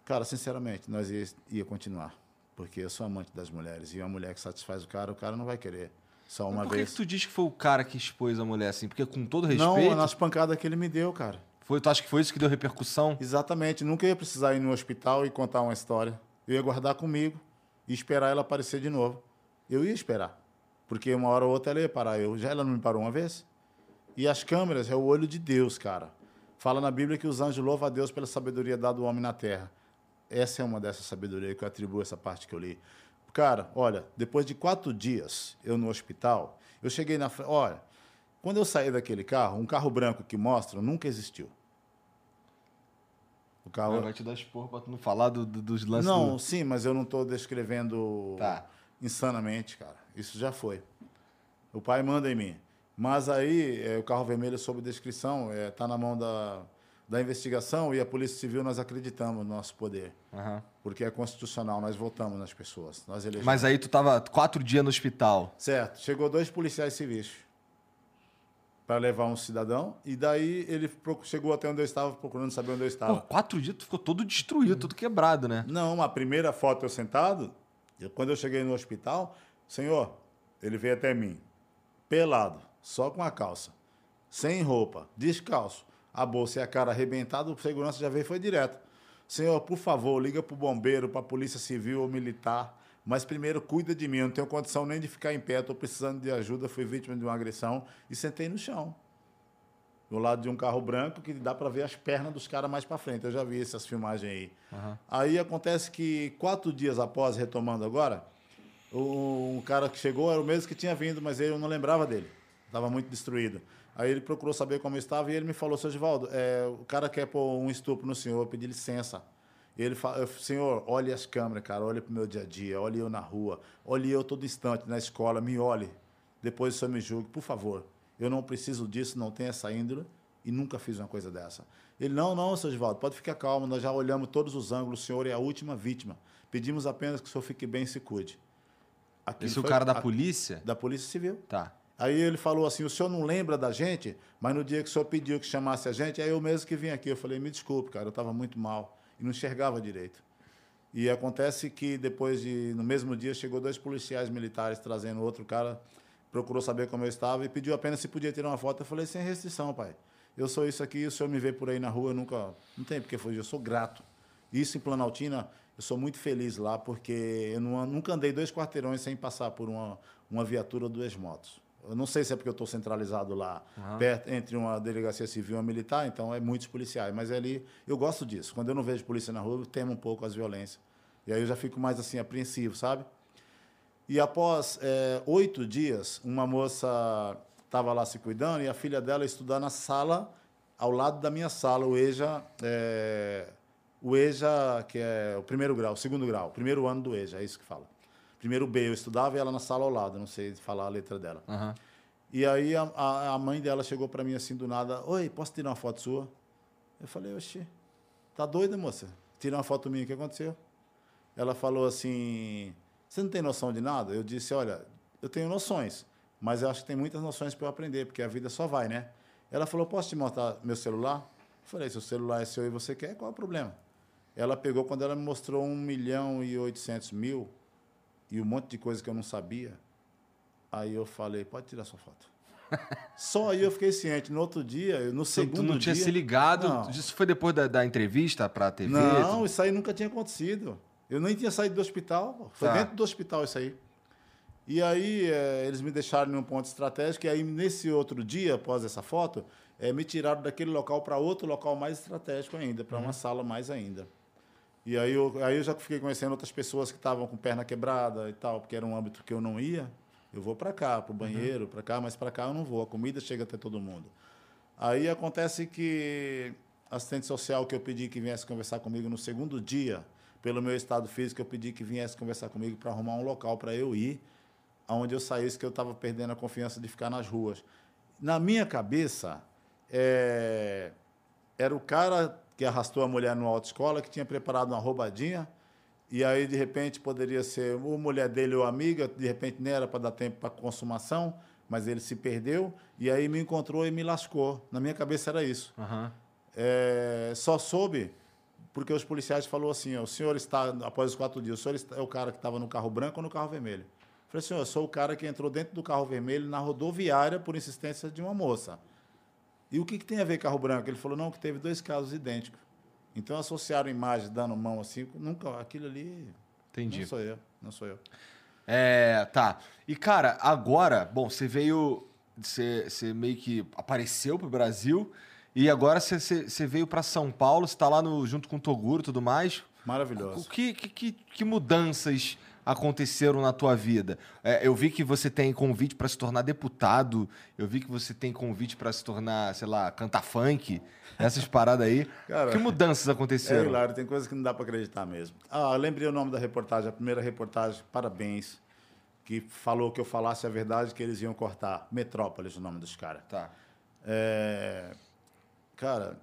[SPEAKER 3] Cara, sinceramente, nós ia, ia continuar. Porque eu sou amante das mulheres. E uma mulher que satisfaz o cara, o cara não vai querer. Só uma
[SPEAKER 1] Mas por que,
[SPEAKER 3] vez.
[SPEAKER 1] que tu diz que foi o cara que expôs a mulher assim? Porque com todo
[SPEAKER 3] Não,
[SPEAKER 1] respeito,
[SPEAKER 3] nas pancadas que ele me deu, cara.
[SPEAKER 1] foi, tu acha que foi isso que deu repercussão?
[SPEAKER 3] Exatamente. Nunca ia precisar ir no hospital e contar uma história. Eu ia guardar comigo e esperar ela aparecer de novo. Eu ia esperar. Porque uma hora ou outra ela ia parar eu. Já ela não me parou uma vez? E as câmeras é o olho de Deus, cara. Fala na Bíblia que os anjos louvam a Deus pela sabedoria dada ao homem na terra. Essa é uma dessas sabedorias que eu atribuo essa parte que eu li. Cara, olha, depois de quatro dias eu no hospital, eu cheguei na frente. Olha, quando eu saí daquele carro, um carro branco que mostra nunca existiu. O carro.
[SPEAKER 1] Vai te dar esporro pra tu não falar do- do- dos lances
[SPEAKER 3] Não,
[SPEAKER 1] do...
[SPEAKER 3] sim, mas eu não estou descrevendo
[SPEAKER 1] Tá.
[SPEAKER 3] Insanamente, cara. Isso já foi. O pai manda em mim. Mas aí, é, o carro vermelho sob descrição, está na mão da, da investigação e a Polícia Civil, nós acreditamos no nosso poder.
[SPEAKER 1] Aham.
[SPEAKER 3] Porque é constitucional, nós votamos nas pessoas. Nós elegemos.
[SPEAKER 1] Mas aí tu tava quatro dias no hospital.
[SPEAKER 3] Certo. Chegou dois policiais civis para levar um cidadão e daí ele chegou até onde eu estava procurando saber onde eu estava.
[SPEAKER 1] Pô, quatro dias tu ficou todo destruído, tudo quebrado, né?
[SPEAKER 3] Não, a primeira foto eu sentado, eu- quando eu cheguei no hospital, senhor, ele veio até mim, pelado, só com a calça, sem roupa, descalço, a bolsa e a cara arrebentada, o segurança já veio foi direto. Senhor, por favor, liga para o bombeiro, para a polícia civil ou militar, mas primeiro cuida de mim, eu não tenho condição nem de ficar em pé, estou precisando de ajuda, fui vítima de uma agressão e sentei no chão do lado de um carro branco que dá para ver as pernas dos caras mais para frente. Eu já vi essas filmagens aí. Aí acontece que quatro dias após, retomando agora, o, um cara que chegou era o mesmo que tinha vindo, mas eu não lembrava dele. Estava muito destruído. Aí ele procurou saber como eu estava e ele me falou, seu Givaldo, é, o cara quer pôr um estupro no senhor, eu pedi licença. Ele falou, senhor, olhe as câmeras, cara, olhe para o meu dia a dia, olhe eu na rua, olhe eu todo instante na escola, me olhe. Depois o senhor me julgue, por favor. Eu não preciso disso, não tenho essa índole e nunca fiz uma coisa dessa. Ele, não, não, seu Givaldo, pode ficar calmo, nós já olhamos todos os ângulos, o senhor é a última vítima. Pedimos apenas que o senhor fique bem e se cuide. Aquilo
[SPEAKER 1] Esse é o cara da
[SPEAKER 3] a-
[SPEAKER 1] polícia?
[SPEAKER 3] Da Polícia Civil.
[SPEAKER 1] Tá.
[SPEAKER 3] Aí ele falou assim: o senhor não lembra da gente, mas no dia que o senhor pediu que chamasse a gente, aí eu mesmo que vim aqui. Eu falei: me desculpe, cara, eu estava muito mal e não enxergava direito. E acontece que depois de, no mesmo dia, chegou dois policiais militares trazendo outro cara, procurou saber como eu estava e pediu apenas se podia tirar uma foto. Eu falei: sem restrição, pai. Eu sou isso aqui, o senhor me vê por aí na rua, eu nunca. Não tem porque fugir, eu sou grato. Isso em Planaltina, eu sou muito feliz lá, porque eu não- nunca andei dois quarteirões sem passar por uma, uma viatura ou duas motos. Eu não sei se é porque eu estou centralizado lá, perto, entre uma delegacia civil e uma militar, então é muitos policiais. Mas ali, eu gosto disso. Quando eu não vejo polícia na rua, eu temo um pouco as violências. E aí eu já fico mais assim, apreensivo, sabe? E após eh, oito dias, uma moça estava lá se cuidando e a filha dela estudar na sala, ao lado da minha sala, o EJA, eh, o EJA, que é o primeiro grau, o segundo grau, o primeiro ano do EJA, é isso que fala. Primeiro B, eu estudava e ela na sala ao lado, não sei falar a letra dela.
[SPEAKER 1] Aham.
[SPEAKER 3] E aí a, a, a mãe dela chegou para mim assim do nada, oi, posso tirar uma foto sua? Eu falei, oxi, tá doida, moça? Tirar uma foto minha, o que aconteceu? Ela falou assim, você não tem noção de nada? Eu disse, olha, eu tenho noções, mas eu acho que tem muitas noções para eu aprender, porque a vida só vai, né? Ela falou, posso te mostrar meu celular? Eu falei, se o celular é seu e você quer, qual é o problema? Ela pegou, quando ela me mostrou um milhão e oitocentos mil e um monte de coisa que eu não sabia, aí eu falei, pode tirar sua foto. Só aí eu fiquei ciente. No outro dia, no
[SPEAKER 1] Você
[SPEAKER 3] segundo
[SPEAKER 1] não tinha
[SPEAKER 3] dia...
[SPEAKER 1] se ligado?
[SPEAKER 3] Não.
[SPEAKER 1] Isso foi depois da, da entrevista pra TV?
[SPEAKER 3] Não, isso aí nunca tinha acontecido. Eu nem tinha saído do hospital. Foi
[SPEAKER 1] Tá.
[SPEAKER 3] dentro do hospital isso aí. E aí eh, eles me deixaram em um ponto estratégico. E aí, nesse outro dia, após essa foto, eh, me tiraram daquele local para outro local mais estratégico ainda, para uma sala mais ainda. E aí eu, aí eu já fiquei conhecendo outras pessoas que estavam com perna quebrada e tal, porque era um âmbito que eu não ia. Eu vou para cá, para o banheiro, para cá, mas para cá eu não vou. A comida chega até todo mundo. Aí acontece que assistente social que eu pedi que viesse conversar comigo no segundo dia, pelo meu estado físico, eu pedi que viesse conversar comigo para arrumar um local para eu ir, aonde eu saísse, que eu estava perdendo a confiança de ficar nas ruas. Na minha cabeça, é, era o cara que arrastou a mulher numa autoescola, que tinha preparado uma roubadinha, e aí, de repente, poderia ser ou mulher dele ou amiga, de repente nem era para dar tempo para consumação, mas ele se perdeu, e aí me encontrou e me lascou. Na minha cabeça era isso.
[SPEAKER 1] Aham.
[SPEAKER 3] É, só soube porque os policiais falou assim, ó, o senhor está, após os quatro dias, o senhor é o cara que estava no carro branco ou no carro vermelho? Eu falei, senhor, eu sou o cara que entrou dentro do carro vermelho na rodoviária por insistência de uma moça. E o que, que tem a ver carro branco? Ele falou, não, que teve dois casos idênticos. Então associaram imagens dando mão assim, nunca, aquilo ali
[SPEAKER 1] Entendi.
[SPEAKER 3] não sou eu, não sou eu.
[SPEAKER 1] É, tá. E, cara, agora, bom, você veio. Você, você meio que apareceu pro Brasil e agora você, veio pra São Paulo, você tá lá no, junto com o Toguro e tudo mais.
[SPEAKER 3] Maravilhoso.
[SPEAKER 1] que, que, que, que mudanças aconteceram na tua vida? É, eu vi que você tem convite pra se tornar deputado, eu vi que você tem convite pra se tornar, sei lá, cantar funk, essas paradas aí.
[SPEAKER 3] Cara,
[SPEAKER 1] que mudanças
[SPEAKER 3] É,
[SPEAKER 1] aconteceram?
[SPEAKER 3] Hilário, tem coisas que não dá para acreditar mesmo. Ah, lembrei o nome da reportagem, a primeira reportagem, parabéns, que falou que eu falasse a verdade, que eles iam cortar. Metrópolis, o nome dos caras.
[SPEAKER 1] Tá.
[SPEAKER 3] É, cara,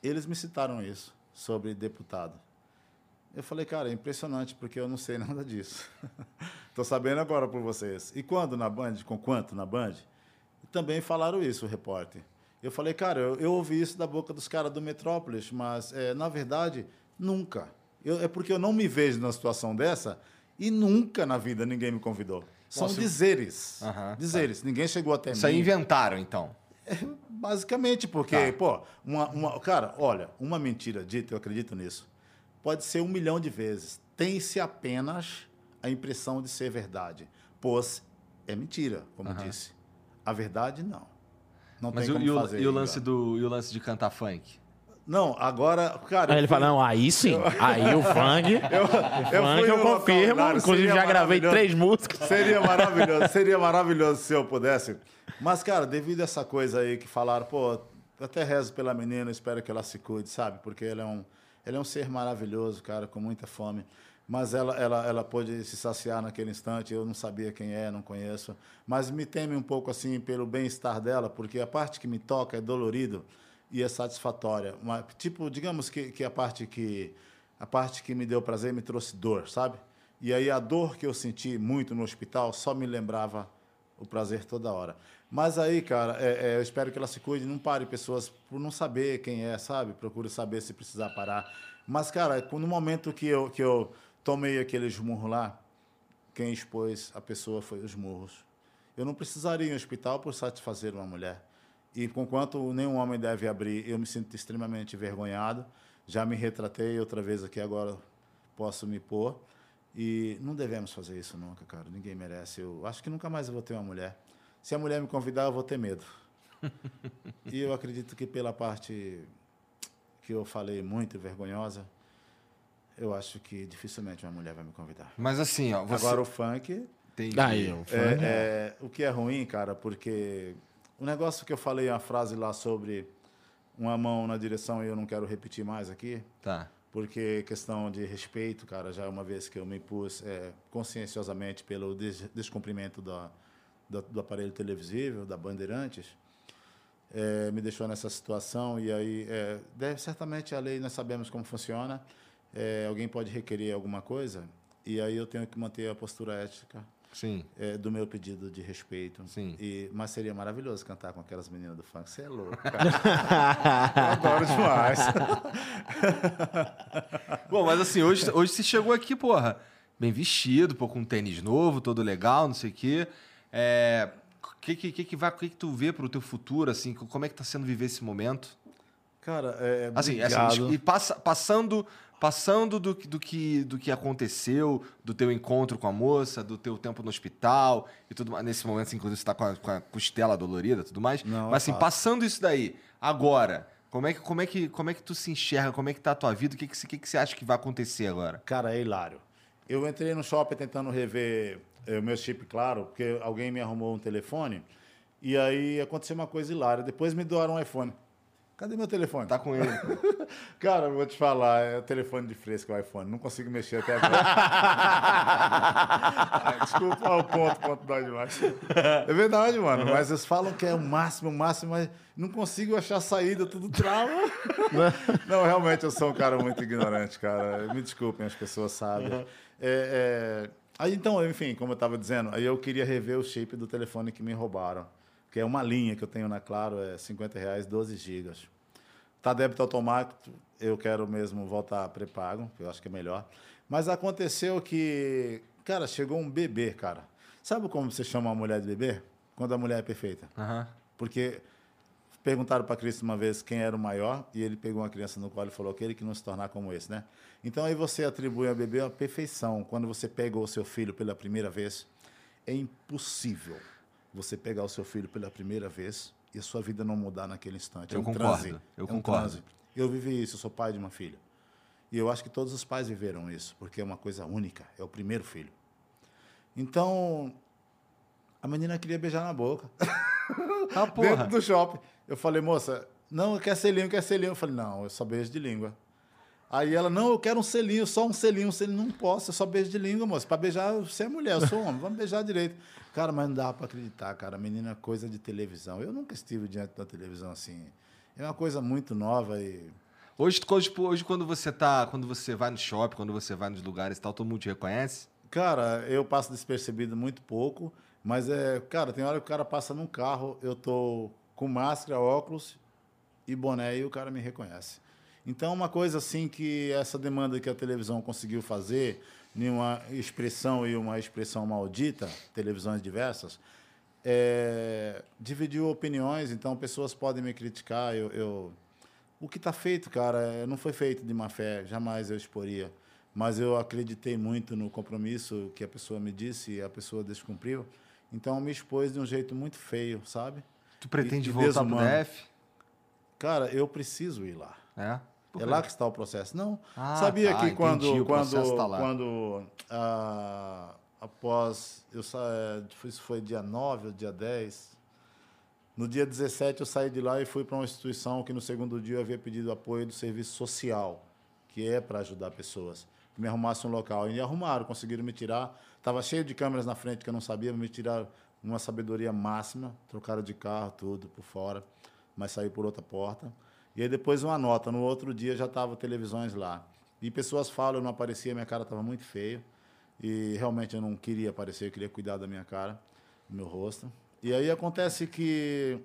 [SPEAKER 3] eles me citaram isso sobre deputado. Eu falei, cara, é impressionante, porque eu não sei nada disso. Estou sabendo agora por vocês. E quando na Band, com quanto na Band? Também falaram isso, o repórter. Eu falei, cara, eu, eu ouvi isso da boca dos caras do Metrópolis, mas, é, na verdade, nunca. Eu- é porque eu não me vejo numa situação dessa e nunca na vida ninguém me convidou. São
[SPEAKER 1] Nossa,
[SPEAKER 3] dizeres.
[SPEAKER 1] Aham, tá.
[SPEAKER 3] dizeres. Ninguém chegou até
[SPEAKER 1] Isso aí
[SPEAKER 3] mim.
[SPEAKER 1] inventaram, então.
[SPEAKER 3] Basicamente, porque,
[SPEAKER 1] Tá.
[SPEAKER 3] pô, uma, uma- cara, olha, uma mentira dita, eu acredito nisso, pode ser um milhão de vezes. Tem-se apenas a impressão de ser verdade, pois é mentira, como
[SPEAKER 1] Aham.
[SPEAKER 3] disse. A verdade, não. Não
[SPEAKER 1] Mas
[SPEAKER 3] tem
[SPEAKER 1] o,
[SPEAKER 3] como
[SPEAKER 1] o,
[SPEAKER 3] fazer.
[SPEAKER 1] e o lance do, e o lance de cantar funk?
[SPEAKER 3] Não, agora, cara...
[SPEAKER 2] Aí
[SPEAKER 3] eu
[SPEAKER 2] ele
[SPEAKER 3] fui-
[SPEAKER 2] fala, não, aí sim. Aí o funk,
[SPEAKER 3] eu,
[SPEAKER 2] o funk
[SPEAKER 3] fui
[SPEAKER 2] eu
[SPEAKER 3] local,
[SPEAKER 2] confirmo.
[SPEAKER 3] claro,
[SPEAKER 2] Inclusive já gravei três músicas.
[SPEAKER 3] Seria maravilhoso, seria maravilhoso se eu pudesse. Mas, cara, devido a essa coisa aí que falaram, pô, eu até rezo pela menina, espero que ela se cuide, sabe? Porque ela é um, ela é um ser maravilhoso, cara, com muita fome. Mas ela, ela, ela pôde se saciar naquele instante, eu não sabia quem é, não conheço. Mas me teme um pouco, assim, pelo bem-estar dela, porque a parte que me toca é dolorido e é satisfatória. Uma, tipo, digamos que, que a parte que a parte que me deu prazer me trouxe dor, sabe? E aí a dor que eu senti muito no hospital só me lembrava o prazer toda hora. Mas aí, cara, é- é, eu espero que ela se cuide, não pare pessoas por não saber quem é, sabe? Procure saber se precisar parar. Mas, cara, no momento que eu, que eu tomei aquele esmurro lá, quem expôs a pessoa foi os murros. Eu não precisaria ir ao hospital por satisfazer uma mulher. E conquanto nenhum homem deve abrir, eu me sinto extremamente envergonhado. Já me retratei outra vez aqui, agora posso me pôr. E não devemos fazer isso nunca, cara. Ninguém merece. Eu acho que nunca mais eu vou ter uma mulher. Se a mulher me convidar, eu vou ter medo. e eu acredito que pela parte que eu falei muito vergonhosa, eu acho que dificilmente uma mulher vai me convidar.
[SPEAKER 1] Mas assim, ó, você
[SPEAKER 3] Agora o funk,
[SPEAKER 1] tem
[SPEAKER 2] Aí, o funk.
[SPEAKER 3] é, é, o que é ruim, cara, porque o negócio que eu falei, uma frase lá sobre uma mão na direção e eu não quero repetir mais aqui,
[SPEAKER 1] Tá.
[SPEAKER 3] porque questão de respeito, cara, já uma vez que eu me pus é, conscienciosamente pelo des descumprimento da, da- do aparelho televisível, da Bandeirantes, é, me deixou nessa situação e aí, é, deve, certamente a lei, nós sabemos como funciona, é, alguém pode requerer alguma coisa e aí eu tenho que manter a postura ética
[SPEAKER 1] Sim.
[SPEAKER 3] é, do meu pedido de respeito.
[SPEAKER 1] Sim.
[SPEAKER 3] E, mas seria maravilhoso cantar com aquelas meninas do funk. Você é louco, cara. eu adoro demais.
[SPEAKER 1] Bom, mas assim, hoje, hoje você chegou aqui, porra, bem vestido, pô, com um tênis novo, todo legal, não sei o quê. É. O que, que, que, que, vai- que, que tu vê pro teu futuro, assim? Como é que tá sendo viver esse momento?
[SPEAKER 3] Cara, é,
[SPEAKER 1] Assim, assim e passa- passando, passando do, que- do, que, do que aconteceu, do teu encontro com a moça, do teu tempo no hospital e tudo mais. Nesse momento, assim, inclusive, você tá com a, com a costela dolorida e tudo mais.
[SPEAKER 3] Não,
[SPEAKER 1] Mas assim,
[SPEAKER 3] é fácil.
[SPEAKER 1] passando isso daí, agora, como é que, como é que, como é que tu se enxerga? Como é que tá a tua vida? O que, que, que, que você acha que vai acontecer agora?
[SPEAKER 3] Cara, é hilário. Eu entrei no shopping tentando rever eh, o meu chip, claro, porque alguém me arrumou um telefone e aí aconteceu uma coisa hilária. Depois me doaram um iPhone. Cadê meu telefone?
[SPEAKER 1] Tá com ele.
[SPEAKER 3] Cara, eu vou te falar, é o telefone de fresco o iPhone. Não consigo mexer até agora. Ai, Desculpa o ponto, ponto dói demais. É verdade, mano. Mas eles falam que é o máximo, o máximo, mas não consigo achar saída, tudo trava. Não, realmente eu sou um cara muito ignorante, cara. Me desculpem, as pessoas sabem. É, é, Aí então, enfim, como eu estava dizendo, aí eu queria rever o chip do telefone que me roubaram. Que é uma linha que eu tenho na Claro, é 50 reais, 12 gigas. Tá débito automático, eu quero mesmo voltar pré-pago, que eu acho que é melhor. Mas aconteceu que, cara, chegou um bebê, cara. Sabe como você chama uma mulher de bebê? Quando a mulher é perfeita. Porque perguntaram para Cristo uma vez quem era o maior e ele pegou uma criança no colo e falou: aquele que não se tornar como esse, né? Então aí você atribui ao bebê a perfeição. Quando você pega o seu filho pela primeira vez, é impossível você pegar o seu filho pela primeira vez e a sua vida não mudar naquele instante.
[SPEAKER 1] Eu
[SPEAKER 3] é um
[SPEAKER 1] concordo,
[SPEAKER 3] transe.
[SPEAKER 1] eu
[SPEAKER 3] é um
[SPEAKER 1] concordo.
[SPEAKER 3] transe. Eu vivi isso, eu sou pai de uma filha. E eu acho que todos os pais viveram isso, porque é uma coisa única, é o primeiro filho. Então, a menina queria beijar na boca.
[SPEAKER 1] Ah, porra.
[SPEAKER 3] Dentro do shopping. Eu falei, moça, não, quer selinho, quer selinho. Eu falei, não, eu só beijo de língua. Aí ela, não, eu quero um selinho, só um selinho. Um selinho, não posso, eu só beijo de língua, moça. Pra beijar, você é mulher, eu sou homem, vamos beijar direito. Cara, mas não dá pra acreditar, cara. Menina coisa de televisão. Eu nunca estive diante da televisão assim. É uma coisa muito nova e.
[SPEAKER 1] Hoje, hoje, hoje, quando você tá. Quando você vai no shopping, quando você vai nos lugares e tal, todo mundo te reconhece?
[SPEAKER 3] Cara, eu passo despercebido muito pouco, mas é, cara, tem hora que o cara passa num carro, eu tô com máscara, óculos e boné e o cara me reconhece. Então, uma coisa assim que essa demanda que a televisão conseguiu fazer, em uma expressão e uma expressão maldita, televisões diversas, é, dividiu opiniões, então pessoas podem me criticar. Eu, eu- o que está feito, cara, é, não foi feito de má fé, jamais eu exporia. Mas eu acreditei muito no compromisso que a pessoa me disse e a pessoa descumpriu. Então me expôs de um jeito muito feio, sabe?
[SPEAKER 1] Tu pretende
[SPEAKER 3] E- e
[SPEAKER 1] voltar pro
[SPEAKER 3] desumano.
[SPEAKER 1] DF?
[SPEAKER 3] Cara, eu preciso ir lá.
[SPEAKER 1] É? Por
[SPEAKER 3] É lá que está o processo. Não,
[SPEAKER 1] Ah,
[SPEAKER 3] sabia
[SPEAKER 1] tá,
[SPEAKER 3] que
[SPEAKER 1] entendi,
[SPEAKER 3] quando,
[SPEAKER 1] processo
[SPEAKER 3] quando,
[SPEAKER 1] tá lá.
[SPEAKER 3] quando ah, após, eu sa... isso foi dia 9 ou dia 10, no dia 17 eu saí de lá e fui para uma instituição que no segundo dia eu havia pedido apoio do serviço social, que é para ajudar pessoas, que me arrumasse um local. E arrumaram, conseguiram me tirar. Estava cheio de câmeras na frente que eu não sabia, me tiraram uma sabedoria máxima, trocaram de carro, tudo por fora, mas saí por outra porta. E aí depois uma nota, no outro dia já estava televisões lá. E pessoas falam, eu não aparecia, minha cara estava muito feia. E realmente eu não queria aparecer, eu queria cuidar da minha cara, do meu rosto. E aí acontece que,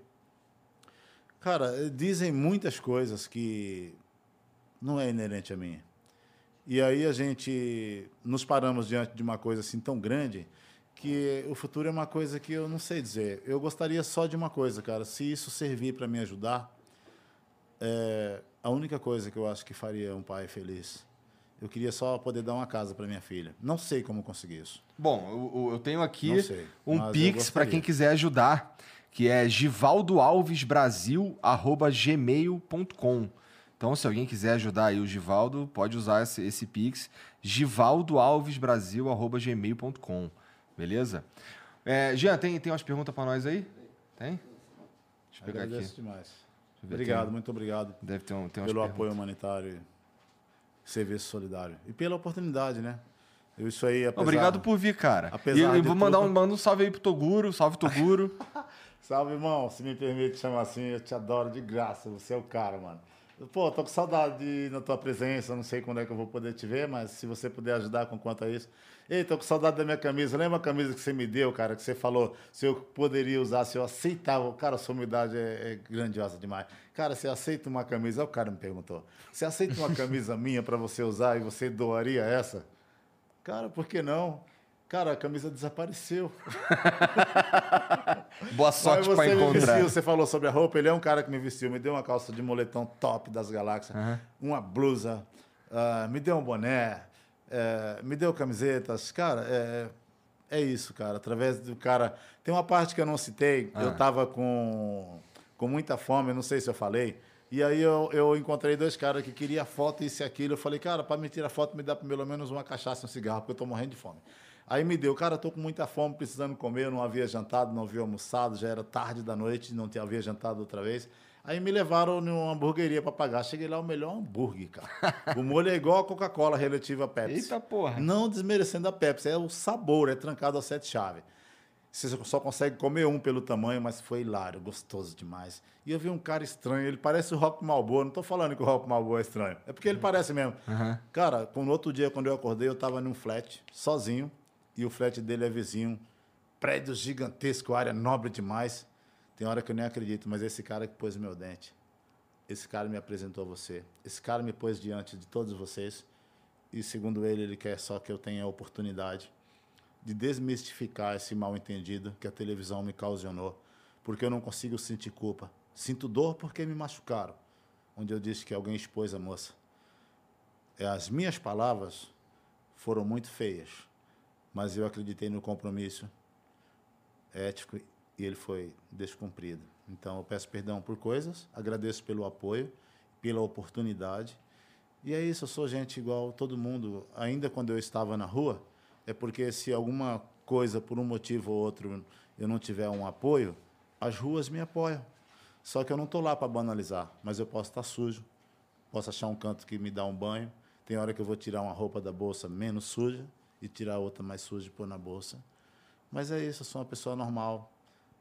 [SPEAKER 3] cara, dizem muitas coisas que não é inerente a mim. E aí a gente nos paramos diante de uma coisa assim tão grande que o futuro é uma coisa que eu não sei dizer. Eu gostaria só de uma coisa, cara. Se isso servir para me ajudar, é a única coisa que eu acho que faria um pai feliz. Eu queria só poder dar uma casa para minha filha. Não sei como conseguir isso.
[SPEAKER 1] Bom, eu, eu tenho aqui
[SPEAKER 3] sei,
[SPEAKER 1] um Pix para quem quiser ajudar, que é givaldoalvesbrasil.gmail.com. Então, se alguém quiser ajudar aí o Givaldo, pode usar esse, esse Pix, givaldoalvesbrasil.gmail.com. Beleza? É, Jean, tem, tem umas perguntas para nós aí? Tem? Deixa eu pegar aqui.
[SPEAKER 3] Agradeço demais. Obrigado, muito obrigado
[SPEAKER 1] Deve ter, um, ter
[SPEAKER 3] pelo
[SPEAKER 1] perguntas.
[SPEAKER 3] apoio humanitário e serviço solidário. E pela oportunidade, né? Eu, isso aí, apesar...
[SPEAKER 1] Obrigado por vir, cara.
[SPEAKER 3] Apesar
[SPEAKER 1] e eu vou mandar um,
[SPEAKER 3] tudo-
[SPEAKER 1] manda um salve aí pro Toguro, salve Toguro.
[SPEAKER 3] Salve, irmão. Se me permite chamar assim, eu te adoro de graça. Você é o cara, mano. Pô, tô com saudade na tua presença. Não sei quando é que eu vou poder te ver, mas se você puder ajudar com quanto a isso. Ei, tô com saudade da minha camisa. Lembra a camisa que você me deu, cara? Que você falou se eu poderia usar, se eu aceitava. Cara, a sua humildade é, é grandiosa demais. Cara, você aceita uma camisa? Aí O cara me perguntou. Você aceita uma camisa minha para você usar e você doaria essa? Cara, por que não? Cara, a camisa desapareceu.
[SPEAKER 1] Boa sorte
[SPEAKER 3] me
[SPEAKER 1] encontrar.
[SPEAKER 3] vestiu, você falou sobre a roupa, ele é um cara que me vestiu, me deu uma calça de moletom top das galáxias, uma blusa, ah, me deu um boné, eh, me deu camisetas. Cara, é, é isso, cara. Através do cara. Tem uma parte que eu não citei, eu tava com, com muita fome, não sei se eu falei. E aí eu, eu encontrei dois caras que queriam foto, isso e aquilo. Eu falei, cara, para me tirar foto, me dá pelo menos uma cachaça e um cigarro, porque eu tô morrendo de fome. Aí me deu, cara, tô com muita fome, precisando comer, eu não havia jantado, não havia almoçado, já era tarde da noite, não havia jantado outra vez. Aí me levaram numa hamburgueria para pagar. Cheguei lá, o melhor hambúrguer, cara. O molho é igual a Coca-Cola relativa a Pepsi.
[SPEAKER 1] Eita porra.
[SPEAKER 3] Não desmerecendo a Pepsi, é o sabor, é trancado a sete chaves. Você só consegue comer um pelo tamanho, mas foi hilário, gostoso demais. E eu vi um cara estranho, ele parece o Rock Malboa. Não tô falando que o Rock Malboa é estranho, é porque ele parece mesmo. Cara, no outro dia, quando eu acordei, eu tava num flat, sozinho, e o flat dele é vizinho. Prédio gigantesco, área nobre demais. Tem hora que eu nem acredito, mas esse cara que pôs meu dente, esse cara me apresentou a você, esse cara me pôs diante de todos vocês, e segundo ele, ele quer só que eu tenha a oportunidade de desmistificar esse mal-entendido que a televisão me ocasionou, porque eu não consigo sentir culpa. Sinto dor porque me machucaram, onde eu disse que alguém expôs a moça. É, As minhas palavras foram muito feias, mas eu acreditei no compromisso ético e ele foi descumprido. Então eu peço perdão por coisas, agradeço pelo apoio, pela oportunidade. E é isso, eu sou gente igual todo mundo. Ainda quando eu estava na rua, é porque se alguma coisa, por um motivo ou outro, eu não tiver um apoio, as ruas me apoiam. Só que eu não estou lá para banalizar, mas eu posso estar sujo, posso achar um canto que me dá um banho. Tem hora que eu vou tirar uma roupa da bolsa menos suja e tirar outra mais suja e pôr na bolsa. Mas é isso, eu sou uma pessoa normal.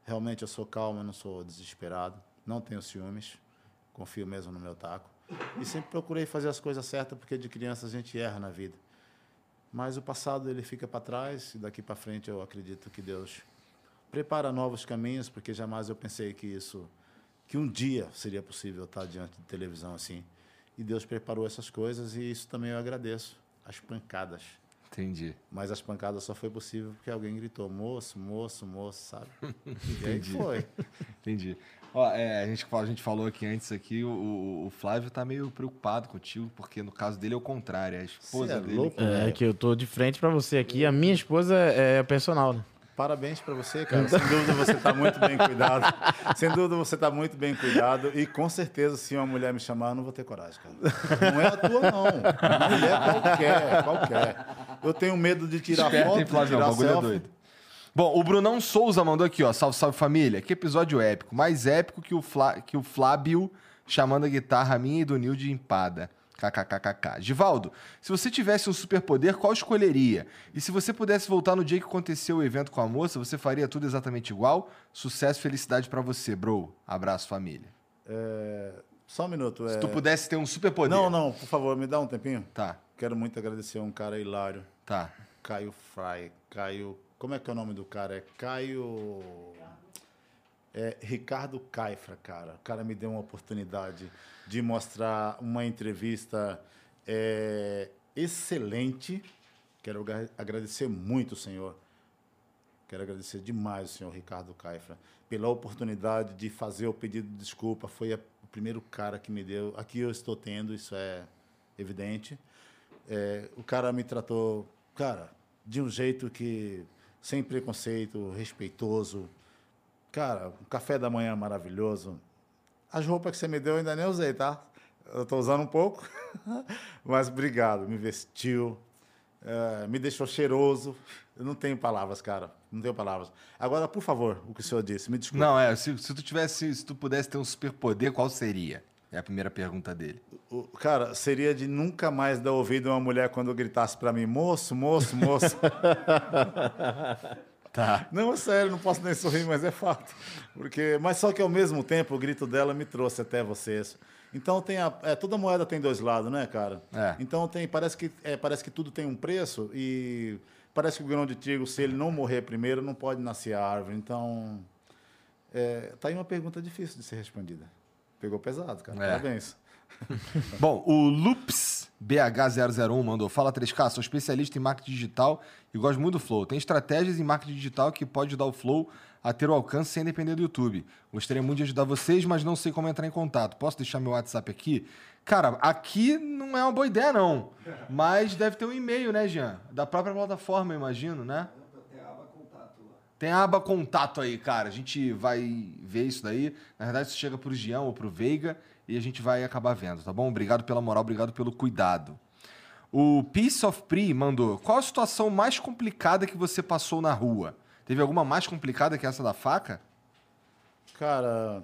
[SPEAKER 3] Realmente eu sou calmo, eu não sou desesperado, não tenho ciúmes, confio mesmo no meu taco. E sempre procurei fazer as coisas certas, porque de criança a gente erra na vida. Mas o passado ele fica para trás e daqui para frente eu acredito que Deus prepara novos caminhos, porque jamais eu pensei que isso que um dia seria possível estar diante de televisão assim. E Deus preparou essas coisas e isso também eu agradeço. As pancadas.
[SPEAKER 1] Entendi.
[SPEAKER 3] Mas as pancadas só foi possível porque alguém gritou, moço, moço, moço, sabe? E aí foi.
[SPEAKER 1] Entendi. Ó, é, a, gente, a gente falou aqui antes aqui, o, o- Flávio tá meio preocupado contigo, porque no caso dele é o contrário, é a esposa
[SPEAKER 3] é
[SPEAKER 1] dele.
[SPEAKER 3] louco?
[SPEAKER 1] que-
[SPEAKER 2] É que eu tô de frente pra você aqui. A minha esposa é personal, né?
[SPEAKER 3] Parabéns para você, cara. Sem dúvida você está muito bem cuidado. Sem dúvida você está muito bem cuidado. E com certeza, se uma mulher me chamar, eu não vou ter coragem, cara. Não é a tua, não. Mulher qualquer, qualquer. Eu tenho medo de tirar
[SPEAKER 1] Esperto,
[SPEAKER 3] foto,
[SPEAKER 1] hein, Flávio? O
[SPEAKER 3] tirar
[SPEAKER 1] bagulho é
[SPEAKER 3] selfie.
[SPEAKER 1] doido. Bom, o Brunão Souza mandou aqui, ó. Salve, salve família. Que episódio épico. Mais épico que o, Flá, que o Flávio chamando a guitarra minha e do Nil de empada. KKKKK. Givaldo, se você tivesse um superpoder, qual escolheria? E se você pudesse voltar no dia que aconteceu o evento com a moça, você faria tudo exatamente igual? Sucesso e felicidade pra você, bro. Abraço, família.
[SPEAKER 3] É, Só um minuto.
[SPEAKER 1] Se
[SPEAKER 3] é-
[SPEAKER 1] tu pudesse ter um superpoder.
[SPEAKER 3] Não, não, por favor, me dá um tempinho.
[SPEAKER 1] Tá,
[SPEAKER 3] Quero muito agradecer a um cara hilário,
[SPEAKER 1] tá.
[SPEAKER 3] Caio Fry. Caio. Como é que é o nome do cara? É Caio. É Ricardo Caifra, cara. O cara me deu uma oportunidade de mostrar uma entrevista é, excelente. Quero agra- agradecer muito, senhor. Quero agradecer demais o senhor Ricardo Caifra pela oportunidade de fazer o pedido de desculpa. Foi a- primeiro cara que me deu. Aqui eu estou tendo, isso é evidente. É, o cara me tratou, cara, de um jeito que sem preconceito, respeitoso. Cara, um café da manhã maravilhoso. As roupas que você me deu eu ainda nem usei, tá? Eu estou usando um pouco, mas obrigado. Me vestiu. é, me deixou cheiroso. Eu não tenho palavras, cara. Não tenho palavras. Agora, por favor, o que o senhor disse, me desculpe.
[SPEAKER 1] Não, é, se, se tu tivesse, se tu pudesse ter um superpoder, qual seria? É a primeira pergunta dele.
[SPEAKER 3] O- cara, seria de nunca mais dar ouvido a uma mulher quando gritasse pra mim, moço, moço, moço.
[SPEAKER 1] Tá.
[SPEAKER 3] não, é sério, não posso nem sorrir, mas é fato. Porque, mas só que ao mesmo tempo o grito dela me trouxe até vocês. Então tem a, é, toda moeda tem dois lados, né, cara?
[SPEAKER 1] É.
[SPEAKER 3] Então tem, parece que é, parece que tudo tem um preço e parece que o grão de trigo, se ele não morrer primeiro, não pode nascer a árvore. Então, é, tá aí uma pergunta difícil de ser respondida. Pegou pesado, cara.
[SPEAKER 1] É.
[SPEAKER 3] Parabéns.
[SPEAKER 1] Bom, o Loops BH001 mandou: Fala 3K, sou especialista em marketing digital e gosto muito do Flow. Tem estratégias em marketing digital que pode ajudar o Flow a ter o alcance sem depender do YouTube. Gostaria muito de ajudar vocês, mas não sei como entrar em contato. Posso deixar meu WhatsApp aqui? Cara, aqui não é uma boa ideia, não. Mas deve ter um e-mail, né, Jean? Da própria plataforma, eu imagino, né? Tem a aba contato aí, cara. A gente vai ver isso daí. Na verdade, isso chega pro Jean ou pro Veiga e a gente vai acabar vendo, tá bom? Obrigado pela moral, obrigado pelo cuidado. O Peace of Pri mandou: Qual a situação mais complicada que você passou na rua? Teve alguma mais complicada que essa da faca?
[SPEAKER 3] Cara,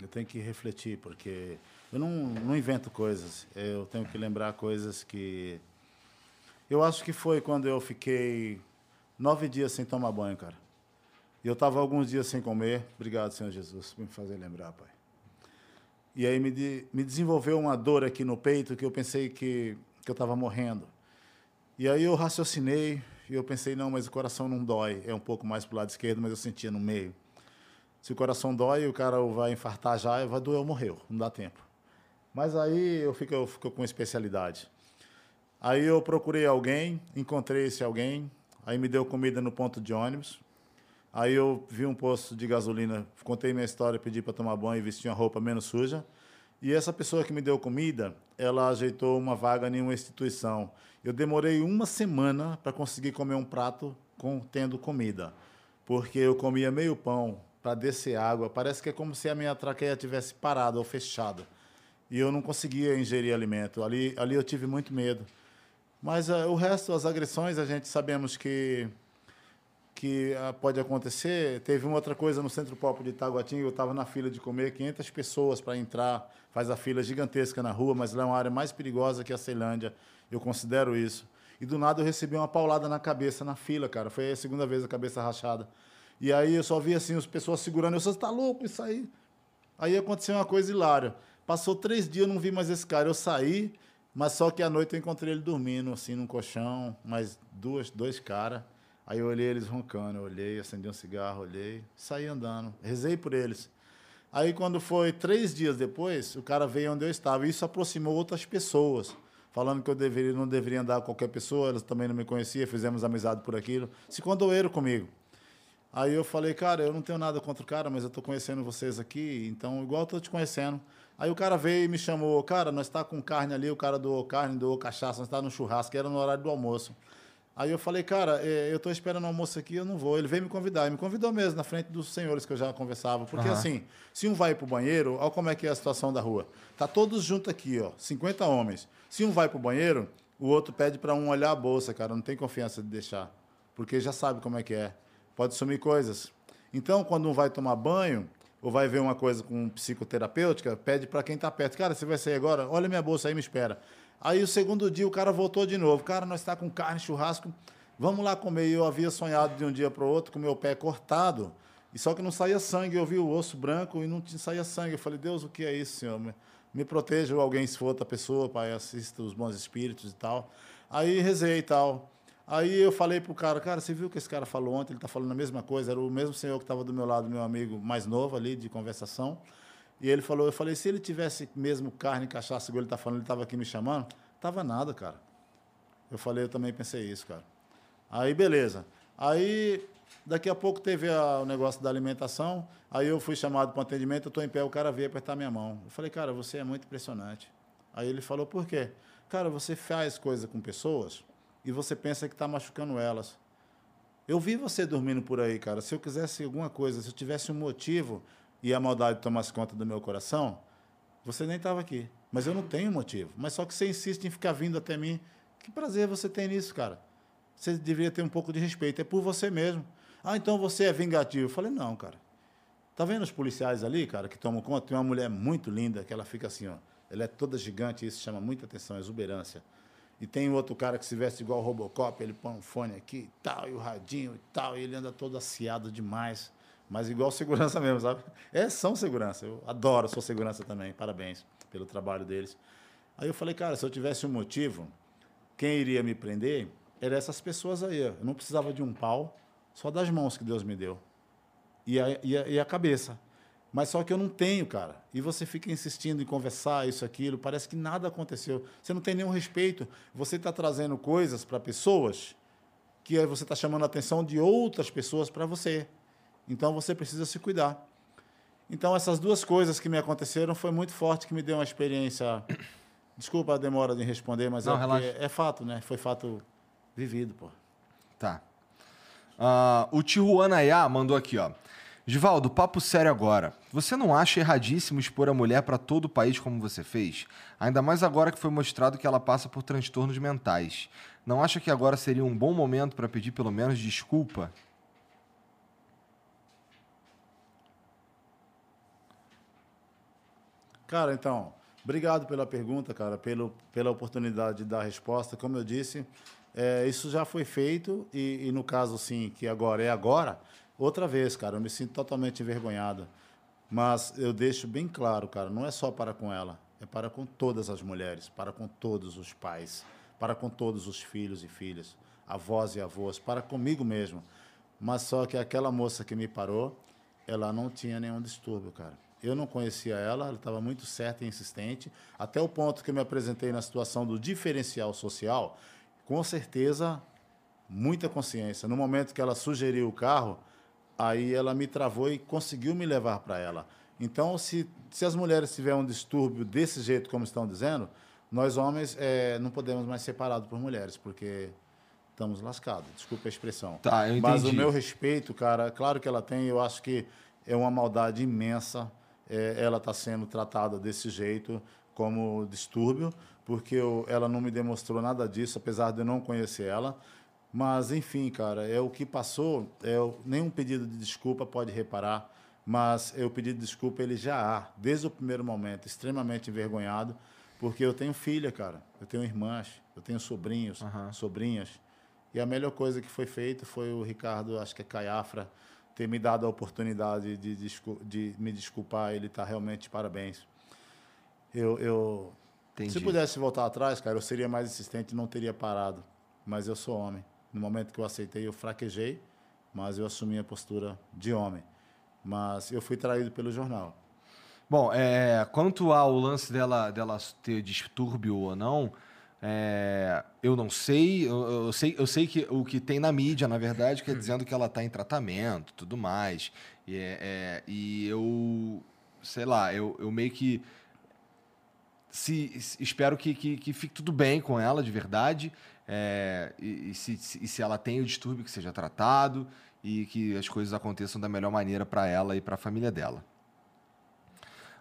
[SPEAKER 3] eu tenho que refletir, porque eu não, não invento coisas. Eu tenho que lembrar coisas que. Eu acho que foi quando eu fiquei nove dias sem tomar banho, cara. E eu estava alguns dias sem comer. Obrigado, Senhor Jesus, por me fazer lembrar, Pai. E aí me, de- me desenvolveu uma dor aqui no peito que eu pensei que, que eu estava morrendo. E aí eu raciocinei e eu pensei, não, mas o coração não dói. É um pouco mais pro lado esquerdo, mas eu sentia no meio. Se o coração dói, o cara vai infartar já, vai doer, morreu. Não dá tempo. Mas aí eu fico, eu fico com especialidade. Aí eu procurei alguém, encontrei esse alguém, aí me deu comida no ponto de ônibus. Aí eu vi um posto de gasolina, contei minha história, pedi para tomar banho e vestir uma roupa menos suja. E essa pessoa que me deu comida, ela ajeitou uma vaga em uma instituição. Eu demorei uma semana para conseguir comer um prato contendo comida, porque eu comia meio pão para descer água. Parece que é como se a minha traqueia tivesse parado ou fechada. E eu não conseguia ingerir alimento. Ali, ali eu tive muito medo. Mas ah, o resto, as agressões, a gente sabemos que que ah, pode acontecer. Teve uma outra coisa no Centro Pop de Itaguatinga, eu estava na fila de comer, 500 pessoas para entrar, faz a fila gigantesca na rua, mas lá é uma área mais perigosa que a Ceilândia, eu considero isso. E do nada eu recebi uma paulada na cabeça, na fila, cara, foi a segunda vez a cabeça rachada. E aí eu só vi assim, as pessoas segurando, eu só, tá louco isso aí? Aí aconteceu uma coisa hilária. Passou três dias, eu não vi mais esse cara. Eu saí, mas só que à noite eu encontrei ele dormindo, assim, num colchão, mais duas, dois caras. Aí eu olhei eles roncando, eu olhei, acendi um cigarro, olhei, saí andando, rezei por eles. Aí quando foi três dias depois, o cara veio onde eu estava e isso aproximou outras pessoas, falando que eu deveria, não deveria andar com qualquer pessoa, elas também não me conheciam, fizemos amizade por aquilo, se condoeram comigo. Aí eu falei, cara, eu não tenho nada contra o cara, mas eu tô conhecendo vocês aqui, então igual eu te conhecendo. Aí o cara veio e me chamou, cara, nós tá com carne ali, o cara doou carne, doou cachaça, nós tá no churrasco, era no horário do almoço. Aí eu falei, cara, eh, eu tô esperando o almoço aqui, eu não vou. Ele veio me convidar, e me convidou mesmo, na frente dos senhores que eu já conversava. Porque assim, se um vai pro banheiro, olha como é que é a situação da rua. Tá todos juntos aqui, ó, 50 homens. Se um vai pro banheiro, o outro pede para um olhar a bolsa, cara, não tem confiança de deixar. Porque já sabe como é que é. Pode sumir coisas. Então, quando um vai tomar banho, ou vai ver uma coisa com psicoterapêutica, pede para quem está perto. Cara, você vai sair agora? Olha minha bolsa aí, me espera. Aí o segundo dia o cara voltou de novo. Cara, nós está com carne, churrasco, vamos lá comer. E eu havia sonhado de um dia para o outro com meu pé cortado, e só que não saía sangue. Eu vi o osso branco e não saía sangue. Eu falei, Deus, o que é isso, Senhor? Me, me proteja ou alguém se for outra pessoa, Pai, assista os bons espíritos e tal. Aí rezei e tal. Aí eu falei pro cara, cara, você viu o que esse cara falou ontem? Ele tá falando a mesma coisa. Era o mesmo senhor que estava do meu lado, meu amigo mais novo ali, de conversação. E ele falou, eu falei, se ele tivesse mesmo carne cachaça, igual ele tá falando, ele estava aqui me chamando, tava nada, cara. Eu falei, eu também pensei isso, cara. Aí, beleza. Aí, daqui a pouco teve a- o negócio da alimentação. Aí eu fui chamado para um atendimento, eu estou em pé, o cara veio apertar minha mão. Eu falei, cara, você é muito impressionante. Aí ele falou, por quê? Cara, você faz coisa com pessoas e você pensa que está machucando elas. Eu vi você dormindo por aí, cara. Se eu quisesse alguma coisa, se eu tivesse um motivo e a maldade tomasse conta do meu coração, Você nem estava aqui. Mas eu não tenho motivo. Mas só que você insiste em ficar vindo até mim. Que prazer você tem nisso, cara? Você deveria ter um pouco de respeito. É por você mesmo. Ah, então você é vingativo. Eu falei, não, cara. Tá vendo os policiais ali, cara, que tomam conta? Tem uma mulher muito linda que ela fica assim, ó. Ela é toda gigante, isso chama muita atenção, exuberância. E tem outro cara que se veste igual o Robocop, ele põe um fone aqui e tal, e o radinho e tal, e ele anda todo aciado demais. Mas igual segurança mesmo, sabe? É, são segurança. Eu adoro, sou segurança também. Parabéns pelo trabalho deles. Aí eu falei, cara, se eu tivesse um motivo, quem iria me prender eram essas pessoas aí. Eu não precisava de um pau, só das mãos que Deus me deu. E a, e a, e a cabeça. Mas só que eu não tenho, cara. E você fica insistindo em conversar, isso, aquilo, parece que nada aconteceu. Você não tem nenhum respeito. Você está trazendo coisas para pessoas que você está chamando a atenção de outras pessoas para você. Então você precisa se cuidar. Então essas duas coisas que me aconteceram foi muito forte, que me deu uma experiência. Desculpa a demora de responder, mas
[SPEAKER 1] Não,
[SPEAKER 3] é, é fato, né? Foi fato vivido, pô.
[SPEAKER 1] Tá. Ah, o Tijuana Yá mandou aqui, ó. Givaldo, papo sério agora. Você não acha erradíssimo expor a mulher para todo o país como você fez? Ainda mais agora que foi mostrado que ela passa por transtornos mentais. Não acha que agora seria um bom momento para pedir pelo menos desculpa?
[SPEAKER 3] Cara, então, obrigado pela pergunta, cara, pelo, pela oportunidade de dar a resposta. Como eu disse, é, isso já foi feito e, e, no caso, sim, que agora é agora, outra vez, cara, eu me sinto totalmente envergonhado. Mas eu deixo bem claro, cara, não é só para com ela, é para com todas as mulheres, para com todos os pais, para com todos os filhos e filhas, avós e avós, para comigo mesmo. Mas só que aquela moça que me parou, ela não tinha nenhum distúrbio, cara. Eu não conhecia ela, ela estava muito certa e insistente, até o ponto que eu me apresentei na situação do diferencial social, com certeza, muita consciência. No momento que ela sugeriu o carro, aí ela me travou e conseguiu me levar para ela. Então, se, se as mulheres tiverem um distúrbio desse jeito, como estão dizendo, nós homens é, não podemos mais ser parados por mulheres, porque estamos lascados. Desculpa a expressão.
[SPEAKER 1] Tá, eu
[SPEAKER 3] Mas o
[SPEAKER 1] entendi.
[SPEAKER 3] meu respeito, cara, claro que ela tem, eu acho que é uma maldade imensa é, ela está sendo tratada desse jeito, como distúrbio, porque eu, ela não me demonstrou nada disso, apesar de eu não conhecer ela. Mas, enfim, cara, é o que passou, é, o- nenhum pedido de desculpa pode reparar, mas é o pedido de desculpa ele já há, desde o primeiro momento, extremamente envergonhado, porque eu tenho filha, cara, eu tenho irmãs, eu tenho sobrinhos, sobrinhas, e a melhor coisa que foi feita foi o Ricardo, acho que é Caiafra, ter me dado a oportunidade de, de me desculpar. Ele está realmente parabéns. Eu, eu se pudesse voltar atrás, cara, eu seria mais insistente e não teria parado. Mas eu sou homem. No momento que eu aceitei, eu fraquejei, mas eu assumi a postura de homem. Mas eu fui traído pelo jornal.
[SPEAKER 1] Bom, é, quanto ao lance dela, dela ter distúrbio ou não, é, eu não sei. Eu, eu sei. eu sei que o que tem na mídia, na verdade, que é dizendo que ela está em tratamento tudo mais. E, é- é, e eu. Sei lá, eu, eu meio que. Se, se- espero que, que, que fique tudo bem com ela, de verdade. é, e, e se, se- e se ela tem o distúrbio, que seja tratado. E que as coisas aconteçam da melhor maneira para ela e para a família dela.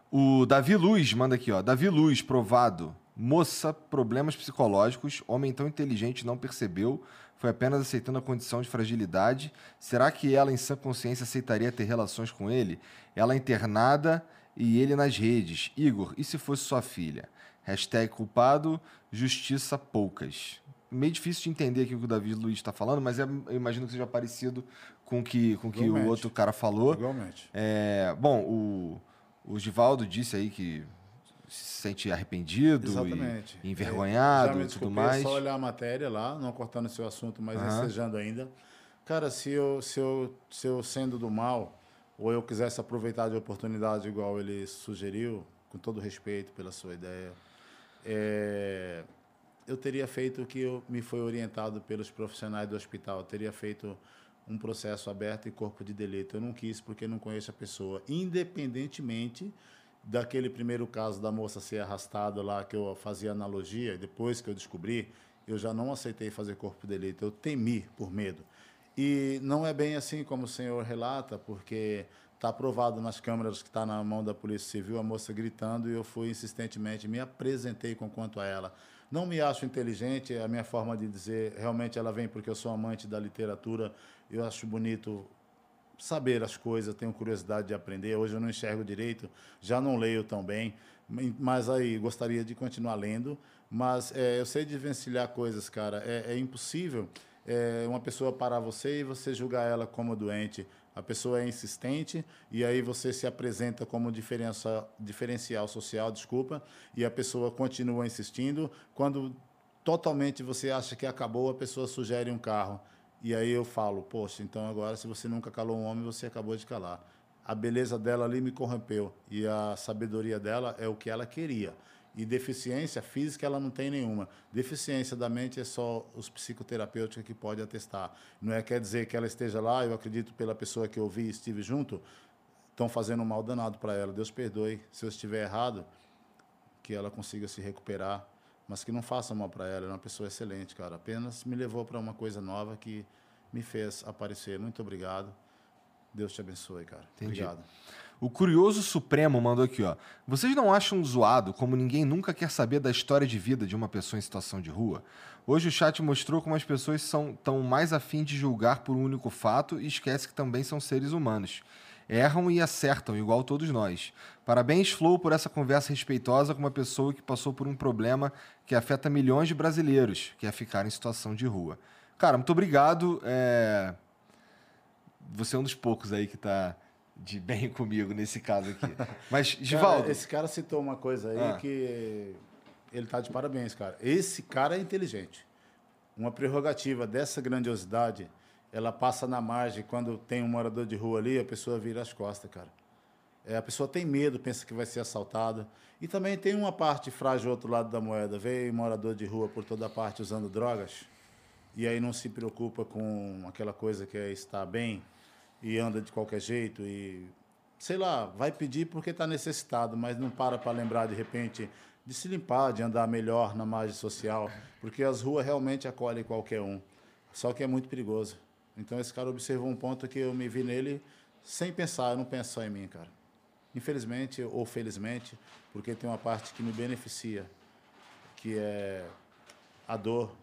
[SPEAKER 1] O Davi Luz manda aqui, ó. Davi Luz, provado. Moça, problemas psicológicos. Homem tão inteligente não percebeu. Foi apenas aceitando a condição de fragilidade. Será que ela, em sã consciência, aceitaria ter relações com ele? Ela internada e ele nas redes. Igor, e se fosse sua filha? Hashtag culpado, justiça poucas. Meio difícil de entender aqui o que o Davi Luiz está falando, mas é- eu imagino que seja parecido com o que, com o que o outro cara falou.
[SPEAKER 3] Igualmente.
[SPEAKER 1] É, bom, o, o Givaldo disse aí que se sente arrependido
[SPEAKER 3] Exatamente.
[SPEAKER 1] e
[SPEAKER 3] É,
[SPEAKER 1] envergonhado
[SPEAKER 3] já me
[SPEAKER 1] e tudo
[SPEAKER 3] desculpei,
[SPEAKER 1] mais.
[SPEAKER 3] É só olhar a matéria lá, não cortando seu assunto, mas
[SPEAKER 1] Aham.
[SPEAKER 3] ensejando ainda. Cara, se eu, se, eu, se eu sendo do mal, ou eu quisesse aproveitar de oportunidade igual ele sugeriu, com todo respeito pela sua ideia, é, eu teria feito o que eu, me foi orientado pelos profissionais do hospital. Eu teria feito um processo aberto e corpo de delito. Eu não quis porque não conheço a pessoa. Independentemente daquele primeiro caso da moça ser arrastada lá, que eu fazia analogia, depois que eu descobri, eu já não aceitei fazer corpo de delito. Eu temi por medo. E não é bem assim como o senhor relata, porque Está aprovado nas câmeras que está na mão da Polícia Civil, a moça gritando, e eu fui insistentemente, me apresentei com quanto a ela. Não me acho inteligente, é a minha forma de dizer, realmente ela vem porque eu sou amante da literatura, eu acho bonito saber as coisas, tenho curiosidade de aprender. Hoje eu não enxergo direito, já não leio tão bem, mas aí gostaria de continuar lendo. Mas é, eu sei desvencilhar coisas, cara. É, é impossível é, uma pessoa parar você e você julgar ela como doente. A pessoa é insistente e aí você se apresenta como diferença, diferencial social, desculpa, e a pessoa continua insistindo. Quando totalmente você acha que acabou, a pessoa sugere um carro. E aí eu falo, poxa, então agora se você nunca calou um homem, você acabou de calar. A beleza dela ali me corrompeu e a sabedoria dela é o que ela queria. E deficiência física ela não tem nenhuma. Deficiência da mente é só os psicoterapeutas que podem atestar. Não é quer dizer que ela esteja lá, eu acredito pela pessoa que eu vi e estive junto, estão fazendo um mal danado para ela. Deus perdoe se eu estiver errado, que ela consiga se recuperar mas que não faça mal para ela. é uma pessoa excelente, cara. Apenas me levou para uma coisa nova que me fez aparecer. Muito obrigado. Deus te abençoe, cara. Entendi. Obrigado.
[SPEAKER 1] O Curioso Supremo mandou aqui, ó. Vocês não acham zoado como ninguém nunca quer saber da história de vida de uma pessoa em situação de rua? Hoje o chat mostrou como as pessoas são tão mais afim de julgar por um único fato e esquece que também são seres humanos erram e acertam, igual todos nós. Parabéns, Flow, por essa conversa respeitosa com uma pessoa que passou por um problema que afeta milhões de brasileiros, que é ficar em situação de rua. Cara, muito obrigado. É... Você é um dos poucos aí que está de bem comigo nesse caso aqui. Mas, Givaldo.
[SPEAKER 3] esse cara citou uma coisa aí ah. que ele está de parabéns, cara. Esse cara é inteligente. Uma prerrogativa dessa grandiosidade ela passa na margem. Quando tem um morador de rua ali, a pessoa vira as costas, cara. É, a pessoa tem medo, pensa que vai ser assaltada. E também tem uma parte frágil do outro lado da moeda. Veio morador de rua por toda parte usando drogas, e aí não se preocupa com aquela coisa que é estar bem e anda de qualquer jeito e sei lá, vai pedir porque está necessitado, mas não para para lembrar de repente de se limpar, de andar melhor na margem social, porque as ruas realmente acolhem qualquer um. Só que é muito perigoso. Então esse cara observou um ponto que eu me vi nele sem pensar, eu não penso só em mim, cara. Infelizmente ou felizmente, porque tem uma parte que me beneficia, que é a dor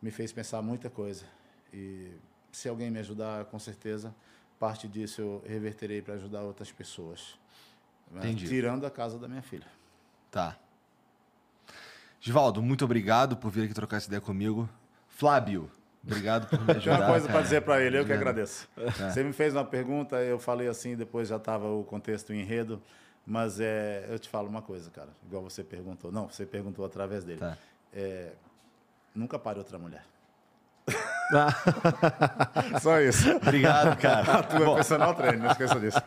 [SPEAKER 3] me fez pensar muita coisa. E se alguém me ajudar, com certeza, parte disso eu reverterei para ajudar outras pessoas. Entendi. Tirando a casa da minha filha.
[SPEAKER 1] Tá. Givaldo, muito obrigado por vir aqui trocar essa ideia comigo. Flávio, Obrigado por me ajudar. Tem
[SPEAKER 3] uma coisa para dizer para ele, eu que agradeço. É. Você me fez uma pergunta, eu falei assim, depois já estava o contexto o enredo, mas é, eu te falo uma coisa, cara, igual você perguntou. Não, você perguntou através dele. Tá. É, nunca pare outra mulher. Só isso.
[SPEAKER 1] Obrigado, cara.
[SPEAKER 3] A tua Bom. personal treino, não esqueça disso.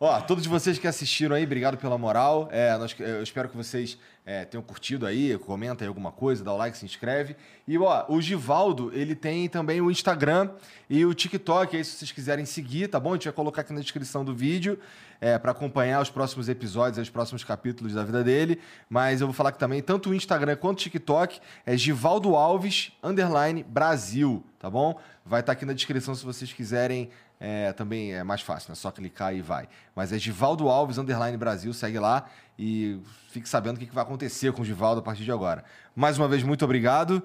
[SPEAKER 1] Ó, todos vocês que assistiram aí, obrigado pela moral. É, nós, eu espero que vocês é, tenham curtido aí, comenta aí alguma coisa, dá o like, se inscreve. E, ó, o Givaldo, ele tem também o Instagram e o TikTok, aí se vocês quiserem seguir, tá bom? A gente vai colocar aqui na descrição do vídeo é, para acompanhar os próximos episódios, os próximos capítulos da vida dele. Mas eu vou falar que também, tanto o Instagram quanto o TikTok, é Givaldo Alves, underline Brasil, tá bom? Vai estar tá aqui na descrição se vocês quiserem. É, também é mais fácil, né? Só clicar e vai. Mas é Givaldo Alves, underline Brasil, segue lá e fique sabendo o que vai acontecer com o Givaldo a partir de agora. Mais uma vez, muito obrigado.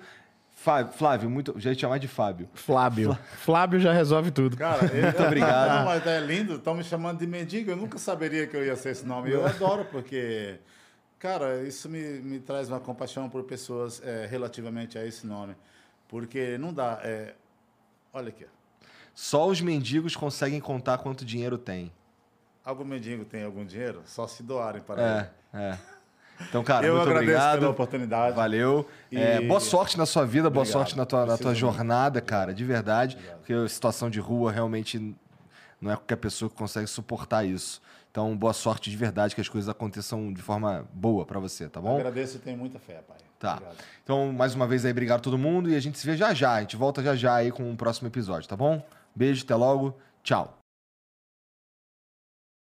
[SPEAKER 1] Flávio, muito. Já ia te chamar de Fábio.
[SPEAKER 2] Flávio. Flávio já resolve tudo.
[SPEAKER 3] Cara, ele, muito obrigado. Não, mas é lindo, estão me chamando de mendigo. Eu nunca saberia que eu ia ser esse nome. Eu adoro, porque, cara, isso me, me traz uma compaixão por pessoas é, relativamente a esse nome. Porque não dá. É... Olha aqui.
[SPEAKER 1] Só os mendigos conseguem contar quanto dinheiro tem.
[SPEAKER 3] Algum mendigo tem algum dinheiro? Só se doarem para é, ele.
[SPEAKER 1] É. Então, cara, eu muito obrigado.
[SPEAKER 3] pela oportunidade.
[SPEAKER 1] Valeu. E... É, boa sorte na sua vida, boa sorte na tua, na tua jornada, cara, de verdade. Obrigado. Porque a situação de rua realmente não é qualquer pessoa que consegue suportar isso. Então, boa sorte de verdade, que as coisas aconteçam de forma boa para você, tá bom?
[SPEAKER 3] agradeço e tenho muita fé, pai.
[SPEAKER 1] Tá. Obrigado. Então, mais uma vez aí, obrigado a todo mundo e a gente se vê já já. A gente volta já já aí com o próximo episódio, tá bom? Beijo, até logo. Tchau.